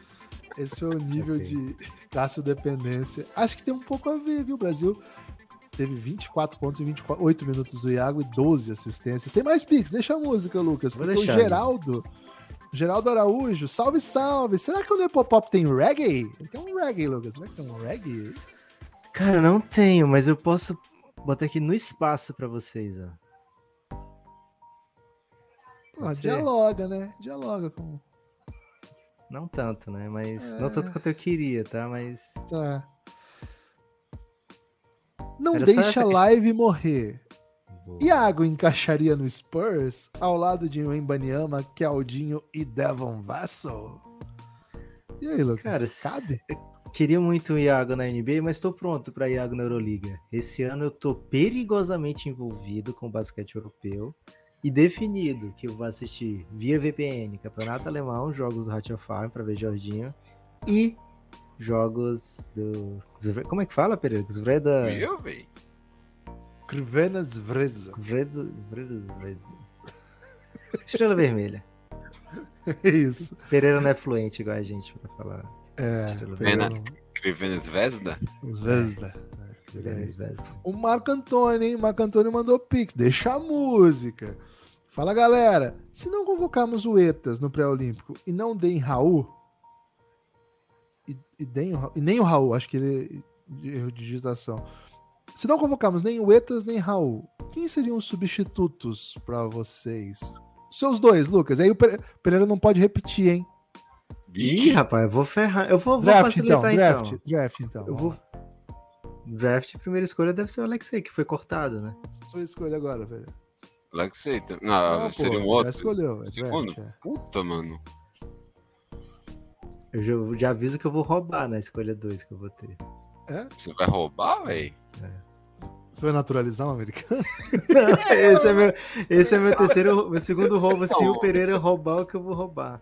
Esse foi o nível Ok. de [LAUGHS] Cássio dependência. Acho que tem um pouco a ver, viu? O Brasil teve 24 pontos em 28 minutos do Iago e 12 assistências. Tem mais pix, deixa a música, Lucas. Vou Porque o deixar, Geraldo, Geraldo Araújo, salve, salve. Será que o Nepopop tem reggae? Ele tem um reggae, Lucas. Será que tem um reggae? Cara, não tenho, mas eu posso botar aqui no espaço pra vocês, ó. Ser? dialoga, né? Dialoga com. Não tanto, né? Mas É. não tanto quanto eu queria, tá? Mas Tá. Não Era deixa a questão. live morrer. Boa. Iago encaixaria no Spurs ao lado de Wembanyama, Caldinho e Devon Vassell? E aí, Lucas? Cara, cabe? Queria muito o Iago na NBA, mas tô pronto pra Iago na Euroliga. Esse ano eu tô perigosamente envolvido com o basquete europeu e definido que eu vou assistir via VPN, Campeonato Alemão, jogos do Hatch Farm pra ver Jorginho e jogos do como é que fala, Pereira? Zvreda Eu, velho. Krvenas Vreza. Vreda Zvezda. Estrela Vermelha. [LAUGHS] É isso. Pereira não é fluente igual a gente pra falar. É. Estrela Pena. Vermelha. Escrevendo Zvezda? Zvezda. Zvezda, Zvezda. O Marco Antônio, hein? Marco Antônio mandou pix. Deixa a música. Fala, galera. Se não convocarmos o Etas no pré-olímpico e não deem Raul. E, e, deem o e nem o Raul, acho que ele erro de digitação. Se não convocarmos nem o Etas nem Raul, quem seriam os substitutos pra vocês? Seus dois, Lucas. Aí o Pere- Pereira não pode repetir, hein? Ih, rapaz, eu vou ferrar. Eu vou, vou Draft, então. facilitar Draft, então. draft, então. Eu vou. Draft, primeira escolha deve ser o Alexei, que foi cortado, né? Sua escolha agora, velho. Alexei. Não, Não, seria pô, um outro. Já escolheu. É Segundo? draft, é. Puta, mano. Eu já, já aviso que eu vou roubar na escolha 2 que eu vou ter. Você vai roubar, velho? Você vai naturalizar um americano? [LAUGHS] esse é meu, esse é meu terceiro, meu segundo roubo, se Não. o Pereira roubar o que eu vou roubar.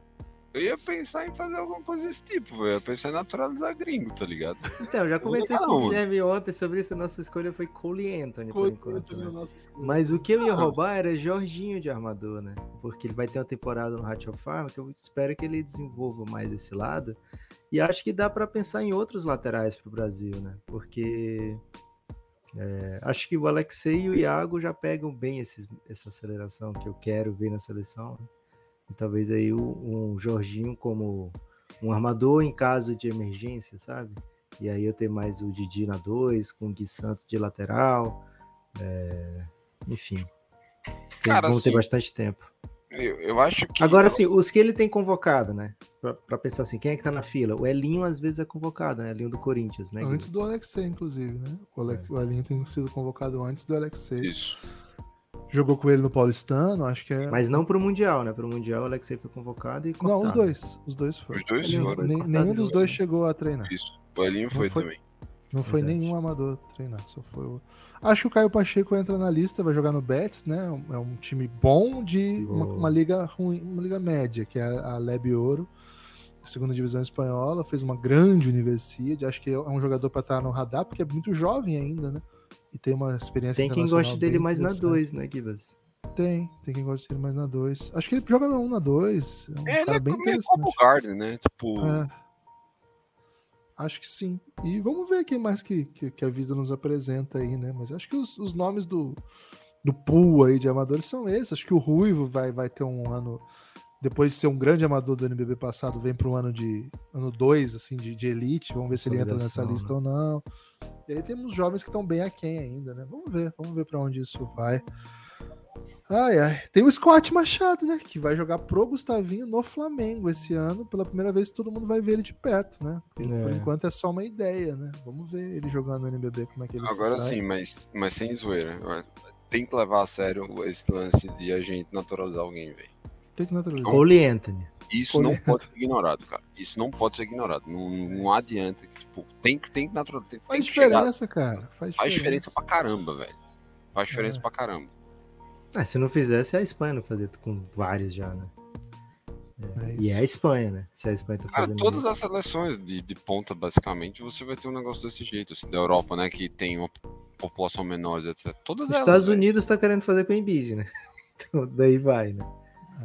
Eu ia pensar em fazer alguma coisa desse tipo, velho. Eu ia pensar em naturalizar gringo, tá ligado? Então, eu já conversei Não, com o. Guilherme ontem sobre isso, a nossa escolha foi Cole Anthony, por enquanto. né? nosso Mas o que eu ia Ah. roubar era Jorginho de armador, né? Porque ele vai ter uma temporada no Hatch of Farm que eu espero que ele desenvolva mais esse lado. E acho que dá pra pensar em outros laterais pro Brasil, né? Porque é, acho que o Alexei e o Iago já pegam bem esses- essa aceleração que eu quero ver na seleção. né? E talvez aí o- um Jorginho como um armador em caso de emergência, sabe? E aí eu ter mais o Didi na 2, com o Gui Santos de lateral. é, Enfim. Tem- Cara, vamos ter assim, bastante tempo. Eu, eu acho que. Agora, sim, os que ele tem convocado, né? Pra, pra pensar assim, quem é que tá na fila? O Elinho às vezes é convocado, né? Elinho do Corinthians, né? Antes do Alexei, inclusive, né? O, Alex... o Alinho tem sido convocado antes do Alexei. Isso. Jogou com ele no Paulistano, acho que é. Mas não pro Mundial, né? Pro Mundial o Alexei foi convocado e cortado. Não, os dois. Os dois foram. Os dois Nenhum- foram. nenhum de dos dois chegou a treinar. Isso. O Elinho foi, foi- também. Não foi Verdade. nenhum amador treinar, só foi o. Acho que o Caio Pacheco entra na lista, vai jogar no Betis, né? É um time bom de uma, uma liga ruim, uma liga média, que é a Lebe Ouro, segunda divisão espanhola, fez uma grande universidade. Acho que é um jogador para estar no radar, porque é muito jovem ainda, né? E tem uma experiência Tem quem goste dele mais na interessante. 2, né, Gibas? Tem, tem quem gosta dele mais na 2. Acho que ele joga na 1, na 2. É um É, ele cara é bem interessante. como Garden, né? Tipo, É. Acho que sim. E vamos ver quem mais que, que, que a vida nos apresenta aí, né? Mas acho que os, os nomes do, do pool aí de amadores são esses. Acho que o Ruivo vai, vai ter um ano depois de ser um grande amador do NBB passado, vem para o ano de ano 2, assim, de, de, elite. Vamos ver se ele entra nessa lista né? ou não. E aí temos jovens que estão bem aquém ainda, né? Vamos ver, vamos ver para onde isso vai. Ai, ai. Tem o Scott Machado, né? Que vai jogar pro Gustavinho no Flamengo esse ano. Pela primeira vez todo mundo vai ver ele de perto, né? Por, é. por enquanto é só uma ideia, né? Vamos ver ele jogando no NBB, como é que ele Agora sim, mas, mas sem zoeira. Tem que levar a sério esse lance de a gente naturalizar alguém, velho. Tem que naturalizar. Cole Anthony. Isso não pode ser ignorado, cara. Isso não pode ser ignorado. Não, não adianta. Tipo, tem, tem que naturalizar. Faz diferença, cara. Faz diferença. Faz diferença pra caramba, velho. Faz diferença é. pra caramba. Ah, se não fizesse, a Espanha não fazia com vários já, né? É, é e é a Espanha, né? Se a Espanha tá fazendo. Cara, todas isso. as seleções de, de ponta, basicamente, você vai ter um negócio desse jeito, assim, da Europa, né? Que tem uma população menor, etc. Todas Os elas, Estados Unidos tá querendo fazer com o Embiid, né? [LAUGHS] Então, daí vai, né?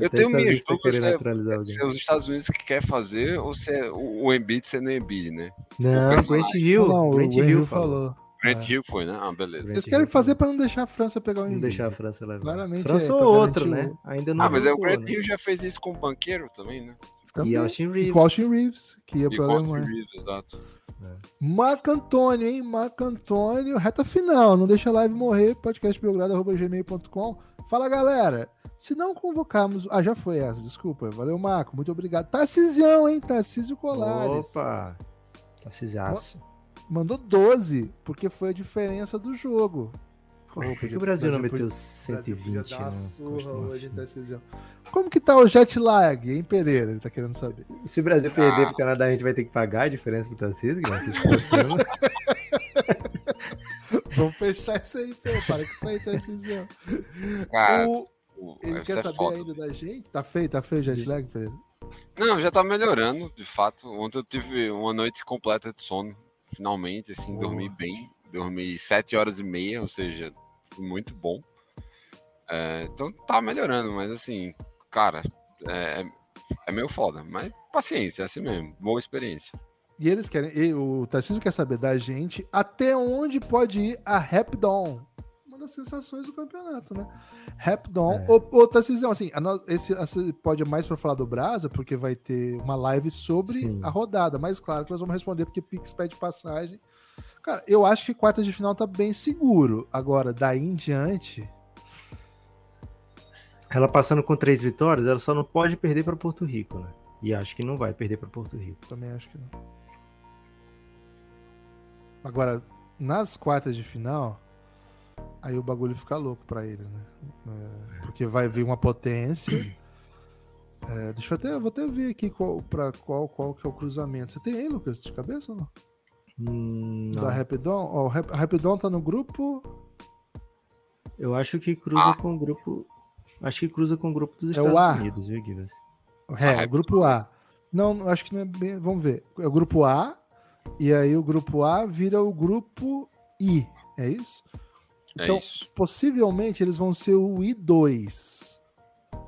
Eu tenho minhas dúvidas se, se é os Estados Unidos que quer fazer ou se é o, o Embiid sendo Embiid, né? Não, o Grant Hill. Não, o Grant Hill falou. falou. Grant é. Hill foi, né? Ah, beleza. Vocês querem fazer para não deixar a França pegar o Embiid. Não deixar a França levar. Claramente França é, ou outro, né? Ainda não Ah, mas é, o Grant né? Hill já fez isso com o banqueiro também, né? Também. E Austin Reeves. E com Austin Reeves, que ia para a Alemanha. Reeves, exato. É. Marco Antônio, hein? Marco Antônio, reta final. Não deixa a live morrer. podcastbelgrado.gmail.com. Fala, galera. Se não convocarmos. Ah, já foi essa, desculpa. Valeu, Marco. Muito obrigado. Tarcisião, hein? Tarcísio Colares. Opa! Tarcisiaço mandou 12, porque foi a diferença do jogo. Por que o Brasil não meteu 120? Né? Hoje, Como que tá o jet lag, hein, Pereira? Ele tá querendo saber. Se o Brasil perder ah. pro Canadá, a gente vai ter que pagar a diferença do Tarcísio, que [LAUGHS] [LAUGHS] Vamos fechar isso aí, pô. Para que isso aí, Tarcísio. Cara, o... ele quer é saber foda. ainda da gente? Tá feio, tá feio o jet lag? Não, já tá melhorando, de fato. Ontem eu tive uma noite completa de sono finalmente, assim, dormi bem. Dormi sete horas e meia, ou seja, muito bom. É, então tá melhorando, mas assim, cara, é, é, é meio foda. Mas paciência, é assim mesmo. Boa experiência. E eles querem, e o Tarcísio quer saber da gente até onde pode ir a Rap Dawn. Uma das sensações do campeonato, né? Rap Dawn. É. Ô, ô Tarcísio, assim, esse, esse pode mais para falar do Brasa, porque vai ter uma live sobre Sim. a rodada. Mas claro que nós vamos responder, porque Pix pede passagem. Cara, eu acho que quartas de final tá bem seguro. Agora, daí em diante. Ela passando com três vitórias, ela só não pode perder para Porto Rico, né? E acho que não vai perder para Porto Rico. Também acho que não. Agora, nas quartas de final, aí o bagulho fica louco para eles, né? É, porque vai vir uma potência. [COUGHS] É, deixa eu até, eu vou até ver aqui qual, pra qual, qual que é o cruzamento. Você tem aí, Lucas, de cabeça ou não? Hum, da Rapidon? Ó, o Rapidon tá no grupo. Eu acho que cruza ah. com o grupo. Acho que cruza com o grupo dos é Estados o Unidos, viu, Guilherme? É, o grupo A. Não, acho que não é bem. Vamos ver. É o grupo A, e aí o grupo A vira o grupo I. É isso? É então, isso. possivelmente eles vão ser o I2.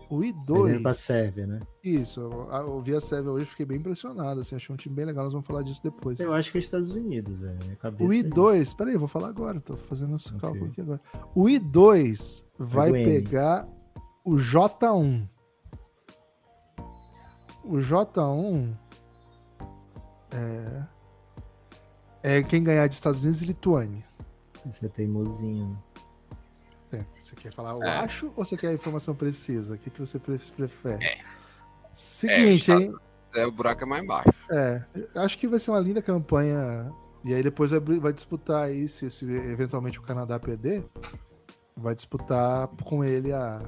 O I2. Para a Sérvia, né? Isso. Eu, eu vi a Sérvia hoje fiquei bem impressionado. Assim, achei um time bem legal. Nós vamos falar disso depois. Eu acho que é Estados Unidos, velho. O I2. É peraí, eu vou falar agora. Tô fazendo esse okay. cálculo aqui agora. O I2 vai pegar o J1. O J1 é, é quem ganhar de Estados Unidos e Lituânia. Você é teimosinho. É, você quer falar eu é. acho ou você quer a informação precisa? O que, que você prefere? É. Seguinte, é, hein? É, o buraco é mais baixo. É, acho que vai ser uma linda campanha. E aí depois vai, vai disputar aí, se, se eventualmente o Canadá perder, vai disputar com ele a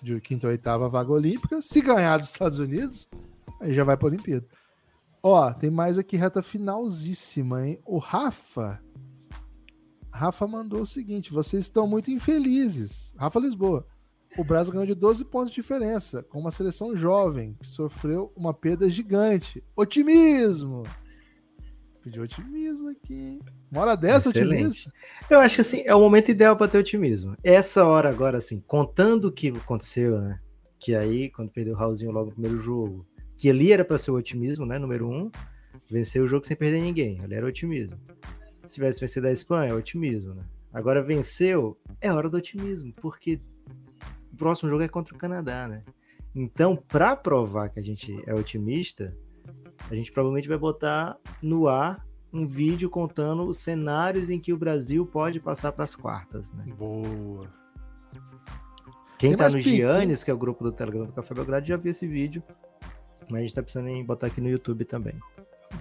de quinta ou oitava vaga olímpica. Se ganhar dos Estados Unidos, aí já vai para a Olimpíada. Ó, tem mais aqui reta finalzíssima, hein? O Rafa Rafa mandou o seguinte: vocês estão muito infelizes. Rafa Lisboa. O Brasil ganhou de 12 pontos de diferença, com uma seleção jovem, que sofreu uma perda gigante. Otimismo! Pediu otimismo aqui. Uma hora dessa, Excelente. otimismo? Eu acho que assim, é o momento ideal para ter otimismo. Essa hora agora, assim, contando o que aconteceu, né? Que aí, quando perdeu o Raulzinho logo no primeiro jogo, que ali era para ser o otimismo, né? Número um, venceu o jogo sem perder ninguém. Ali era otimismo. Se tivesse vencido a Espanha, é otimismo, né? Agora venceu, é hora do otimismo, porque o próximo jogo é contra o Canadá, né? Então, para provar que a gente é otimista, a gente provavelmente vai botar no ar um vídeo contando os cenários em que o Brasil pode passar para as quartas, né? Boa. Quem Tem tá mais no? Giannis, que é o grupo do Telegram do Café Belgrado, já viu esse vídeo. Mas a gente tá precisando em botar aqui no YouTube também.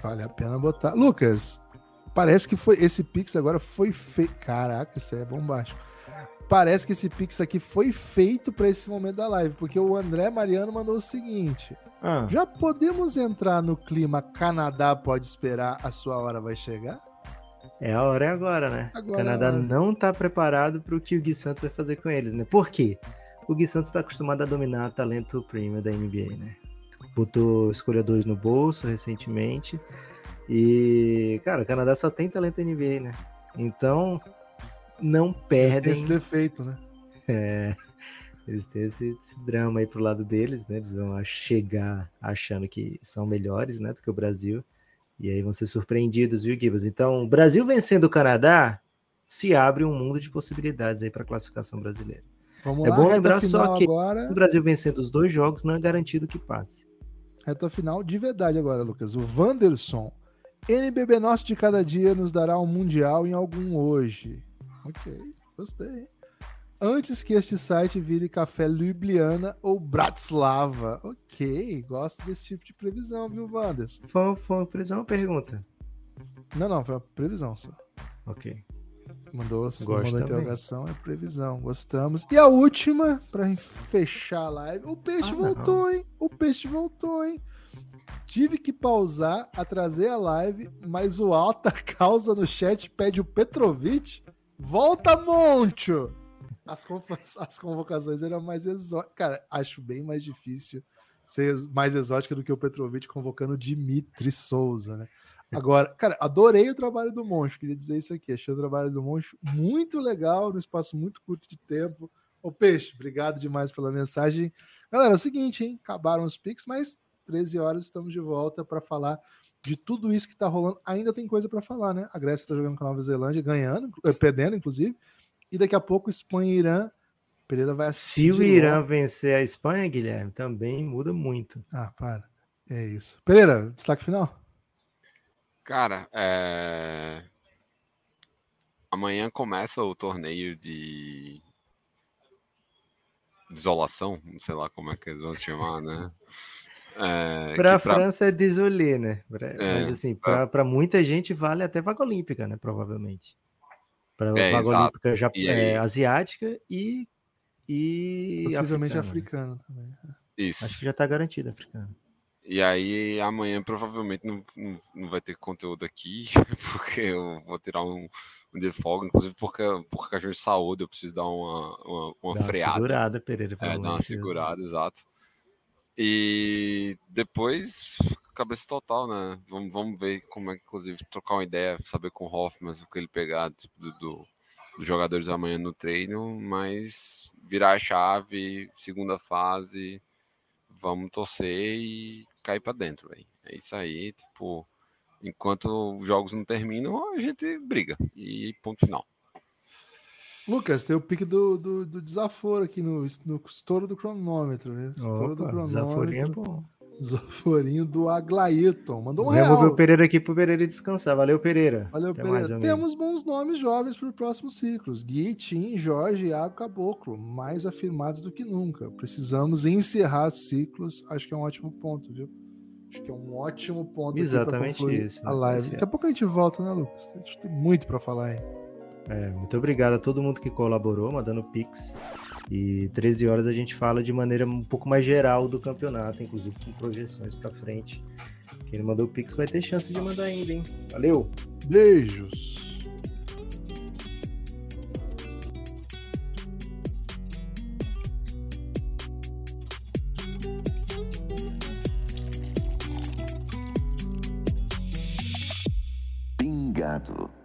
Vale a pena botar. Lucas, parece que foi esse Pix agora foi feito. Caraca, isso é bombástico. Parece que esse Pix aqui foi feito para esse momento da live, porque o André Mariano mandou o seguinte: Ah, já podemos entrar no clima Canadá pode esperar, a sua hora vai chegar? é a hora é agora, né? Agora o Canadá é hora. não tá preparado para o que o Gui Santos vai fazer com eles, né? Por quê? O Gui Santos tá acostumado a dominar talento premium da NBA, né? Botou escolha 2 no bolso recentemente. E, cara, o Canadá só tem talento NBA, né? Então, não Eles têm perdem. esse defeito, né? É, eles têm esse, esse drama aí pro lado deles, né? Eles vão chegar achando que são melhores, né, do que o Brasil. E aí vão ser surpreendidos, viu, Gibas? Então, o Brasil vencendo o Canadá, se abre um mundo de possibilidades aí para a classificação brasileira. Vamos É lá, bom lembrar só que- agora. O Brasil vencendo os dois jogos não é garantido que passe. Reta final de verdade agora, Lucas. O Wanderson. NBB nosso de cada dia nos dará um mundial em algum hoje. Ok, gostei. Antes que este site vire café Ljubljana ou Bratislava. Ok, gosto desse tipo de previsão, viu, Wanderson? Foi, foi, uma pergunta. Não, não, foi uma previsão só. Ok. Mandou, mandou interrogação, é previsão. Gostamos. E a última, pra fechar a live. O peixe Ah, voltou, hein? O peixe voltou, hein? Tive que pausar, atrasei a live, mas o alta [LAUGHS] causa no chat pede o Petrovic. Volta, Moncho! As, as convocações eram mais exóticas. Cara, acho bem mais difícil ser mais exótica do que o Petrovic convocando o Dimitri Souza, né? Agora, cara, adorei o trabalho do Moncho, queria dizer isso aqui. Achei o trabalho do Moncho muito legal, num espaço muito curto de tempo. Ô, Peixe, obrigado demais pela mensagem. Galera, é o seguinte, hein? Acabaram os pics, mas 13 horas estamos de volta para falar de tudo isso que tá rolando. Ainda tem coisa para falar, né? A Grécia tá jogando com a Nova Zelândia, ganhando, eh, perdendo, inclusive. E daqui a pouco Espanha e Irã. Pereira vai assistir. Se o Irã vencer a Espanha, Guilherme, também muda muito. Ah, para. É isso. Pereira, destaque final? Cara, é... amanhã começa o torneio de desolação, não sei lá como é que eles vão se chamar, né? É, Para a pra- França é désolé, né? Pra- É, Mas assim, pra- para muita gente vale até vaga olímpica, né? Provavelmente. Para É, vaga exato. olímpica já, E é, aí- asiática e, e Possivelmente africana, né? africano também. Isso. Acho que já está garantido africano. E aí amanhã provavelmente não, não, não vai ter conteúdo aqui, [LAUGHS] porque eu vou tirar um, um de folga, inclusive porque, por questão de saúde, eu preciso dar uma, uma, uma Dá uma freada. segurada, Pereira. É, dar uma Deus. segurada, exato. E depois, cabeça total, né? Vamos, vamos ver como é que, inclusive, trocar uma ideia, saber com o Hoffman o que ele pegar tipo, do, do- dos jogadores amanhã no treino, mas virar a chave, segunda fase, vamos torcer e cair pra dentro, velho. É isso aí, tipo, enquanto os jogos não terminam, a gente briga. E ponto final. Lucas, tem o pique do, do, do desaforo aqui no, no estouro do cronômetro. Viu? Estouro do Opa, desaforinho é cronômetro. bom. [LAUGHS] Desaforinho do Aglaíton. Mandou um Vou remover real. o Pereira aqui pro Pereira descansar. Valeu, Pereira. Valeu, Até Pereira. mais. Temos bons nomes jovens para os próximos ciclos. Gui, Tim, Jorge, Iago, Caboclo. Mais afirmados do que nunca. Precisamos encerrar ciclos. Acho que é um ótimo ponto, viu? Acho que é um ótimo ponto Exatamente isso, A né? live. É. Daqui a pouco a gente volta, né, Lucas? A gente tem muito para falar, hein? É, muito obrigado a todo mundo que colaborou, mandando pix. E 13 horas a gente fala de maneira um pouco mais geral do campeonato, inclusive com projeções pra frente. Quem não mandou pix vai ter chance de mandar ainda, hein? Valeu! Beijos. Pingado.